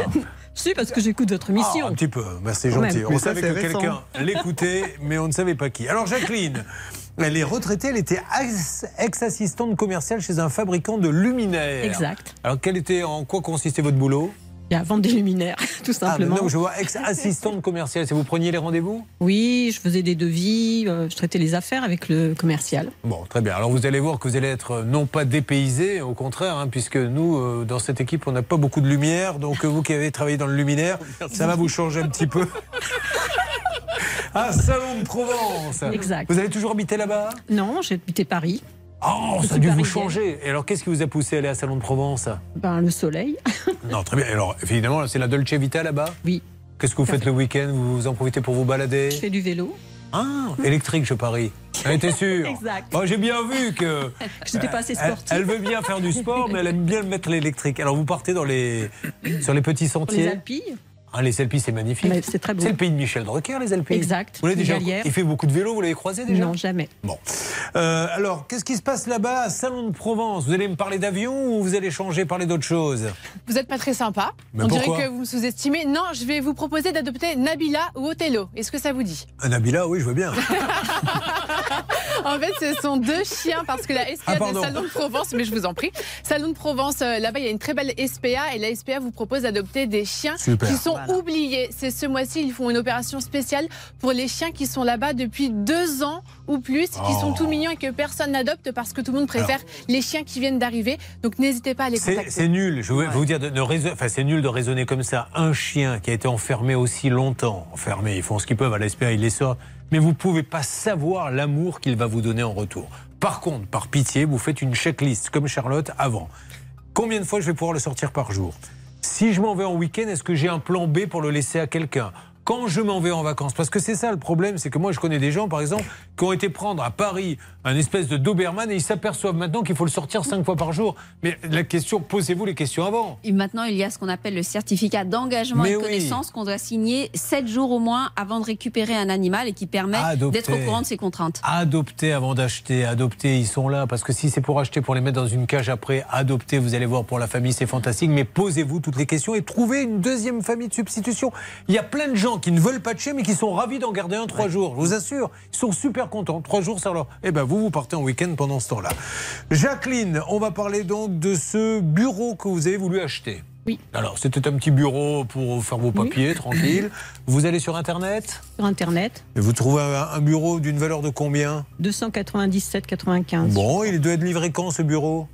Si, parce que j'écoute votre émission. Ah, un petit peu, merci, Quand gentil. même. On savait que quelqu'un l'écoutait, mais on ne savait pas qui. Alors, Jacqueline, elle est retraitée, elle était ex- ex-assistante commerciale chez un fabricant de luminaires. Exact. Alors, quel était, en quoi consistait votre boulot? A vendre des luminaires, tout Ah, simplement. mais non, je vois ex-assistante commerciale. C'est vous preniez les rendez-vous? Oui, je faisais des devis, euh, je traitais les affaires avec le commercial. Bon, très bien. Alors vous allez voir que vous allez être euh, non pas dépaysé, au contraire, hein, puisque nous, euh, dans cette équipe, on n'a pas beaucoup de lumière. Donc vous qui avez travaillé dans le luminaire, ça va vous changer un petit peu. Ah, Salon de Provence Exact. Vous avez toujours habité là-bas? Non, j'ai habité Paris. Oh, Je ça a dû vous changer. Et alors, qu'est-ce qui vous a poussé à aller à Salon de Provence? Ben, le soleil. Non, très bien. Alors, évidemment, c'est la Dolce Vita là-bas? Oui. Qu'est-ce que vous faites le week-end? Vous en profitez pour vous balader? Je fais du vélo. Ah, électrique, je parie. Elle était sûre. Exact. Moi, j'ai bien vu que. Que j'étais pas assez sportive. Elle, veut bien faire du sport, mais elle aime bien mettre l'électrique. Alors, vous partez dans les, sur les petits sentiers. les Alpilles. Ah, les Alpilles, c'est magnifique. Mais c'est très beau. C'est le pays de Michel Drucker, les Alpilles. Exact. Vous déjà. Il fait beaucoup de vélo, vous l'avez croisé déjà Non, jamais. Bon. Euh, alors, qu'est-ce qui se passe là-bas à Salon de Provence? Vous allez me parler d'avion ou vous allez changer, parler d'autre chose? Vous n'êtes pas très sympa. Mais On pourquoi? dirait que vous me sous-estimez. Non, je vais vous proposer d'adopter Nabila ou Othello. Est-ce que ça vous dit? Un Nabila, oui, je veux bien. En fait, ce sont deux chiens parce que la SPA Ah, de Salon de Provence, mais je vous en prie, Salon de Provence, euh, là-bas, il y a une très belle SPA et la SPA vous propose d'adopter des chiens Super. qui sont oubliés. C'est ce mois-ci, ils font une opération spéciale pour les chiens qui sont là-bas depuis deux ans ou plus, qui Oh. sont tout mignons et que personne n'adopte parce que tout le monde préfère les chiens qui viennent d'arriver. Donc n'hésitez pas à les contacter. c'est nul, je vais vous dire, de, de raison- enfin, c'est nul de raisonner comme ça. Un chien qui a été enfermé aussi longtemps, enfermé, ils font ce qu'ils peuvent à l'espère, ils les sortent, mais vous pouvez pas savoir l'amour qu'il va vous donner en retour. Par contre, par pitié, vous faites une checklist comme Charlotte avant. Combien de fois je vais pouvoir le sortir par jour? Si je m'en vais en week-end, est-ce que j'ai un plan B pour le laisser à quelqu'un? Quand je m'en vais en vacances, parce que c'est ça le problème, c'est que moi je connais des gens, par exemple, qui ont été prendre à Paris un espèce de Doberman et ils s'aperçoivent maintenant qu'il faut le sortir cinq fois par jour. Mais la question, posez-vous les questions avant. Et maintenant, il y a ce qu'on appelle le certificat d'engagement et de oui. connaissance qu'on doit signer 7 jours au moins avant de récupérer un animal et qui permet d'être au courant de ses contraintes. Adopter avant d'acheter, adopter, ils sont là. Parce que si c'est pour acheter, pour les mettre dans une cage après, adopter, vous allez voir pour la famille, c'est fantastique. Mais posez-vous toutes les questions et trouvez une deuxième famille de substitution. Il y a plein de gens qui ne veulent pas de chien, mais qui sont ravis d'en garder un trois jours. Je vous assure, ils sont super contents. Trois jours, ça leur. Eh ben, vous, vous partez en week-end pendant ce temps-là. Jacqueline, on va parler donc de ce bureau que vous avez voulu acheter. Oui. Alors, c'était un petit bureau pour faire vos papiers, tranquille. Vous allez sur Internet? Sur Internet, et vous trouvez un, un bureau d'une valeur de combien? 297,95. Bon, il doit être livré quand ce bureau?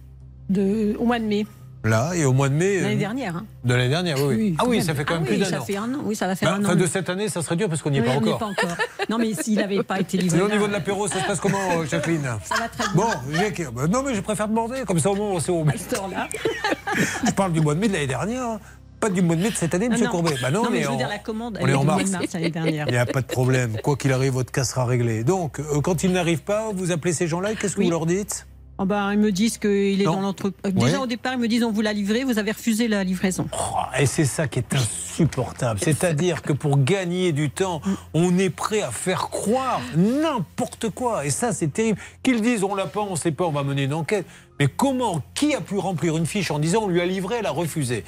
De, au mois de mai. Là, et au mois de mai. L'année euh, dernière. hein. De l'année dernière, oui. oui. ah oui, même. ça fait quand Ah même oui, plus d'un ça an. fait un an. Oui, ça va faire Bah, un enfin, an. de cette année, ça serait dur parce qu'on n'y est Oui, pas encore. pas encore. Non, mais s'il n'avait pas été livré. Et au niveau de l'apéro, ça se passe comment, euh, Jacqueline Ça va très bien. Bon, j'ai- bah, non, mais je préfère demander, comme ça au moins on sait met. là Je parle du mois de mai de l'année dernière, hein. pas du mois de mai de cette année, monsieur non. Courbet. Bah non, Non, mais on est je veux en- dire, la commande, on est en mars. de mars l'année dernière. Il n'y a pas de problème. Quoi qu'il arrive, votre cas sera réglé. Donc, euh, quand il n'arrive pas, vous appelez ces gens-là et qu'est-ce que Oui. vous leur dites? Ah ben, ils me disent qu'il est Non. dans l'entrepôt. Déjà Ouais. au départ, ils me disent on vous l'a livré, vous avez refusé la livraison. Oh, Et c'est ça qui est insupportable. C'est-à-dire que pour gagner du temps, on est prêt à faire croire n'importe quoi. Et ça, c'est terrible. Qu'ils disent on l'a pas, on sait pas, on va mener une enquête. Mais comment Qui a pu remplir une fiche en disant on lui a livré, elle a refusé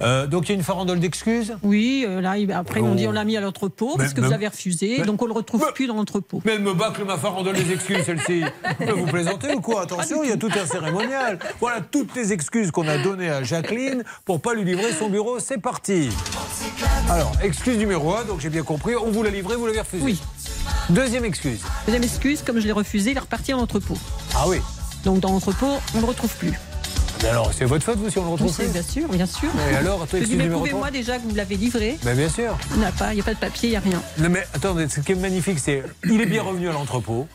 Euh, Donc il y a une farandole d'excuses Oui, euh, là, après, m'ont dit Oh. on l'a mis à l'entrepôt parce que mais- vous avez refusé, mais- donc on le retrouve plus dans l'entrepôt. Mais elle me bâcle ma farandole des excuses, celle-ci. Vous plaisantez ou quoi? Attention, il y a tout un cérémonial. Voilà toutes les excuses qu'on a données à Jacqueline pour pas lui livrer son bureau. C'est parti. Alors, excuse numéro 1, donc j'ai bien compris. On vous l'a livré, vous l'avez refusé. Oui. Deuxième excuse. Deuxième excuse, comme je l'ai refusé, il est reparti à l'entrepôt. Ah oui. Donc dans l'entrepôt, on ne le retrouve plus. Mais alors, c'est votre faute, vous, si on le retrouve Oui, plus bien sûr, bien sûr. Et alors, toi, Je dis, excuse mais numéro prouvez-moi 3 déjà que vous l'avez livré. Ben, bien sûr. Il n'y a pas, il n'y a pas de papier, il n'y a rien. Non mais attendez, ce qui est magnifique, c'est il est bien revenu à l'entrepôt,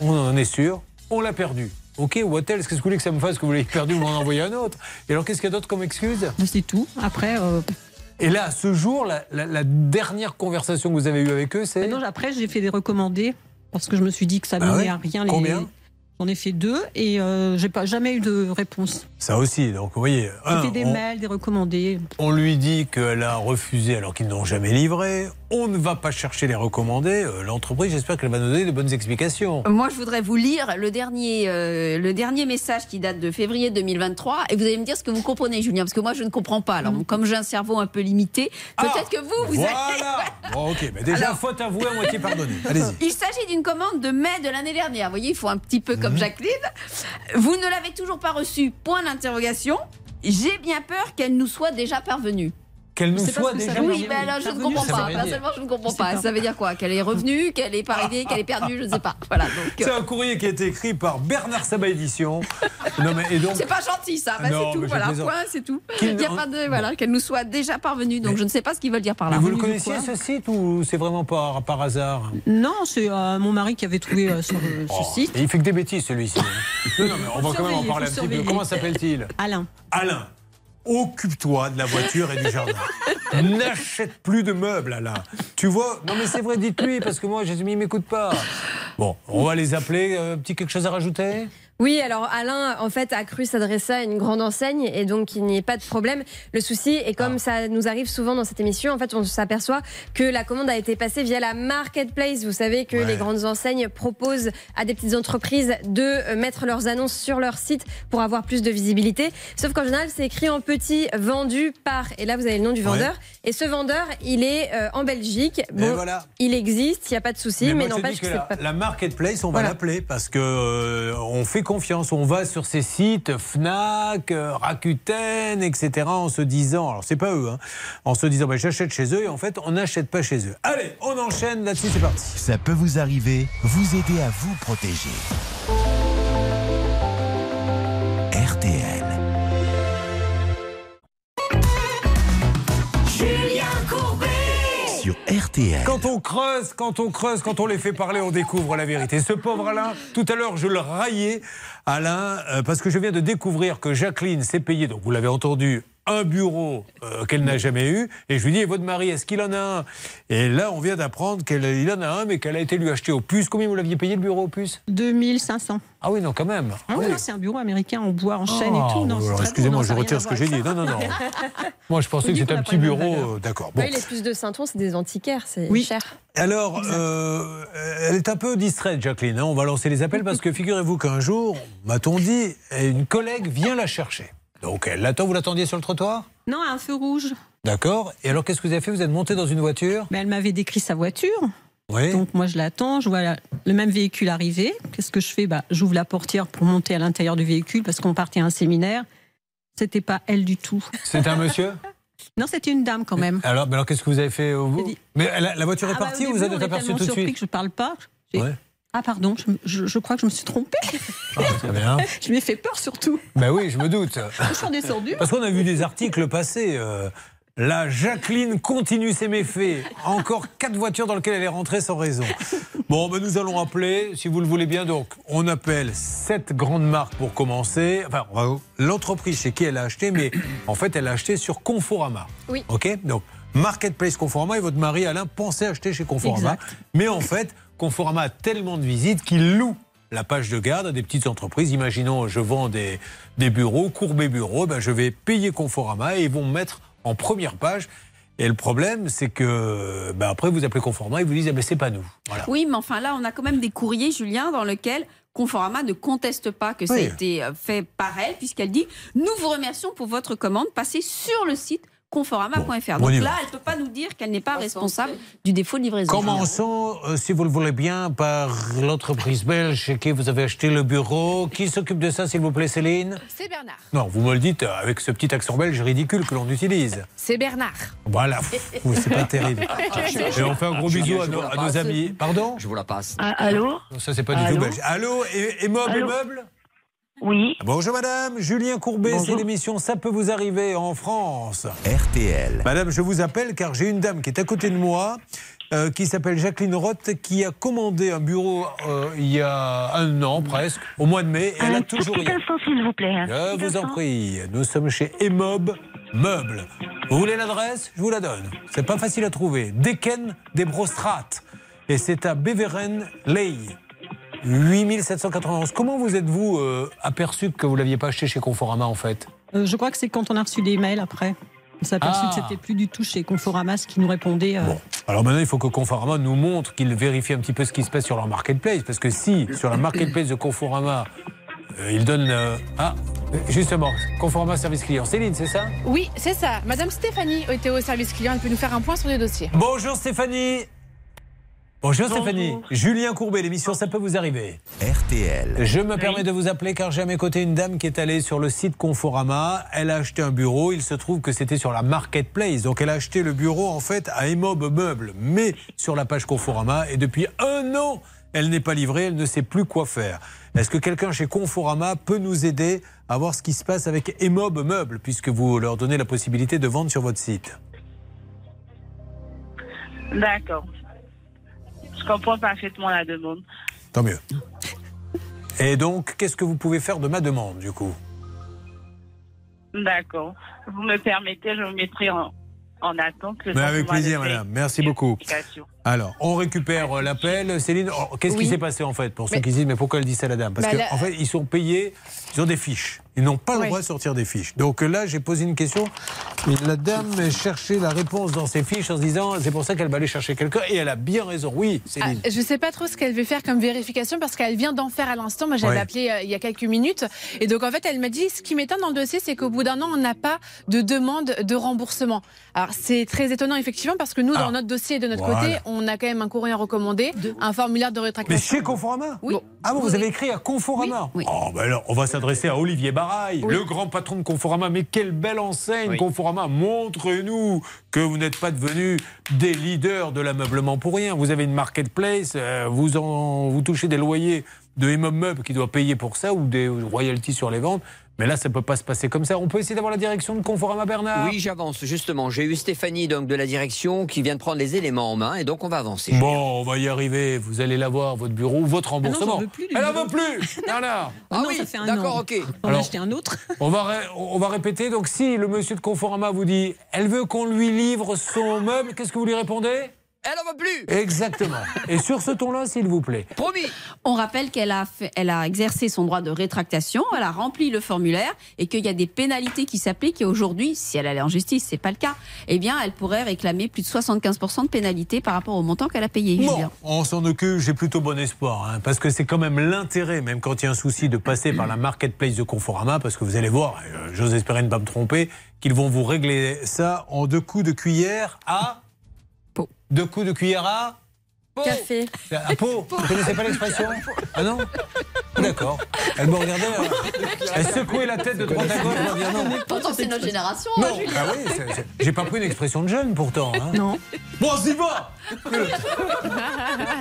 on en est sûr, on l'a perdu. Ok, what else Qu'est-ce que vous voulez que ça me fasse que vous l'ayez perdu ou m'en envoyez un autre? Et alors qu'est-ce qu'il y a d'autre comme excuse? Mais C'est tout. Après, euh, Et là, ce jour, la, la- la dernière conversation que vous avez eue avec eux, c'est? Non, après, j'ai fait des recommandés parce que je me suis dit que ça Ah menait ouais? à rien. les- Combien? J'en ai fait deux et euh, j'ai pas jamais eu de réponse. ça aussi. Donc vous voyez, un, fait des on, mails, des recommandés. on lui dit qu'elle a refusé alors qu'ils n'ont jamais livré. On ne va pas chercher les recommandés. Euh, L'entreprise, j'espère qu'elle va nous donner de bonnes explications. Moi, je voudrais vous lire le dernier, euh, le dernier message qui date de février 2023 et vous allez me dire ce que vous comprenez, Julien, parce que moi, je ne comprends pas. Alors, comme j'ai un cerveau un peu limité, peut-être que vous, vous Voilà Bon, ok, mais déjà, Alors- faute avouée à moitié pardonnée. Allez-y. Il s'agit d'une commande de mai de l'année dernière. Vous voyez, il faut un petit peu. Comme Jacqueline. Vous ne l'avez toujours pas reçue. Point d'interrogation. J'ai bien peur qu'elle nous soit déjà parvenue. Qu'elle nous soit que déjà Oui, ben alors je ne comprends pas. Personnellement, je ne comprends pas. Ça veut dire quoi? Qu'elle est revenue, qu'elle est pas arrivée, qu'elle est perdue, je ne sais pas. Voilà. Donc, C'est euh, un courrier qui a été écrit par Bernard Sabat Édition. Non, mais, et donc, c'est pas gentil, ça. Non, c'est mais tout. Voilà. Point, c'est tout. Qu'il n'y a pas de voilà qu'elle nous soit déjà parvenue. Donc Mais- je ne sais pas ce qu'ils veulent dire par là. Mais vous le connaissiez ce site ou c'est vraiment par, par hasard? Non, c'est euh, mon mari qui avait trouvé euh, sur euh, ce Oh, site. Il fait que des bêtises celui-ci. non, non, mais on va quand même en parler un petit peu. Comment s'appelle-t-il? Alain. Alain. Occupe-toi de la voiture et du jardin. N'achète plus de meubles, Alain. Tu vois Non, mais c'est vrai, dites-lui, parce que moi, je il m'écoute pas. Bon, on va les appeler. Euh, petit quelque chose à rajouter? Oui, alors Alain, en fait, a cru s'adresser à une grande enseigne et donc il n'y ait pas de problème. Le souci, et Ah. comme ça nous arrive souvent dans cette émission, en fait, on s'aperçoit que la commande a été passée via la marketplace. Vous savez que Ouais. les grandes enseignes proposent à des petites entreprises de euh, mettre leurs annonces sur leur site pour avoir plus de visibilité. Sauf qu'en général, c'est écrit en petit vendu par, et là vous avez le nom du Ouais. Et ce vendeur, il est euh, en Belgique. Et voilà. il existe, il n'y a pas de souci, mais, te n'empêche que, que la, pas. la marketplace, on va Voilà. l'appeler parce que euh, on fait confiance. On va sur ces sites Fnac, euh, Rakuten, etc. En se disant, alors c'est pas eux, hein, en se disant, bah, j'achète chez eux et en fait, on n'achète pas chez eux. Allez, on enchaîne là-dessus, c'est parti. Ça peut vous arriver, vous aider à vous protéger. Quand on creuse, quand on creuse, quand on les fait parler, on découvre la vérité. Ce pauvre Alain, tout à l'heure, je le raillais, Alain, euh, parce que je viens de découvrir que Jacqueline s'est payée, donc vous l'avez entendu, un bureau euh, qu'elle n'a jamais eu. Et je lui dis, et votre mari, est-ce qu'il en a un? Et là, on vient d'apprendre qu'il en a un, mais qu'elle a été lui acheter au puce. Combien vous l'aviez payé le bureau au puce? 2500. Ah oui, non, quand même. Ah oui, non, c'est un bureau américain en bois, en chêne Ah, et tout. Non, alors, excusez-moi, je retire ce que j'ai dit. Non, non, non. Moi, je pensais On que c'était un a petit bureau. D'accord. Bon. Oui, les puces de Saint-On, c'est des antiquaires, c'est Oui. cher. Alors, euh, elle est un peu distraite, Jacqueline. hein. On va lancer les appels parce que figurez-vous qu'un jour, m'a-t-on dit, une collègue vient la chercher. Donc, elle l'attend. Vous l'attendiez sur le trottoir? Non, un feu rouge. D'accord. Et alors, qu'est-ce que vous avez fait? Vous êtes monté dans une voiture? Mais elle m'avait décrit sa voiture. Oui. Donc moi je l'attends, je vois la- le même véhicule arriver. Qu'est-ce que je fais? Bah, J'ouvre la portière pour monter à l'intérieur du véhicule parce qu'on partait à un séminaire. C'était pas elle du tout. C'est un monsieur? Non, c'était une dame quand même. Alors, mais alors qu'est-ce que vous avez fait dit- Mais la, la voiture est Ah bah, partie au ou vous êtes est aperçu tout de suite? que je parle pas. Ouais. Ah pardon, je, je- je crois que je me suis trompée. Ah, Très bien. je lui ai fait peur surtout. Ben oui, je me doute. Je suis. Parce qu'on a vu des articles passer. euh, la Jacqueline continue ses méfaits. Encore quatre voitures dans lesquelles elle est rentrée sans raison. Bon, ben nous allons appeler, si vous le voulez bien. Donc, on appelle cette grande marque pour commencer. Enfin, l'entreprise chez qui elle a acheté, mais en fait, elle a acheté sur Conforama. Oui. OK? Donc, Marketplace Conforama et votre mari Alain pensait acheter chez Conforama. Exact. Mais en fait, Conforama a tellement de visites qu'il loue la page de garde à des petites entreprises. Imaginons, je vends des, des bureaux, courbés bureaux, ben, je vais payer Conforama et ils vont me mettre en première page. Et le problème, c'est que ben, après, vous appelez Conforama et vous disent, ah ben, c'est pas nous. Voilà. Oui, mais enfin là, on a quand même des courriers, Julien, dans lesquels Conforama ne conteste pas que ça a été euh, fait par elle, puisqu'elle dit Nous vous remercions pour votre commande. Passez sur le site conforama.fr. on Donc là, elle ne peut pas nous dire qu'elle n'est pas responsable du défaut de livraison. Commençons, euh, si vous le voulez bien, par l'entreprise belge chez qui vous avez acheté le bureau? Qui s'occupe de ça, s'il vous plaît, Céline? C'est Bernard. Non, vous me le dites euh, avec ce petit accent belge ridicule que l'on utilise. C'est Bernard. Voilà, c'est pas terrible. Et on fait un gros bisou à nos, à nos amis. Pardon? Je vous la passe. Ah, allô? Ça, c'est pas du tout Allô? belge. Allô, et, et Allô? Oui. Bonjour madame, Julien Courbet, c'est l'émission Ça peut vous arriver en France. RTL. Madame, je vous appelle car j'ai une dame qui est à côté de moi, euh, qui s'appelle Jacqueline Roth, qui a commandé un bureau euh, il y a un an presque, au mois de mai, et elle a Un toujours petit instant, s'il vous plaît. un Je petit vous en prie, nous sommes chez Emob Meubles. Vous voulez l'adresse? Je vous la donne. C'est pas facile à trouver. Deken des Brostrates. Et c'est à Beveren Ley. 8791. Comment vous êtes-vous euh, aperçu que vous l'aviez pas acheté chez Conforama en fait? Euh, je crois que c'est quand on a reçu des mails après. On s'est aperçu Ah. que c'était plus du tout chez Conforama ce qui nous répondait. euh, Alors maintenant, il faut que Conforama nous montre qu'ils vérifient un petit peu ce qui se passe sur leur marketplace. Parce que si, sur la marketplace de Conforama, euh, ils donnent. euh, ah, justement, Conforama Service Client. Céline, c'est ça? Oui, c'est ça. Madame Stéphanie était au service client. Elle peut nous faire un point sur les dossiers. Bonjour Stéphanie. Bonjour Stéphanie. Julien Courbet, l'émission Ça peut vous arriver. RTL. Je me permets de vous appeler car j'ai à mes côtés une dame qui est allée sur le site Conforama. Elle a acheté un bureau. Il se trouve que c'était sur la marketplace. Donc elle a acheté le bureau en fait à Emob Meubles, mais sur la page Conforama. Et depuis un an, elle n'est pas livrée. Elle ne sait plus quoi faire. Est-ce que quelqu'un chez Conforama peut nous aider à voir ce qui se passe avec Emob Meubles, puisque vous leur donnez la possibilité de vendre sur votre site? D'accord. Je comprends parfaitement la demande. Tant mieux. Et donc, qu'est-ce que vous pouvez faire de ma demande, du coup? D'accord. Vous me permettez, je me mettrai en, en attente. Mais avec plaisir, madame. Merci beaucoup. Alors, on récupère euh, l'appel. Céline, oh, qu'est-ce qui s'est passé en fait Pour ceux Mais- qui se disent, mais pourquoi elle dit ça à la dame? Parce Bah, qu'en en fait, ils sont payés, ils ont des fiches. Ils n'ont pas le Oui. droit de sortir des fiches. Donc euh, là, j'ai posé une question. Et la dame cherchait la réponse dans ses fiches en se disant, c'est pour ça qu'elle va aller chercher quelqu'un. Et elle a bien raison. Oui, Ah, Céline. je ne sais pas trop ce qu'elle veut faire comme vérification parce qu'elle vient d'en faire à l'instant. Moi, j'avais appelé euh, il y a quelques minutes. Et donc, en fait, elle m'a dit ce qui m'étonne dans le dossier, c'est qu'au bout d'un an, on n'a pas de demande de remboursement. Alors, c'est très étonnant, effectivement, parce que nous, Ah. dans notre dossier de notre Voilà. côté, on a quand même un courrier recommandé, un formulaire de Mais rétractation. chez Conforama Oui. Ah bon, vous avez écrit à Conforama Oh, ben alors, on va s'adresser à Olivier Baraille, Oui. le grand patron de Conforama. Mais quelle belle enseigne, Oui. Conforama. Montrez-nous que vous n'êtes pas devenus des leaders de l'ameublement pour rien. Vous avez une marketplace, euh, vous, en, vous touchez des loyers de Immob Meubles qui doit payer pour ça ou des royalties sur les ventes. Mais là, ça ne peut pas se passer comme ça. On peut essayer d'avoir la direction de Conforama Bernard Oui, j'avance, justement. J'ai eu Stéphanie donc, de la direction qui vient de prendre les éléments en main et donc on va avancer. Bon, on va y arriver. Vous allez l'avoir, votre bureau, votre remboursement. j'en veux plus du Elle n'en veut plus Non, non. Ah Ah non, oui, ça fait un d'accord, ok. On Alors- a acheté un autre. On va, on va répéter. Donc, si le monsieur de Conforama vous dit elle veut qu'on lui livre son meuble, qu'est-ce que vous lui répondez? Elle n'en veut plus Exactement. Et sur ce ton-là, s'il vous plaît. Promis On rappelle qu'elle a, fait- elle a exercé son droit de rétractation, elle a rempli le formulaire et qu'il y a des pénalités qui s'appliquent. Et aujourd'hui, si elle allait en justice, c'est pas le cas, eh bien, elle pourrait réclamer plus de 75% de pénalité par rapport au montant qu'elle a payé. Bon, Julien. on s'en occupe, j'ai plutôt bon espoir, hein, parce que c'est quand même l'intérêt, même quand il y a un souci, de passer par la marketplace de Conforama, parce que vous allez voir, euh, j'ose espérer ne pas me tromper, qu'ils vont vous régler ça en deux coups de cuillère à. Deux coups de cuillère à. Café. À pot Vous ne connaissez pas l'expression Ah non D'accord. Elle me regardait, euh, elle secouait la tête de droite à gauche. Pourtant, c'est notre génération, Non, hein, Julien. ah oui, j'ai pas pris une expression de jeune pourtant. hein. Non. Bon, on y va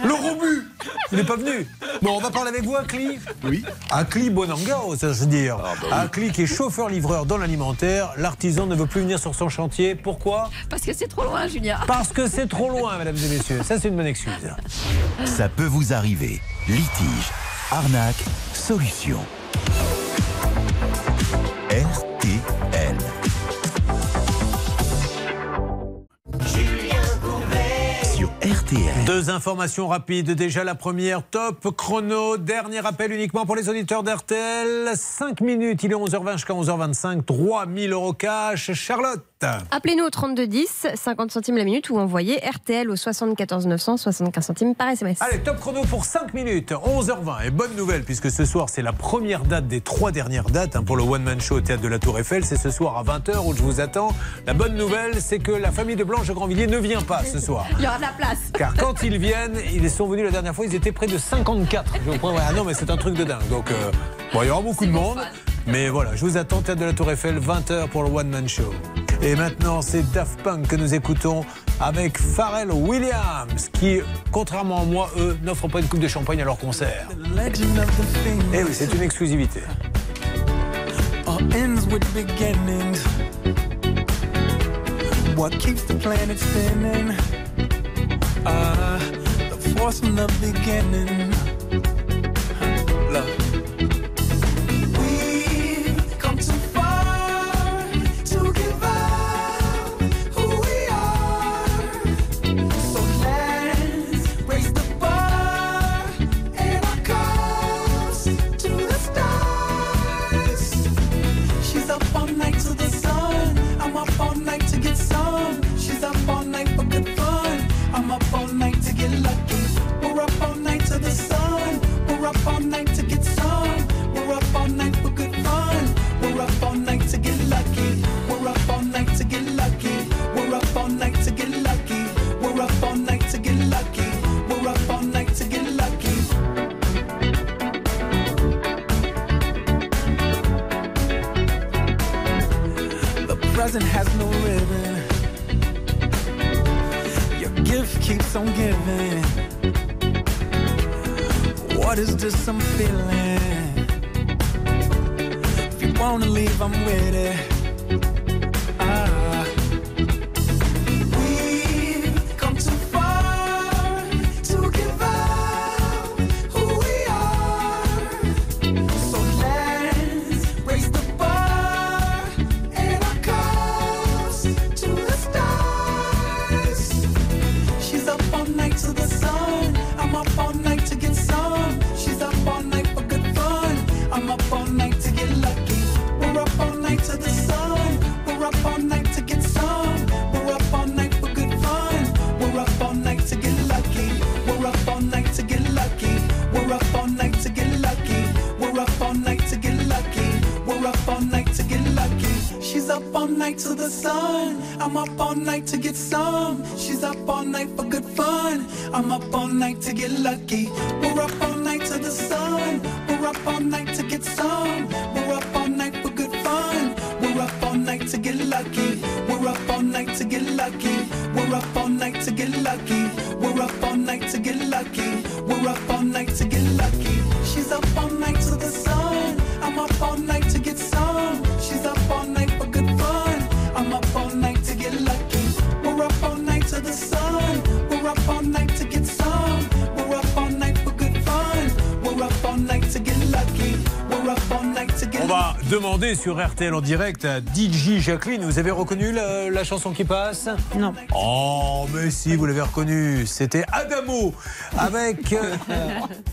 Le robu Il n'est pas venu. Bon, on va parler avec vous, Akli Oui. Akli Bonangao, ça veut dire. Akli qui est chauffeur-livreur dans l'alimentaire. L'artisan ne veut plus venir sur son chantier. Pourquoi? Parce que c'est trop loin, Julien. Parce que c'est trop loin, mesdames et messieurs. Ça, c'est une bonne excuse. Ça peut vous arriver. Litige, arnaque, solution. RTL. Sur RTL. Deux informations rapides. Déjà la première, top chrono. Dernier appel uniquement pour les auditeurs d'RTL. 5 minutes, il est 11h20 jusqu'à 11h25. 3000 euros cash. Charlotte. Appelez-nous au 3210, 50 centimes la minute ou envoyez RTL au 74 900, 75 centimes par SMS. Allez, top chrono pour 5 minutes, 11h20. Et bonne nouvelle, puisque ce soir, c'est la première date des trois dernières dates hein, pour le One Man Show au Théâtre de la Tour Eiffel. C'est ce soir à 20h où je vous attends. La bonne nouvelle, c'est que la famille de Blanche Grandvilliers ne vient pas ce soir. Il y aura de la place. Car quand ils viennent, ils sont venus la dernière fois, ils étaient près de 54. Je vous promets, ah non, mais c'est un truc de dingue. Donc, euh, bon, il y aura beaucoup de monde. Mais voilà, je vous attends, Théâtre de la Tour Eiffel, 20h pour le One Man Show. Et maintenant, c'est Daft Punk que nous écoutons avec Pharrell Williams, qui, contrairement à moi, eux, n'offrent pas une coupe de champagne à leur concert. Eh oui, c'est une exclusivité. all ends with beginnings. What keeps the planet spinning? Uh, the force from the beginning. and has no sur RTL en direct à DJ Jacqueline. Vous avez reconnu la, la chanson qui passe? Non. Oh, mais si, vous l'avez reconnu. C'était Adamo avec euh,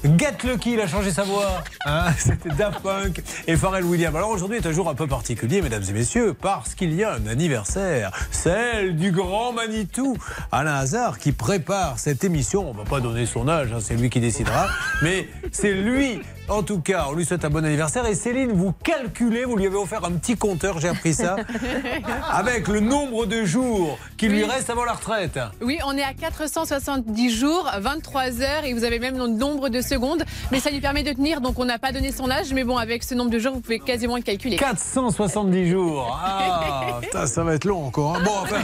Get Lucky. Il a changé sa voix. Hein, C'était Daft Punk et Pharrell Williams. Alors aujourd'hui est un jour un peu particulier, mesdames et messieurs, parce qu'il y a un anniversaire. Celle du grand Manitou. Alain Hazard qui prépare cette émission. On va pas donner son âge, hein, c'est lui qui décidera. Mais c'est lui en tout cas, on lui souhaite un bon anniversaire. Et Céline, vous calculez, vous lui avez offert un petit compteur, j'ai appris ça, avec le nombre de jours qui lui reste avant la retraite. Oui, on est à 470 jours, 23 heures et vous avez même le nombre de secondes. Mais ça lui permet de tenir, donc on n'a pas donné son âge. Mais bon, avec ce nombre de jours, vous pouvez quasiment le calculer. 470 jours. Ah, putain, ça va être long encore. hein. Bon, enfin.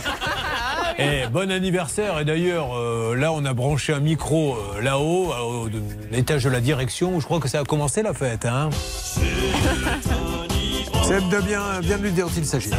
Eh, bon anniversaire. Et d'ailleurs, euh, là, on a branché un micro euh, là-haut, au de l'étage de la direction, où je crois que ça a commencé la fête. Hein. C'est de bien, bien de lui dire dont il s'agit.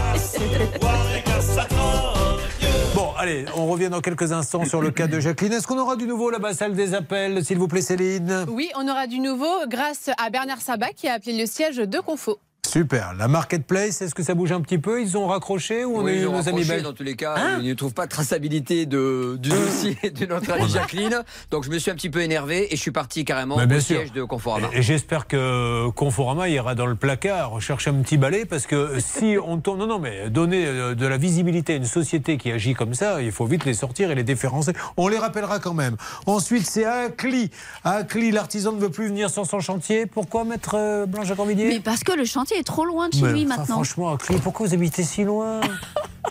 Bon, allez, on revient dans quelques instants sur le cas de Jacqueline. Est-ce qu'on aura du nouveau là-bas, salle des appels, s'il vous plaît, Céline? Oui, on aura du nouveau grâce à Bernard Sabat qui a appelé le siège de Confo. Super. La marketplace, est-ce que ça bouge un petit peu Ils ont raccroché ou on Oui, a eu ils ont nos amis belges Dans tous les cas, Hein ils ne trouvent pas de traçabilité de, du dossier de notre amie Jacqueline. Donc je me suis un petit peu énervé et je suis parti carrément au bien sûr. siège de Conforama. Et j'espère que Conforama ira dans le placard chercher un petit balai parce que si on tombe. Non, non, mais donner euh, de la visibilité à une société qui agit comme ça, il faut vite les sortir et les déférencer. On les rappellera quand même. Ensuite, c'est Acli. Acli, l'artisan ne veut plus venir sur son chantier. Pourquoi, maître euh, Blanche Corvillier Mais parce que le chantier est trop loin de chez Mais, lui enfin, maintenant. Franchement, Acli, pourquoi vous habitez si loin?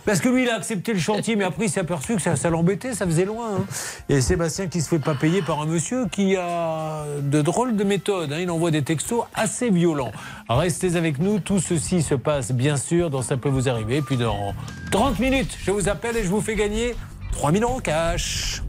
Parce que lui, il a accepté le chantier, mais après, il s'est aperçu que ça, ça l'embêtait, ça faisait loin. hein. Et Sébastien qui se fait pas payer par un monsieur qui a de drôles de méthodes. hein. Il envoie des textos assez violents. Restez avec nous, tout ceci se passe bien sûr dans Ça peut vous arriver. Puis dans 30 minutes, je vous appelle et je vous fais gagner 3000 euros cash.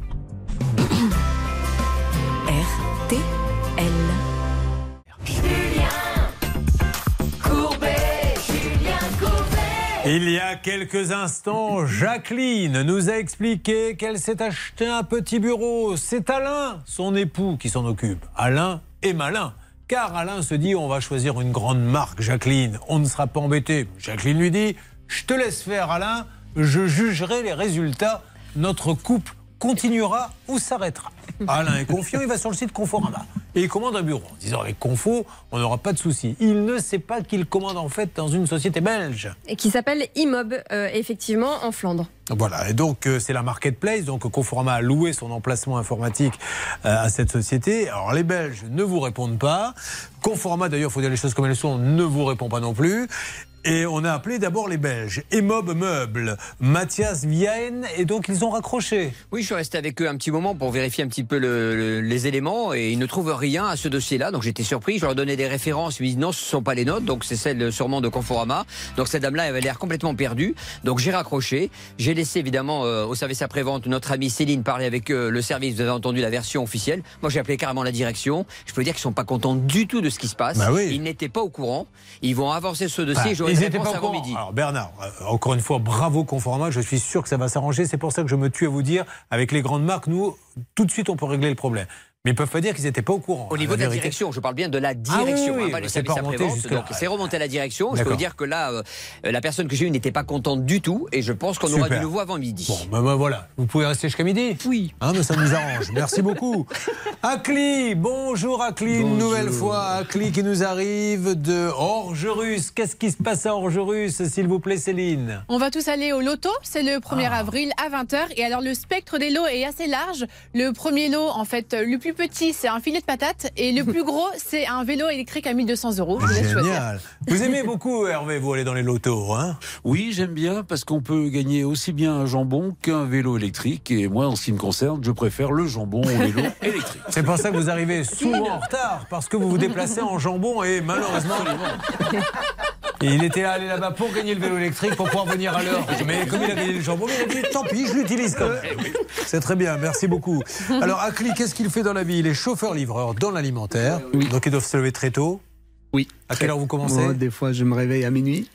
Il y a quelques instants, Jacqueline nous a expliqué qu'elle s'est acheté un petit bureau. C'est Alain, son époux, qui s'en occupe. Alain est malin. Car Alain se dit on va choisir une grande marque, Jacqueline. On ne sera pas embêté. Jacqueline lui dit je te laisse faire, Alain. Je jugerai les résultats. Notre couple continuera ou s'arrêtera. Alain est confiant, il va sur le site Conforama et il commande un bureau. En disant avec Confo, on n'aura pas de souci. Il ne sait pas qu'il commande en fait dans une société belge. Et qui s'appelle Imob, euh, effectivement, en Flandre. Voilà, et donc euh, c'est la marketplace, donc Conforama a loué son emplacement informatique euh, à cette société. Alors les Belges ne vous répondent pas. Conforama, d'ailleurs, il faut dire les choses comme elles sont, ne vous répond pas non plus. Et on a appelé d'abord les Belges. Emob Meubles, Mathias Vienne, et donc ils ont raccroché. Oui, je suis resté avec eux un petit moment pour vérifier un petit peu le- le- les éléments et ils ne trouvent rien à ce dossier-là. Donc j'étais surpris. Je leur donnais des références. Ils me disent non, ce ne sont pas les notes. Donc c'est celle sûrement de Conforama. Donc cette dame-là avait l'air complètement perdue. Donc j'ai raccroché. J'ai laissé évidemment euh, au service après-vente notre amie Céline parler avec euh, le service. Vous avez entendu la version officielle. Moi j'ai appelé carrément la direction. Je peux dire qu'ils sont pas contents du tout de ce qui se passe. Bah oui. Ils n'étaient pas au courant. Ils vont avancer ce dossier. Ils n'étaient pas au avant courant. midi. Alors Bernard, euh, encore une fois, bravo Conforama. Je suis sûr que ça va s'arranger. C'est pour ça que je me tue à vous dire, avec les grandes marques, nous, tout de suite, on peut régler le problème. Mais ils peuvent pas dire qu'ils n'étaient pas au courant. Au niveau de la vérité. direction, je parle bien de la Ah oui, direction, oui, hein, oui, pas les c'est remonté à la direction. Je peux vous dire que là, euh, la personne que j'ai eue n'était pas contente du tout et je pense qu'on aura du nouveau avant midi. Bon, ben, ben, voilà. Vous pouvez rester jusqu'à midi Oui. Hein, mais ça nous arrange. Merci beaucoup. Acli, bonjour Acli, une nouvelle fois. Acli qui nous arrive de Orgerus. Qu'est-ce qui se passe à Orgerus, s'il vous plaît, Céline On va tous aller au loto, c'est le 1er Ah. avril à 20h. Et alors le spectre des lots est assez large. Le premier lot, en fait, le plus petit, c'est un filet de patates. Et le plus gros, c'est un vélo électrique à 1200 euros. Génial. Vous aimez beaucoup, Hervé, vous aller dans les lotos, hein? Oui, j'aime bien parce qu'on peut gagner aussi bien un jambon qu'un vélo électrique. Et moi, en ce qui me concerne, je préfère le jambon au vélo électrique. C'est pour ça que vous arrivez souvent en retard, parce que vous vous déplacez en jambon et malheureusement. Et il était allé là-bas pour gagner le vélo électrique, pour pouvoir venir à l'heure. Mais comme il a gagné le jambon, il a dit tant pis, je l'utilise quand même. C'est très bien, merci beaucoup. Alors, Acli, qu'est-ce qu'il fait dans la vie Il est chauffeur-livreur dans l'alimentaire. Donc, ils doivent se lever très tôt. Oui. À quelle heure vous commencez Moi, Des fois, je me réveille à minuit.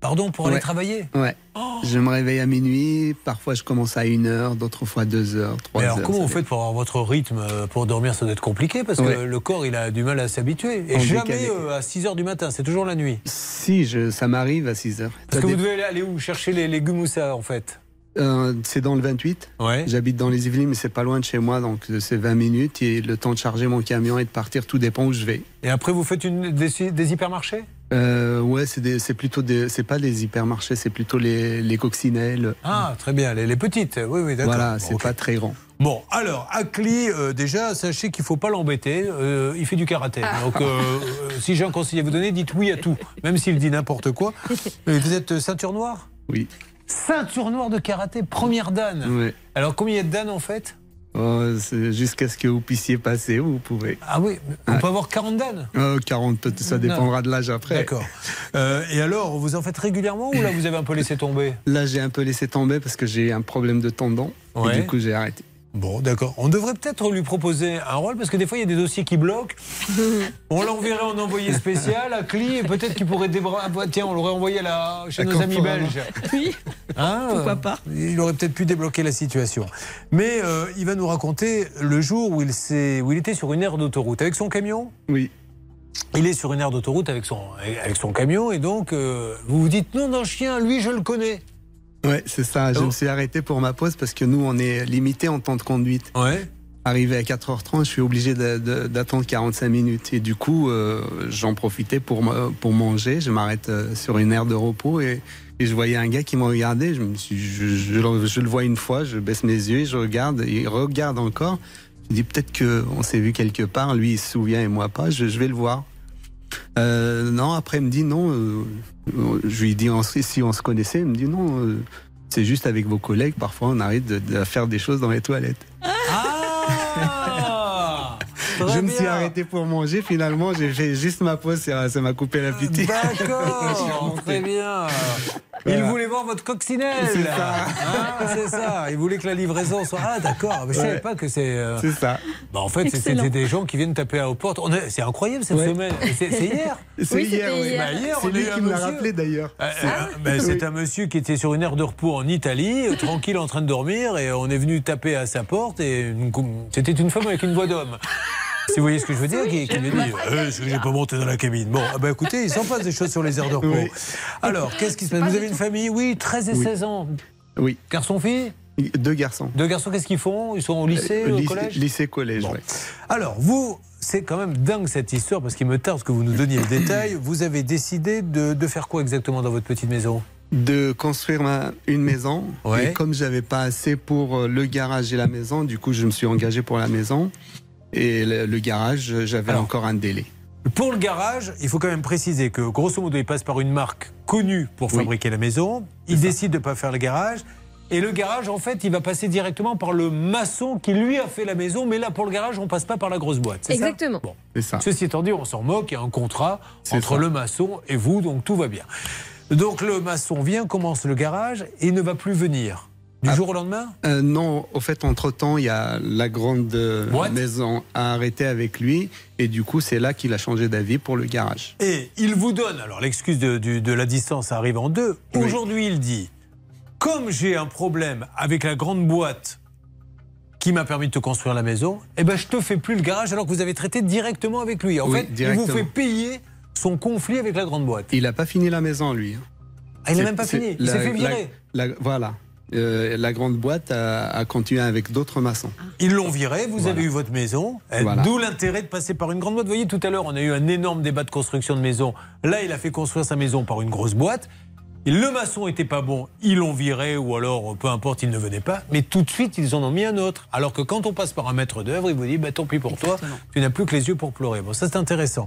Pardon, pour aller travailler Ouais. Je me réveille à minuit. Parfois, je commence à une heure, d'autres fois deux heures, trois Mais heures. alors, comment vous faites pour avoir votre rythme euh, pour dormir Ça doit être compliqué parce que Ouais. le corps, il a du mal à s'habituer. Et En jamais euh, à 6 heures du matin, c'est toujours la nuit. Si, je, ça m'arrive à 6 heures. Parce Ça que vous devez aller- aller où Chercher les légumes ou ça, en fait? Euh, c'est dans le 28. J'habite dans les Yvelines, mais c'est pas loin de chez moi, donc c'est 20 minutes. Et le temps de charger mon camion et de partir, tout dépend où je vais. Et après, vous faites une, des, des hypermarchés? Euh, ouais, c'est plutôt des, c'est pas des hypermarchés, c'est plutôt les, les coccinelles. Ah, très bien, les, les petites. Oui, oui, d'accord. Voilà, c'est pas très grand. Bon, alors, Acli, euh, déjà, sachez qu'il faut pas l'embêter. euh, il fait du karaté. Donc, euh, euh, si j'ai un conseil à vous donner, dites oui à tout, même s'il dit n'importe quoi. Vous êtes ceinture noire? Oui. Ceinture noire de karaté, première dan. Alors, combien il y a de dan en fait Oh, Jusqu'à ce que vous puissiez passer, vous pouvez. Ah oui, on peut avoir 40 dan Euh, 40, peut- ça dépendra de l'âge après. D'accord. Euh, et alors, vous en faites régulièrement ou là, vous avez un peu laissé tomber? Là, j'ai un peu laissé tomber parce que j'ai un problème de tendon. Ouais. Et du coup, j'ai arrêté. Bon, d'accord. On devrait peut-être lui proposer un rôle parce que des fois, il y a des dossiers qui bloquent. On l'enverrait en envoyé spécial à Cli et peut-être qu'il pourrait débrancher. Tiens, on l'aurait envoyé à la... chez À nos amis belges. Oui. Hein, Pourquoi euh, pas Il aurait peut-être pu débloquer la situation. Mais euh, il va nous raconter le jour où il, s'est- où il était sur une aire d'autoroute avec son camion? Oui. Il est sur une aire d'autoroute avec son, avec son camion et donc euh, vous vous dites non, non, chien, lui je le connais. Ouais, c'est ça. Je me suis arrêté pour ma pause parce que nous, on est limité en temps de conduite. Ouais. Arrivé à 4h30, je suis obligé d'attendre 45 minutes. Et du coup, euh, j'en profitais pour, pour manger. Je m'arrête euh, sur une aire de repos et, et je voyais un gars qui me regardait. Je, me suis, je, je le- je le vois une fois, je baisse mes yeux et je regarde. Il regarde encore. Je dis peut-être qu'on s'est vu quelque part. Lui, il se souvient et moi pas. Je, je vais le voir. Euh, non, après, il me dit non. euh, je lui dis si on se connaissait. Il me dit non. euh, c'est juste avec vos collègues. Parfois, on arrive de, de faire des choses dans les toilettes. je me suis arrêté pour manger. Finalement, j'ai fait juste ma pause. Ça ça m'a coupé l'appétit. D'accord, très bien. Il voulait voir votre coccinelle. C'est ça. Hein, c'est ça. Il voulait que la livraison soit. Ah, d'accord. Mais Je savais Ouais. pas que c'est. euh, C'est ça. Bah, en fait, c'était des gens qui viennent taper à aux portes. On est- C'est incroyable cette Ouais. semaine. C'est hier. C'est Oui, hier, oui. hier. Bah, hier, C'est on a lui eu qui un me l'a monsieur- rappelé, d'ailleurs. Euh, C'est- euh, ben, c'est Oui. un monsieur qui était sur une aire de repos en Italie, euh, tranquille en train de dormir, et on est venu taper à sa porte, et une c'était une femme avec une voix d'homme. Si vous voyez ce que je veux dire, qui, qui me dit euh, Est-ce que j'ai pas monté dans la cabine Bon, ah ben écoutez, il s'en passe des choses sur les aires de repos. Oui. Alors, qu'est-ce qui se passe Vous avez une famille Oui, 13 et Oui. 16 ans. Oui. Garçon-fille Deux garçons. Deux garçons, qu'est-ce qu'ils font Ils sont au lycée, Euh, au lycée- collège Lycée, collège, ouais. Alors, vous, c'est quand même dingue cette histoire, parce qu'il me tarde que vous nous donniez le détail. Vous avez décidé de, de faire quoi exactement dans votre petite maison de construire ma- une maison. Ouais. Et comme j'avais pas assez pour euh, le garage et la maison, du coup, je me suis engagé pour la maison. Et le, le garage, j'avais encore un délai. Pour le garage, il faut quand même préciser que grosso modo, il passe par une marque connue pour Oui. fabriquer la maison. Il décide de ne pas faire le garage. Et le garage, en fait, il va passer directement par le maçon qui lui a fait la maison. Mais là, pour le garage, on passe pas par la grosse boîte. c'est ça Exactement. Bon. C'est ça. Ceci étant dit, on s'en moque. Il y a un contrat entre ça. le maçon et vous, donc tout va bien. Donc le maçon vient, commence le garage et ne va plus venir. Du jour au lendemain? Euh, non, au fait, entre-temps, il y a la grande euh, maison a arrêté avec lui. Et du coup, c'est là qu'il a changé d'avis pour le garage. Et il vous donne, alors l'excuse de, la distance arrive en deux. Oui. Aujourd'hui, il dit Comme j'ai un problème avec la grande boîte qui m'a permis de te construire la maison, eh ben je te fais plus le garage alors que vous avez traité directement avec lui. En Oui, fait, il vous fait payer son conflit avec la grande boîte. Il n'a pas fini la maison, lui. hein. Ah, il n'a même pas fini, il s'est fait la- virer. la- voilà. Euh, la grande boîte a, a continué avec d'autres maçons. Ils l'ont viré, vous Voilà. avez eu votre maison. Euh, Voilà. D'où l'intérêt de passer par une grande boîte. Vous voyez, tout à l'heure, on a eu un énorme débat de construction de maison. Là, il a fait construire sa maison par une grosse boîte. Le maçon était pas bon, ils l'ont viré, ou alors, peu importe, il ne venait pas. Mais tout de suite, ils en ont mis un autre. Alors que quand on passe par un maître d'œuvre, il vous dit, bah, tant pis pour toi, tu n'as plus que les yeux pour pleurer. Bon, ça, c'est intéressant.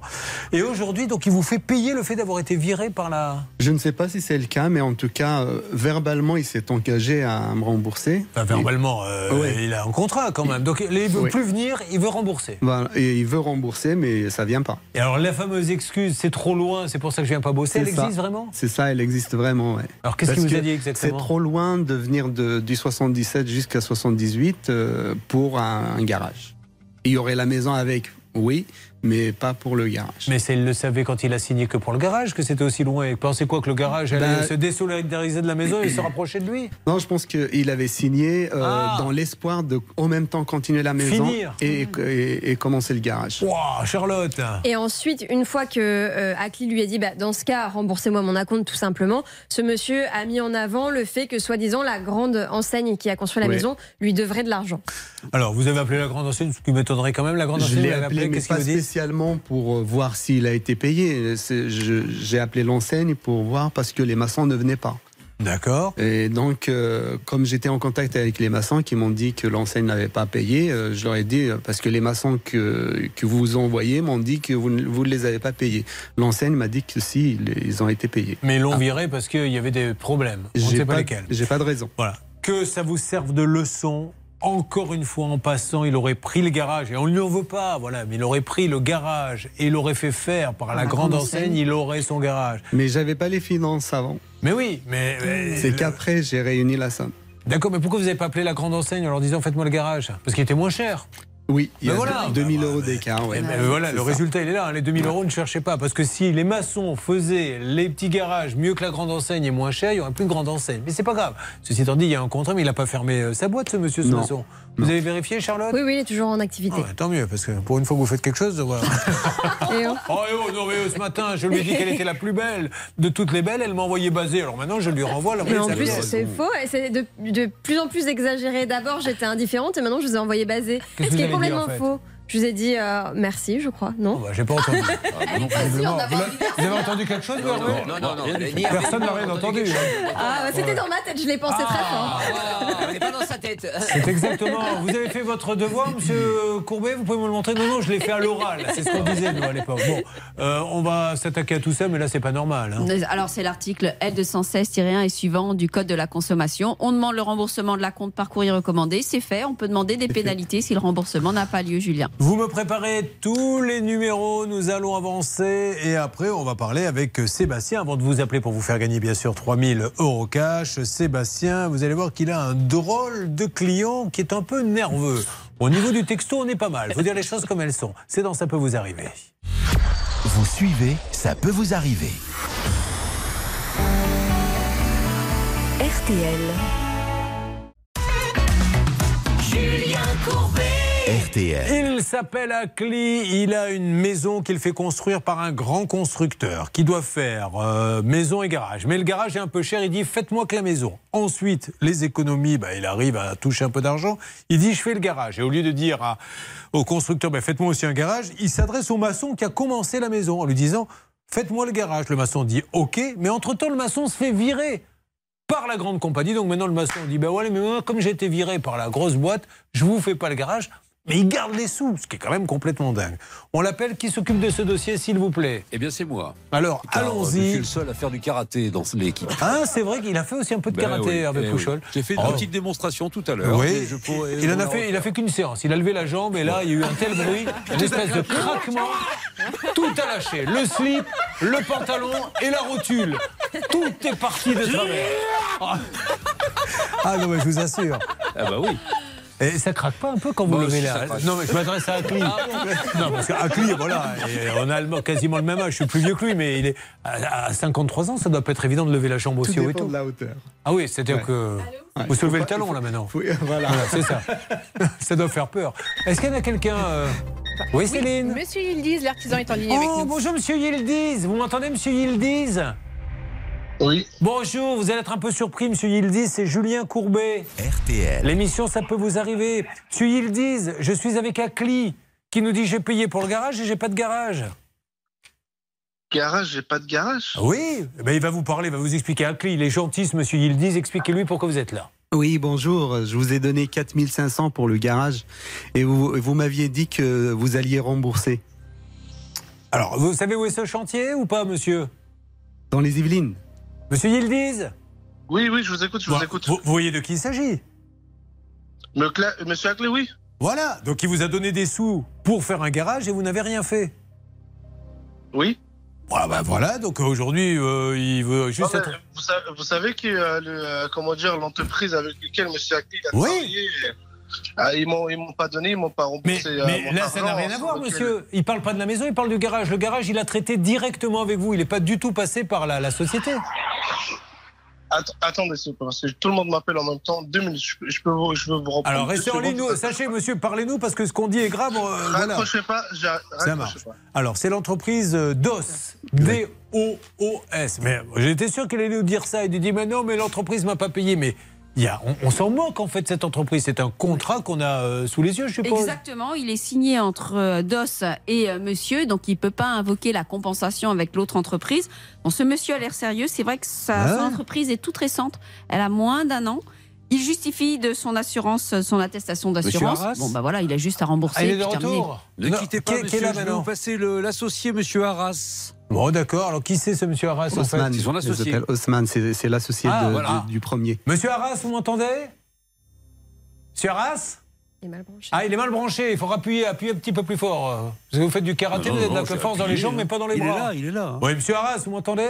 Et aujourd'hui, donc, il vous fait payer le fait d'avoir été viré par la. Je ne sais pas si c'est le cas, mais en tout cas, euh, verbalement, il s'est engagé à me rembourser. Enfin, verbalement, euh, Ouais. il a un contrat quand même. Donc, il ne veut Oui. plus venir, il veut rembourser. Voilà, et il veut rembourser, mais ça vient pas. Et alors, la fameuse excuse, c'est trop loin, c'est pour ça que je viens pas bosser, elle ça. existe vraiment? C'est ça, elle existe vraiment, ouais. Alors, qu'est-ce qu'il vous a que dit exactement C'est trop loin de venir de, du 77 jusqu'à 78 euh, pour un, un garage. Il y aurait la maison avec, oui, mais pas pour le garage. Mais c'est- il le savait quand il a signé que pour le garage, que c'était aussi loin. Et pensez quoi que le garage allait Bah- se désolidariser de la maison et se rapprocher de lui? Non, je pense qu'il avait signé euh, Ah. dans l'espoir de en même temps continuer la maison Finir. et, et- et commencer le garage. Waouh, Charlotte Et ensuite, une fois que euh, lui a dit, bah, dans ce cas, remboursez-moi mon acompte tout simplement, ce monsieur a mis en avant le fait que, soi-disant, la grande enseigne qui a construit la maison lui devrait de l'argent. Alors, vous avez appelé la grande enseigne, ce qui m'étonnerait quand même. La grande Je enseigne, l'ai vous l'avez appelé, appelé, mais pas spécialement pour euh, voir s'il a été payé. Je- J'ai appelé l'enseigne pour voir parce que les maçons ne venaient pas. D'accord. Et donc, euh, comme j'étais en contact avec les maçons qui m'ont dit que l'enseigne n'avait pas payé, euh, je leur ai dit, euh, parce que les maçons que, que vous envoyez m'ont dit que vous ne vous ne les avez pas payés. L'enseigne m'a dit que si, ils- ont été payés. Mais ils l'ont viré parce qu'il y avait des problèmes. On ne sait pas, pas- lesquels. J'ai pas de raison. Voilà. Que ça vous serve de leçon. Encore une fois, en passant, il aurait pris le garage, et on ne lui en veut pas, voilà, mais il aurait pris le garage et il aurait fait faire par la, la grande enseigne, enseigne. il aurait son garage. Mais j'avais pas les finances avant. Mais oui, mais. mais- C'est qu'après, j'ai réuni la somme. D'accord, mais pourquoi vous n'avez pas appelé la grande enseigne en leur disant faites-moi le garage? Parce qu'il était moins cher. Oui, il y a voilà. 2000 euros d'écart. ouais. Eh ben voilà, le ça. résultat il est là. hein. Les 2000 euros, ne cherchez pas. Parce que si les maçons faisaient les petits garages mieux que la grande enseigne et moins cher, il n'y aurait plus de grande enseigne. Mais c'est pas grave. Ceci étant dit, il y a un contrat, mais il n'a pas fermé euh, sa boîte, ce monsieur, ce Non. maçon. Vous avez vérifié, Charlotte? Oui, oui, il est toujours en activité. Ah ouais, Tant mieux, parce que pour une fois que vous faites quelque chose, voilà. Et oh. Oh, et oh, non, mais euh, ce matin, je lui ai dit qu'elle était la plus belle de toutes les belles. Elle m'a envoyé baser. Alors maintenant, je lui renvoie la Mais en plus, c'est faux. Et c'est de, de plus en plus exagéré. D'abord, j'étais indifférente et maintenant, je vous ai envoyé baser. Qu'est-ce Ce que qui est complètement en fait? faux. Je vous ai dit euh, merci, je crois, non Bah, J'ai pas entendu. Sûre Visiblement. d'avoir Vous avez entendu quelque chose, Non, non, non. Ni- Personne n'a rien entendu. Ah, bah, c'était dans ma tête, je l'ai pensé très fort. Ah, mais pas dans sa tête. C'est exactement. Vous avez fait votre devoir, monsieur Courbet Vous pouvez me le montrer Non, non, je l'ai fait à l'oral. C'est ce qu'on disait, nous, à l'époque. Bon, euh, on va s'attaquer à tout ça, mais là, c'est pas normal. hein. Alors, c'est l'article L216-1 et suivant du Code de la consommation. On demande le remboursement de la compte par courrier recommandé. C'est fait. On peut demander des pénalités si le remboursement n'a pas lieu, Julien. Vous me préparez tous les numéros, nous allons avancer et après on va parler avec Sébastien avant de vous appeler pour vous faire gagner bien sûr 3000 euros cash. Sébastien, vous allez voir qu'il a un drôle de client qui est un peu nerveux. Au niveau du texto, on est pas mal. Faut dire les choses comme elles sont. C'est dans Ça peut vous arriver. Vous suivez, ça peut vous arriver. RTL. Julien Courbet. Il s'appelle Akli, il a une maison qu'il fait construire par un grand constructeur qui doit faire euh, maison et garage. Mais le garage est un peu cher, il dit faites-moi que la maison. Ensuite, les économies, bah, il arrive à toucher un peu d'argent, il dit je fais le garage. Et au lieu de dire au constructeur bah, faites-moi aussi un garage, il s'adresse au maçon qui a commencé la maison en lui disant faites-moi le garage. Le maçon dit ok, mais entre-temps le maçon se fait virer par la grande compagnie. Donc maintenant, le maçon dit Ben ouais, mais moi, comme j'ai été viré par la grosse boîte, je vous fais pas le garage. Mais il garde les sous, ce qui est quand même complètement dingue. On l'appelle qui s'occupe de ce dossier, s'il vous plaît? Eh bien, c'est moi. Alors, euh, Je suis allons-y. le seul à faire du karaté dans l'équipe. Ah, c'est vrai qu'il a fait aussi un peu de Ben karaté, oui, Hervé eh Pouchol. oui. J'ai fait une Oh. petite démonstration tout à l'heure. Oui, je pourrais- il en a fait, il a fait qu'une séance. Il a levé la jambe et là, il y a eu un tel bruit, une espèce de craquement. Tout a lâché. Le slip, le pantalon et la rotule. Tout est parti de travers. Ah. Ah non, mais je vous assure. Ah bah oui. Et ça craque pas un peu quand vous Moi levez la. Non, mais je m'adresse à Akli. non, parce qu'Akli, voilà, on a quasiment le même âge. Je suis plus vieux que lui, mais il est à à 53 ans, ça doit pas être évident de lever la jambe aussi Tout haut et dépend tout. de la hauteur. Ah oui, c'est-à-dire Ouais. que Ouais. vous soulevez le pas- talon faut- là maintenant. faut- voilà. Voilà, c'est ça. ça doit faire peur. Est-ce qu'il y en a quelqu'un euh, Oui, Céline. Monsieur Yildiz, l'artisan est en ligne avec Oh, nous. bonjour Monsieur Yildiz. Vous m'entendez, Monsieur Yildiz? Oui. Bonjour, vous allez être un peu surpris, Monsieur Yildiz, c'est Julien Courbet. RTL. L'émission, ça peut vous arriver. Monsieur Yildiz, je suis avec Akli, qui nous dit j'ai payé pour le garage et j'ai pas de garage. Garage, j'ai pas de garage. Oui, eh ben, il va vous parler, il va vous expliquer. Akli, il est gentil, ce Monsieur Yildiz, expliquez-lui pourquoi vous êtes là. Oui, bonjour. Je vous ai donné 4500 pour le garage et vous, vous m'aviez dit que vous alliez rembourser. Alors, vous savez où est ce chantier ou pas, monsieur? Dans les Yvelines. Monsieur Yildiz Oui, oui, je vous écoute, je vous écoute. Vous, vous voyez de qui il s'agit Monsieur Aclé, oui. Voilà, donc il vous a donné des sous pour faire un garage et vous n'avez rien fait. Oui. Voilà, bah voilà, donc aujourd'hui, euh, il veut juste Non, être... vous, sa- vous savez que euh, le, euh, comment dire l'entreprise avec laquelle Monsieur Aclé a Oui. travaillé, euh, ah, ils m'ont ils m'ont pas donné, ils m'ont pas Mais, remboursé. euh, mais mon là, ça n'a rien à voir, sur lequel- monsieur. Il parle pas de la maison, il parle du garage. Le garage, il a traité directement avec vous. Il n'est pas du tout passé par la, la société. Att- attendez, parce que tout le monde m'appelle en même temps. Deux minutes, je, peux- je peux vous, je veux vous reprendre. Alors, restez en ligne. nous. Sachez, monsieur, parlez-nous parce que ce qu'on dit est grave. euh, voilà. Raccrochez pas, j'ai- Ça marche. pas. Alors, c'est l'entreprise euh, DOS. D-O-O-S. Mais j'étais sûr qu'elle allait nous dire ça. Il lui dit, mais non, mais l'entreprise m'a pas payé. Mais il y a, on, on s'en moque, en fait, cette entreprise. C'est un contrat qu'on a euh, sous les yeux, je suppose. Exactement, il est signé entre euh, DOS et euh, monsieur, donc il ne peut pas invoquer la compensation avec l'autre entreprise. Bon, ce monsieur a l'air sérieux, c'est vrai que sa, Ah. son entreprise est toute récente, elle a moins d'un an. Il justifie de son assurance, son attestation d'assurance. Bon, bah voilà, il a juste à rembourser. Ah, il est de retour Ne Non, quittez qui- pas, qui est monsieur. là je vais vous passer l'associé, monsieur Arras. Bon, d'accord. Alors, qui c'est ce monsieur Arras, en fait Haussmann, ils sont il s'appelle associés. Haussmann, c'est c'est l'associé Ah, voilà. du, du premier. Monsieur Arras, vous m'entendez? Monsieur Arras? Il est mal branché. Ah, il est mal branché. Il faut appuyer, appuyer un petit peu plus fort. Parce que vous faites du karaté, Non, vous avez de la force dans les jambes, hein. mais pas dans les Il est bras. là, il est là. hein. Oui, monsieur Arras, vous m'entendez?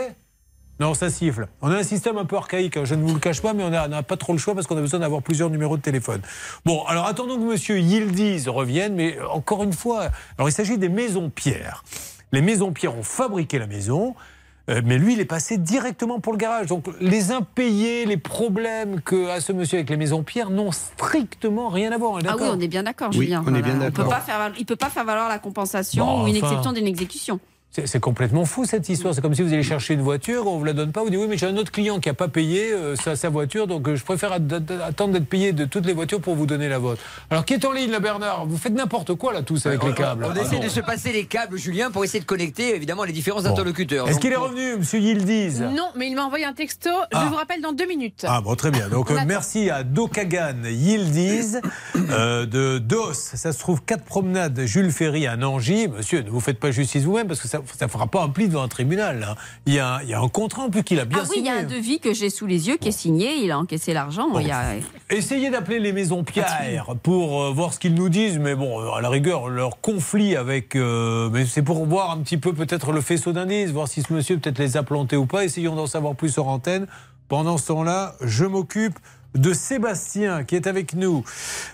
Non, ça siffle. On a un système un peu archaïque, hein, je ne vous le cache pas, mais on n'a pas trop le choix parce qu'on a besoin d'avoir plusieurs numéros de téléphone. Bon, alors attendons que monsieur Yildiz revienne, mais encore une fois, alors il s'agit des maisons pierres. Les maisons pierres ont fabriqué la maison. euh, Mais lui, il est passé directement pour le garage. Donc, les impayés, les problèmes que a ce monsieur avec les maisons pierres n'ont strictement rien à voir. Ah oui, on est bien d'accord, Oui, Julien. on est bien peut d'accord. pas faire, il peut pas faire valoir la compensation Bon, ou une enfin. exception d'une exécution. C'est complètement fou cette histoire. C'est comme si vous allez chercher une voiture, on vous la donne pas, vous dites oui, mais j'ai un autre client qui n'a pas payé euh, sa, sa voiture, donc euh, je préfère attendre d'être payé de toutes les voitures pour vous donner la vôtre. Alors qui est en ligne là, Bernard? Vous faites n'importe quoi là tous avec On- les câbles. On, Ah, essaie non. de se passer les câbles, Julien, pour essayer de connecter évidemment les différents interlocuteurs. Est-ce qu'il est revenu, Monsieur Yildiz? Non, mais il m'a envoyé un texto. Ah. Je vous rappelle dans deux minutes. Ah bon, très bien. Donc On euh, merci à Dokagan Yildiz euh, de DOS. Ça se trouve 4 promenades Jules Ferry à Nangy. Monsieur, ne vous faites pas justice vous-même parce que ça ne fera pas un pli devant un tribunal. là. Il, y a, il y a un contrat en plus qu'il a bien ah oui, il y a un devis que j'ai sous les yeux qui est signé, il a encaissé l'argent. a- Essayez d'appeler les maisons Pierre pour euh, voir ce qu'ils nous disent, mais bon, euh, à la rigueur, leur conflit avec. euh, mais c'est pour voir un petit peu peut-être le faisceau d'indices, voir si ce monsieur peut-être les a plantés ou pas. Essayons d'en savoir plus sur antenne. Pendant ce temps-là, je m'occupe de Sébastien qui est avec nous.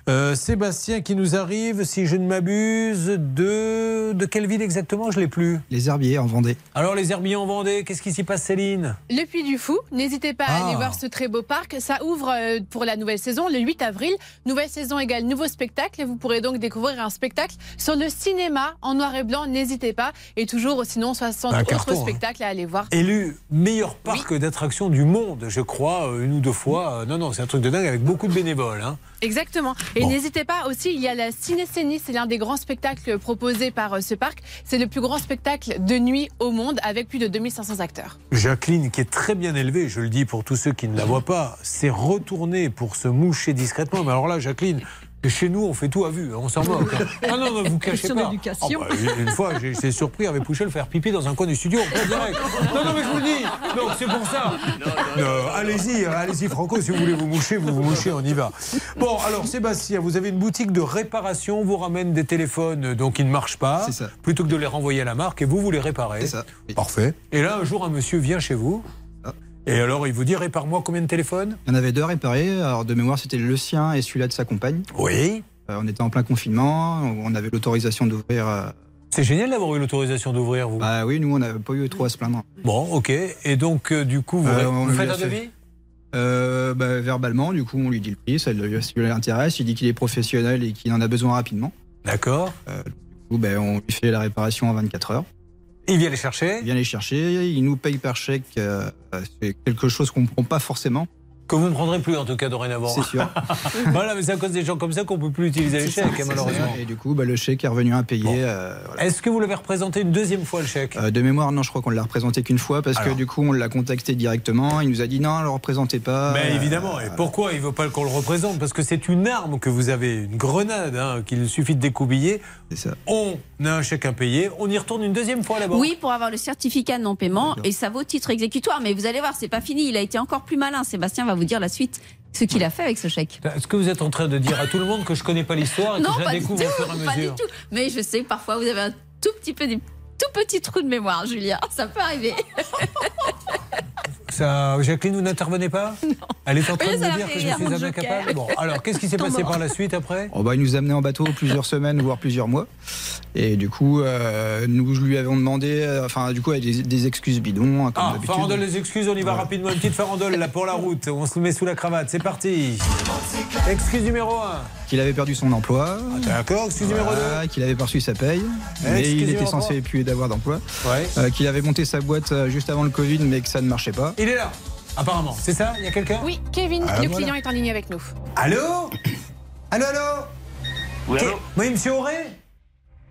Euh, Sébastien qui nous arrive, si je ne m'abuse, de. De quelle ville exactement? Je ne l'ai plus. Les herbiers en Vendée. Alors, les herbiers en Vendée, qu'est-ce qui s'y passe, Céline? Le Puy du Fou, n'hésitez pas à Ah. aller voir ce très beau parc. Ça ouvre euh, pour la nouvelle saison le 8 avril. Nouvelle saison égale nouveau spectacle. Et vous pourrez donc découvrir un spectacle sur le cinéma en noir et blanc. N'hésitez pas. Et toujours, sinon, 60 Un autres carton, hein. spectacles à aller voir. Élu meilleur parc d'attractions du monde, je crois, euh, une ou deux fois. Non, non, c'est un truc de dingue avec beaucoup de bénévoles. hein. Exactement. Et Bon. n'hésitez pas aussi, il y a la Cinécénie, c'est l'un des grands spectacles proposés par euh, ce parc. C'est le plus grand spectacle de nuit au monde avec plus de 2500 acteurs. Jacqueline, qui est très bien élevée, je le dis pour tous ceux qui ne la voient pas, s'est retournée pour se moucher discrètement. Mais alors là, Jacqueline, chez nous, on fait tout à vue, hein, on s'en moque. hein. Ah non, non, vous cachez Question pas. d'éducation. Ah bah, une fois, j'ai été surpris avec Pouchel faire pipi dans un coin du studio. direct. Non, non, mais je vous le dis. Donc c'est pour ça. Non, allez-y, hein, allez-y, Franco, si vous voulez vous moucher, vous vous mouchez, on y va. Bon, alors Sébastien, vous avez une boutique de réparation, on vous ramène des téléphones euh, donc qui ne marchent pas, plutôt que de les renvoyer à la marque, et vous, vous les réparez. C'est ça. Parfait. Et là, un jour, un monsieur vient chez vous. Et alors, il vous dit répare-moi combien de téléphones? Il y en avait deux réparés. Alors, de mémoire, c'était le sien et celui-là de sa compagne. Oui. Euh, on était en plein confinement. On avait l'autorisation d'ouvrir. euh, C'est génial d'avoir eu l'autorisation d'ouvrir, vous. Bah oui, nous, on n'avait pas eu trop à se plaindre. Bon, ok. Et donc, euh, du coup, vous, vous on lui faites un devis? Euh, bah, verbalement, du coup, on lui dit le prix, ça lui, ça lui intéresse. Il dit qu'il est professionnel et qu'il en a besoin rapidement. D'accord. Euh, du coup, ben, on lui fait la réparation en 24 heures. Il vient les chercher Il vient les chercher, il nous paye par chèque. euh, c'est quelque chose qu'on ne prend pas forcément. Que vous ne prendrez plus, en tout cas, dorénavant. C'est sûr. voilà, mais c'est à cause des gens comme ça qu'on peut plus utiliser les C'est chèques, ça, hein, c'est malheureusement. ça. Et du coup, bah, le chèque est revenu impayé. euh, voilà. Est-ce que vous l'avez représenté une deuxième fois, le chèque? Euh, de mémoire, non, je crois qu'on l'a représenté qu'une fois parce Alors. que du coup, on l'a contacté directement. Il nous a dit non, ne le représentez pas. Mais évidemment. Et pourquoi il ne veut pas qu'on le représente? Parce que c'est une arme que vous avez, une grenade, hein, qu'il suffit de découbiller. On a un chèque impayé, on y retourne une deuxième fois là-bas. Oui, pour avoir le certificat de non-paiement et ça vaut titre exécutoire. Mais vous allez voir, c'est pas fini. Il a été encore plus malin. Sébastien va vous dire la suite, ce qu'il a fait avec ce chèque. Est-ce que vous êtes en train de dire à tout le monde que je connais pas l'histoire et que Non, je la pas du, découvre tout, au fur et à pas du mesure tout. Mais je sais que parfois vous avez un tout petit peu des tout petits trous de mémoire, Julien. Ça peut arriver. Ça, Jacqueline, vous n'intervenez pas Non. Elle est en train Oui, de me dire que je suis joker. incapable. Bon, alors, qu'est-ce qui s'est passé mort. par la suite après? Oh, bah, il nous a amené en bateau plusieurs semaines, voire plusieurs mois. Et du coup, euh, nous lui avons demandé, euh, enfin, du coup, avec des, des excuses bidons, hein, comme Ah, farandole les excuses, on y va rapidement. Une petite farandole là pour la route. On se le met sous la cravate. C'est parti. Excuse numéro 1. Qu'il avait perdu son emploi. D'accord, excuse numéro Voilà, Qu'il avait perçu sa paye. Eh, mais il était censé plus d'avoir d'emploi. Ouais. Euh, qu'il avait monté sa boîte euh, juste avant le Covid, mais que ça ne marchait pas. Il est là, apparemment. C'est ça Il y a quelqu'un? Oui, Kevin, Ah, le voilà. client est en ligne avec nous. Allô? Allô, allô? Oui, allô? Oui, monsieur Auré?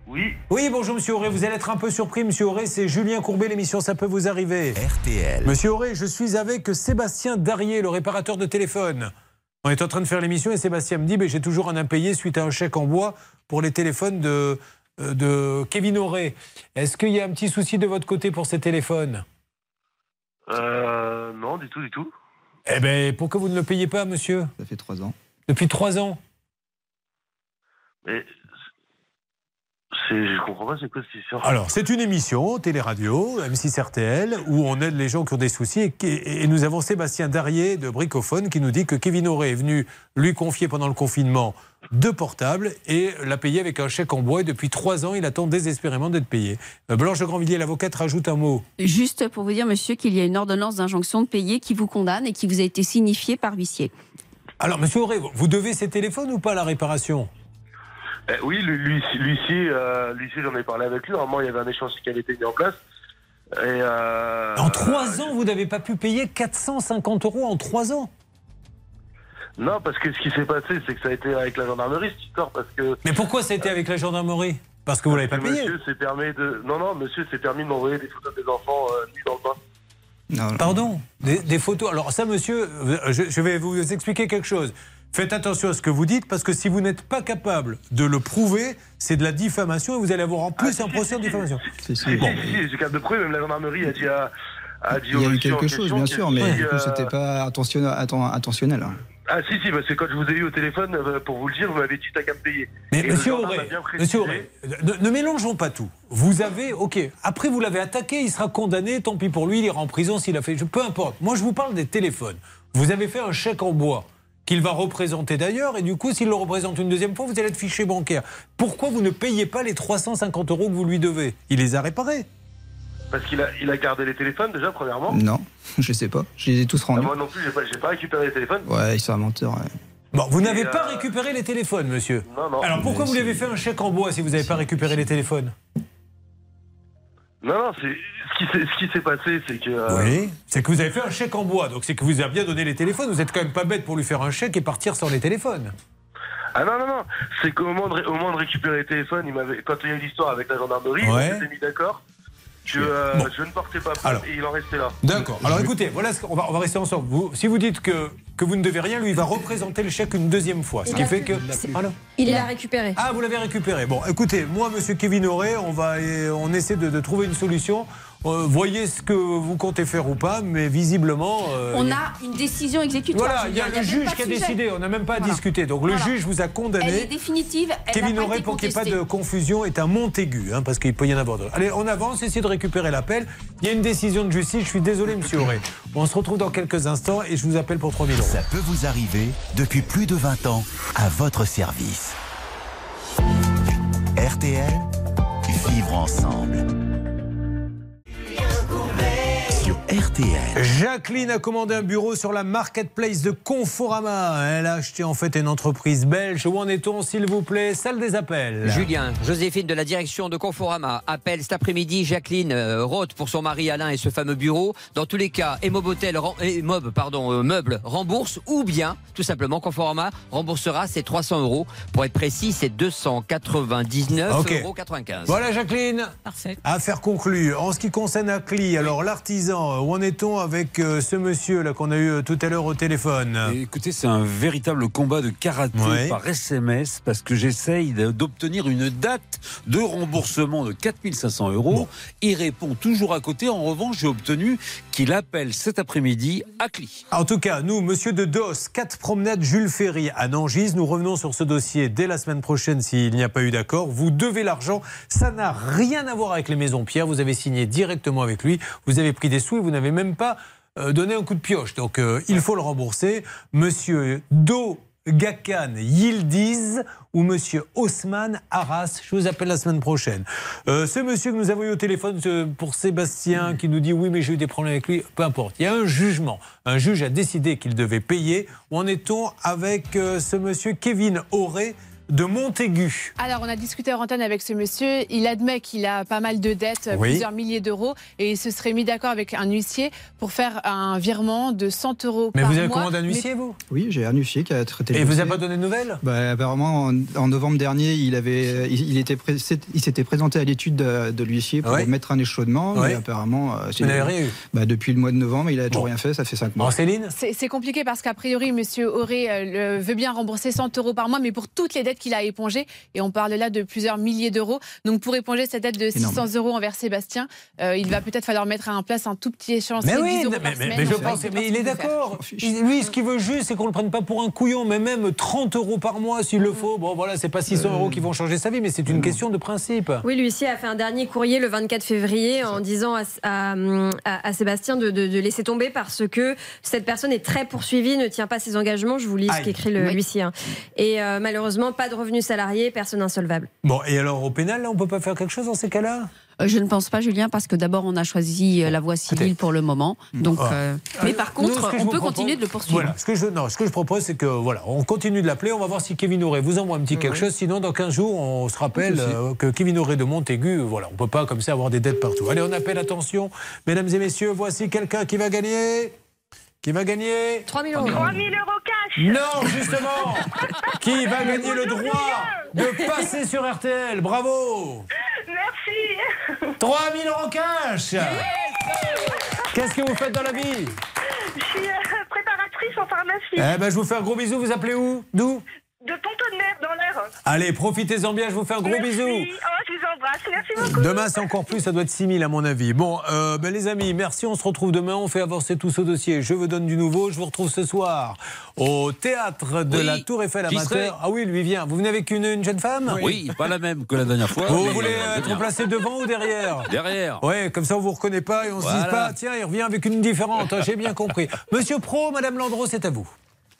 Oui. Oui, bonjour monsieur Auré. Vous allez être un peu surpris, monsieur Auré. C'est Julien Courbet, l'émission Ça peut vous arriver. RTL. Monsieur Auré, je suis avec Sébastien Darier, le réparateur de téléphone. On est en train de faire l'émission et Sébastien me dit j'ai toujours un impayé suite à un chèque en bois pour les téléphones de, euh, de Kevin Auré. Est-ce qu'il y a un petit souci de votre côté pour ces téléphones? Euh, non, du tout, du tout. Eh bien, pourquoi vous ne le payez pas, monsieur? Ça fait trois ans. Depuis trois ans? Mais Je comprends pas c'est quoi cette histoire? Alors, c'est une émission, Télé-Radio, M6 RTL, où on aide les gens qui ont des soucis. Et, nous avons Sébastien Darrier de Bricophone qui nous dit que Kevin Auré est venu lui confier pendant le confinement deux portables et l'a payé avec un chèque en bois. Et depuis trois ans, il attend désespérément d'être payé. Euh, Blanche de Grandvilliers, l'avocate, rajoute un mot. Juste pour vous dire, monsieur, qu'il y a une ordonnance d'injonction de payer qui vous condamne et qui vous a été signifiée par huissier. Alors, monsieur Auré, vous devez ces téléphones ou pas à la réparation? Eh oui, lui, lui, lui, ici, euh, j'en ai parlé avec lui. Normalement, il y avait un échange qui avait été mis en place. Et euh, En trois ans, vous n'avez pas pu payer 450 euros en trois ans Non, parce que ce qui s'est passé, c'est que ça a été avec la gendarmerie cette histoire, parce que. Mais pourquoi ça a été avec la gendarmerie? Parce que vous l'avez pas payé. Monsieur s'est permis de. Non, non, monsieur s'est permis de m'envoyer des photos des enfants euh, nus dans le bain. Pardon? Des, des photos. Alors ça, monsieur, euh, je, je vais vous expliquer quelque chose. Faites attention à ce que vous dites, parce que si vous n'êtes pas capable de le prouver, c'est de la diffamation et vous allez avoir en plus un procès en diffamation. Si, si, si, j'ai capable de prouver, même la gendarmerie a dit à. A dit Il y a eu quelque chose, bien sûr, mais du coup, euh, c'était pas intentionnel. atten- intentionnel hein. Ah si, si, parce que quand je vous ai eu au téléphone, euh, pour vous le dire, vous m'avez dit t'as qu'à me payer. Mais Et monsieur Auré, monsieur Auré, ne, ne mélangeons pas tout. Vous avez, ok, après vous l'avez attaqué, il sera condamné, tant pis pour lui, il ira en prison s'il a fait, peu importe. Moi je vous parle des téléphones. Vous avez fait un chèque en bois qu'il va représenter d'ailleurs, et du coup s'il le représente une deuxième fois, vous allez être fiché bancaire. Pourquoi vous ne payez pas les 350 euros que vous lui devez? Il les a réparés. Parce qu'il a, il a gardé les téléphones déjà, premièrement. Non, je sais pas. Je les ai tous Ah, rendus. moi non plus, j'ai pas, pas récupéré les téléphones. Ouais, c'est un menteur. ouais. Bon, vous n'avez pas euh, récupéré les téléphones, monsieur. Non, non. Alors pourquoi vous lui avez fait un chèque en bois si vous n'avez pas récupéré les téléphones? Non, non, c'est ce qui s'est, passé, c'est que. euh, Oui, c'est que vous avez fait un chèque en bois, donc c'est que vous avez bien donné les téléphones. Vous êtes quand même pas bête pour lui faire un chèque et partir sans les téléphones. Ah non, non, non, c'est qu'au moment, de, ré- au moment de récupérer les téléphones, il m'avait, quand il y a eu l'histoire avec la gendarmerie, Ouais. on s'était mis d'accord euh, Bon. je ne portais pas plainte Alors. et il en restait là. D'accord. Alors écoutez, voilà, ce qu'on va, on va rester ensemble. Vous, si vous dites que, que vous ne devez rien, lui, il va représenter le chèque une deuxième fois. Ce Il qui fait que. Il l'a récupéré. Ah, vous l'avez récupéré. Bon, écoutez, moi, monsieur Kevin Auré, on, va, on essaie de, de trouver une solution. Euh, voyez ce que vous comptez faire ou pas, mais visiblement. euh, On a une décision exécutoire. Voilà, il y a le juge qui a décidé, on n'a même pas à Voilà. discuter. Donc le juge vous a Elle est condamné. définitive. Elle Kevin Auré, pour qu'il n'y ait pas de confusion, est un Montaigu, hein, parce qu'il peut y en avoir d'autres. Allez, on avance, essayez de récupérer l'appel. Il y a une décision de justice, je suis désolé, monsieur Auré. On se retrouve dans quelques instants et je vous appelle pour 3000 euros. Ça peut vous arriver depuis plus de 20 ans à votre service. RTL, vivre ensemble. RTL. Jacqueline a commandé un bureau sur la marketplace de Conforama. Elle a acheté en fait une entreprise belge. Où en est-on, s'il vous plaît? Salle des appels. Julien, Joséphine de la direction de Conforama appelle cet après-midi Jacqueline euh, Roth pour son mari Alain et ce fameux bureau. Dans tous les cas, Emob Hotel, ren- eh, Emob, pardon, euh, meubles rembourse ou bien, tout simplement, Conforama remboursera ses 300 euros. Pour être précis, c'est 299,95 Ok. euros. 95. Voilà Jacqueline. Parfait. Affaire conclue. En ce qui concerne Acli, alors l'artisan, où en est-on avec euh, ce monsieur là qu'on a eu euh, tout à l'heure au téléphone? Et écoutez, c'est un véritable combat de karaté Ouais. par SMS parce que j'essaye d'obtenir une date de remboursement de 4500 euros. Il répond toujours à côté. En revanche, j'ai obtenu qu'il appelle cet après-midi à Cli. En tout cas, nous, monsieur de Dos, 4 promenades Jules Ferry à Nangis. Nous revenons sur ce dossier dès la semaine prochaine s'il n'y a pas eu d'accord. Vous devez l'argent. Ça n'a rien à voir avec les maisons Pierre. Vous avez signé directement avec lui. Vous avez pris des sous et vous n'avez même pas euh, donné un coup de pioche. Donc, euh, il faut le rembourser. Monsieur Do. Gakan Yildiz ou Monsieur Haussmann Arras. Je vous appelle la semaine prochaine. Euh, ce monsieur que nous avons eu au téléphone pour Sébastien qui nous dit oui mais j'ai eu des problèmes avec lui, peu importe. Il y a un jugement. Un juge a décidé qu'il devait payer. Où en est-on avec euh, ce monsieur Kevin Auré de Montaigu Alors, on a discuté en antenne avec ce monsieur. Il admet qu'il a pas mal de dettes, Oui. plusieurs milliers d'euros, et il se serait mis d'accord avec un huissier pour faire un virement de 100 euros Mais par vous avez mois. commandé un Mais- huissier, vous? Oui, j'ai un huissier qui a traité le Et vous n'avez pas donné de nouvelles? Bah, apparemment, en, en novembre dernier, il, avait, il, il était pré- il s'était présenté à l'étude de, de l'huissier pour Ouais. mettre un échaudement. Ouais. Mais apparemment, euh, Vous n'avez rien eu bah, depuis le mois de novembre, il a toujours rien fait. Ça fait 5 mois. Céline C'est compliqué parce qu'a priori, monsieur Auré euh, veut bien rembourser 100 euros par mois, mais pour toutes les dettes qu'il a épongée. Et on parle là de plusieurs milliers d'euros. Donc pour éponger cette dette de 600 euros envers Sébastien, euh, il va peut-être falloir mettre en place un tout petit échéancier Mais de 10 oui, euros mais, par mais- semaine. mais je pense, mais il est d'accord. Lui, ce qu'il veut juste, c'est qu'on le prenne pas pour un couillon, mais même 30 euros par mois s'il le faut. Bon, voilà, c'est pas 600 euros qui vont changer sa vie, mais c'est une question de principe. Oui, l'huissier a fait un dernier courrier le 24 février en disant à, à- à- à Sébastien de, de- de laisser tomber parce que cette personne est très poursuivie, ne tient pas ses engagements. Je vous lis ce qu'écrit le Oui. l'huissier. hein. Et euh, malheureusement, pas de revenus salariés, personne insolvable. Bon, et alors au pénal, là, on peut pas faire quelque chose dans ces cas-là? Euh, Je ne pense pas, Julien, parce que d'abord, on a choisi euh, la voie civile pour le moment. Donc, Ah. euh, mais par contre, on peut propose- continuer de le poursuivre. Voilà, ce que je, non, ce que je propose, c'est que voilà, on continue de l'appeler. On va voir si Kevin Auré vous envoie un petit quelque chose. Sinon, dans 15 jours, on se rappelle Pas que Kevin Auré de Montaigu, voilà, on peut pas comme ça avoir des dettes partout. Allez, on appelle, attention, mesdames et messieurs, voici quelqu'un qui va gagner. Qui va gagner 3 000 euros. 3 000 euros cash. Non, justement. Qui va gagner le droit de passer sur RTL Bravo. Merci. 3 000 euros cash. Qu'est-ce que vous faites dans la vie? Je suis euh, préparatrice en pharmacie. Eh ben, je vous fais un gros bisou. Vous appelez où? D'où? De Tontonnerre dans l'air. Allez, profitez-en bien. Je vous fais un gros Merci. bisou. Oh, je vous embrasse. Merci beaucoup. Demain, c'est encore plus, ça doit être 6 000 à mon avis. Bon, euh, ben, les amis, merci, on se retrouve demain, on fait avancer tout ce dossier. Je vous donne du nouveau, je vous retrouve ce soir au théâtre de Oui, la Tour Eiffel amateur. Ah oui, lui vient. Vous venez avec une, une jeune femme Oui, pas la même que la dernière fois. Vous voulez être placé devant ou derrière Derrière. Ouais, comme ça on vous reconnaît pas et on se dit Voilà. pas, tiens, il revient avec une différente. hein, J'ai bien compris. Monsieur Pro, Madame Landreau, c'est à vous.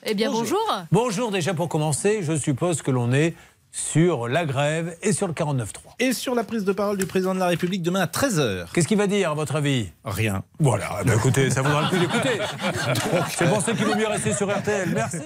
Eh bien, bonjour. Bonjour déjà pour commencer. Je suppose que l'on est sur la grève et sur le 49.3. Et sur la prise de parole du président de la République demain à 13h. Qu'est-ce qu'il va dire, à votre avis? Rien. Voilà, eh ben, écoutez, ça vaudra le coup d'écouter. C'est pour ça qu'il vaut mieux rester sur RTL. Merci.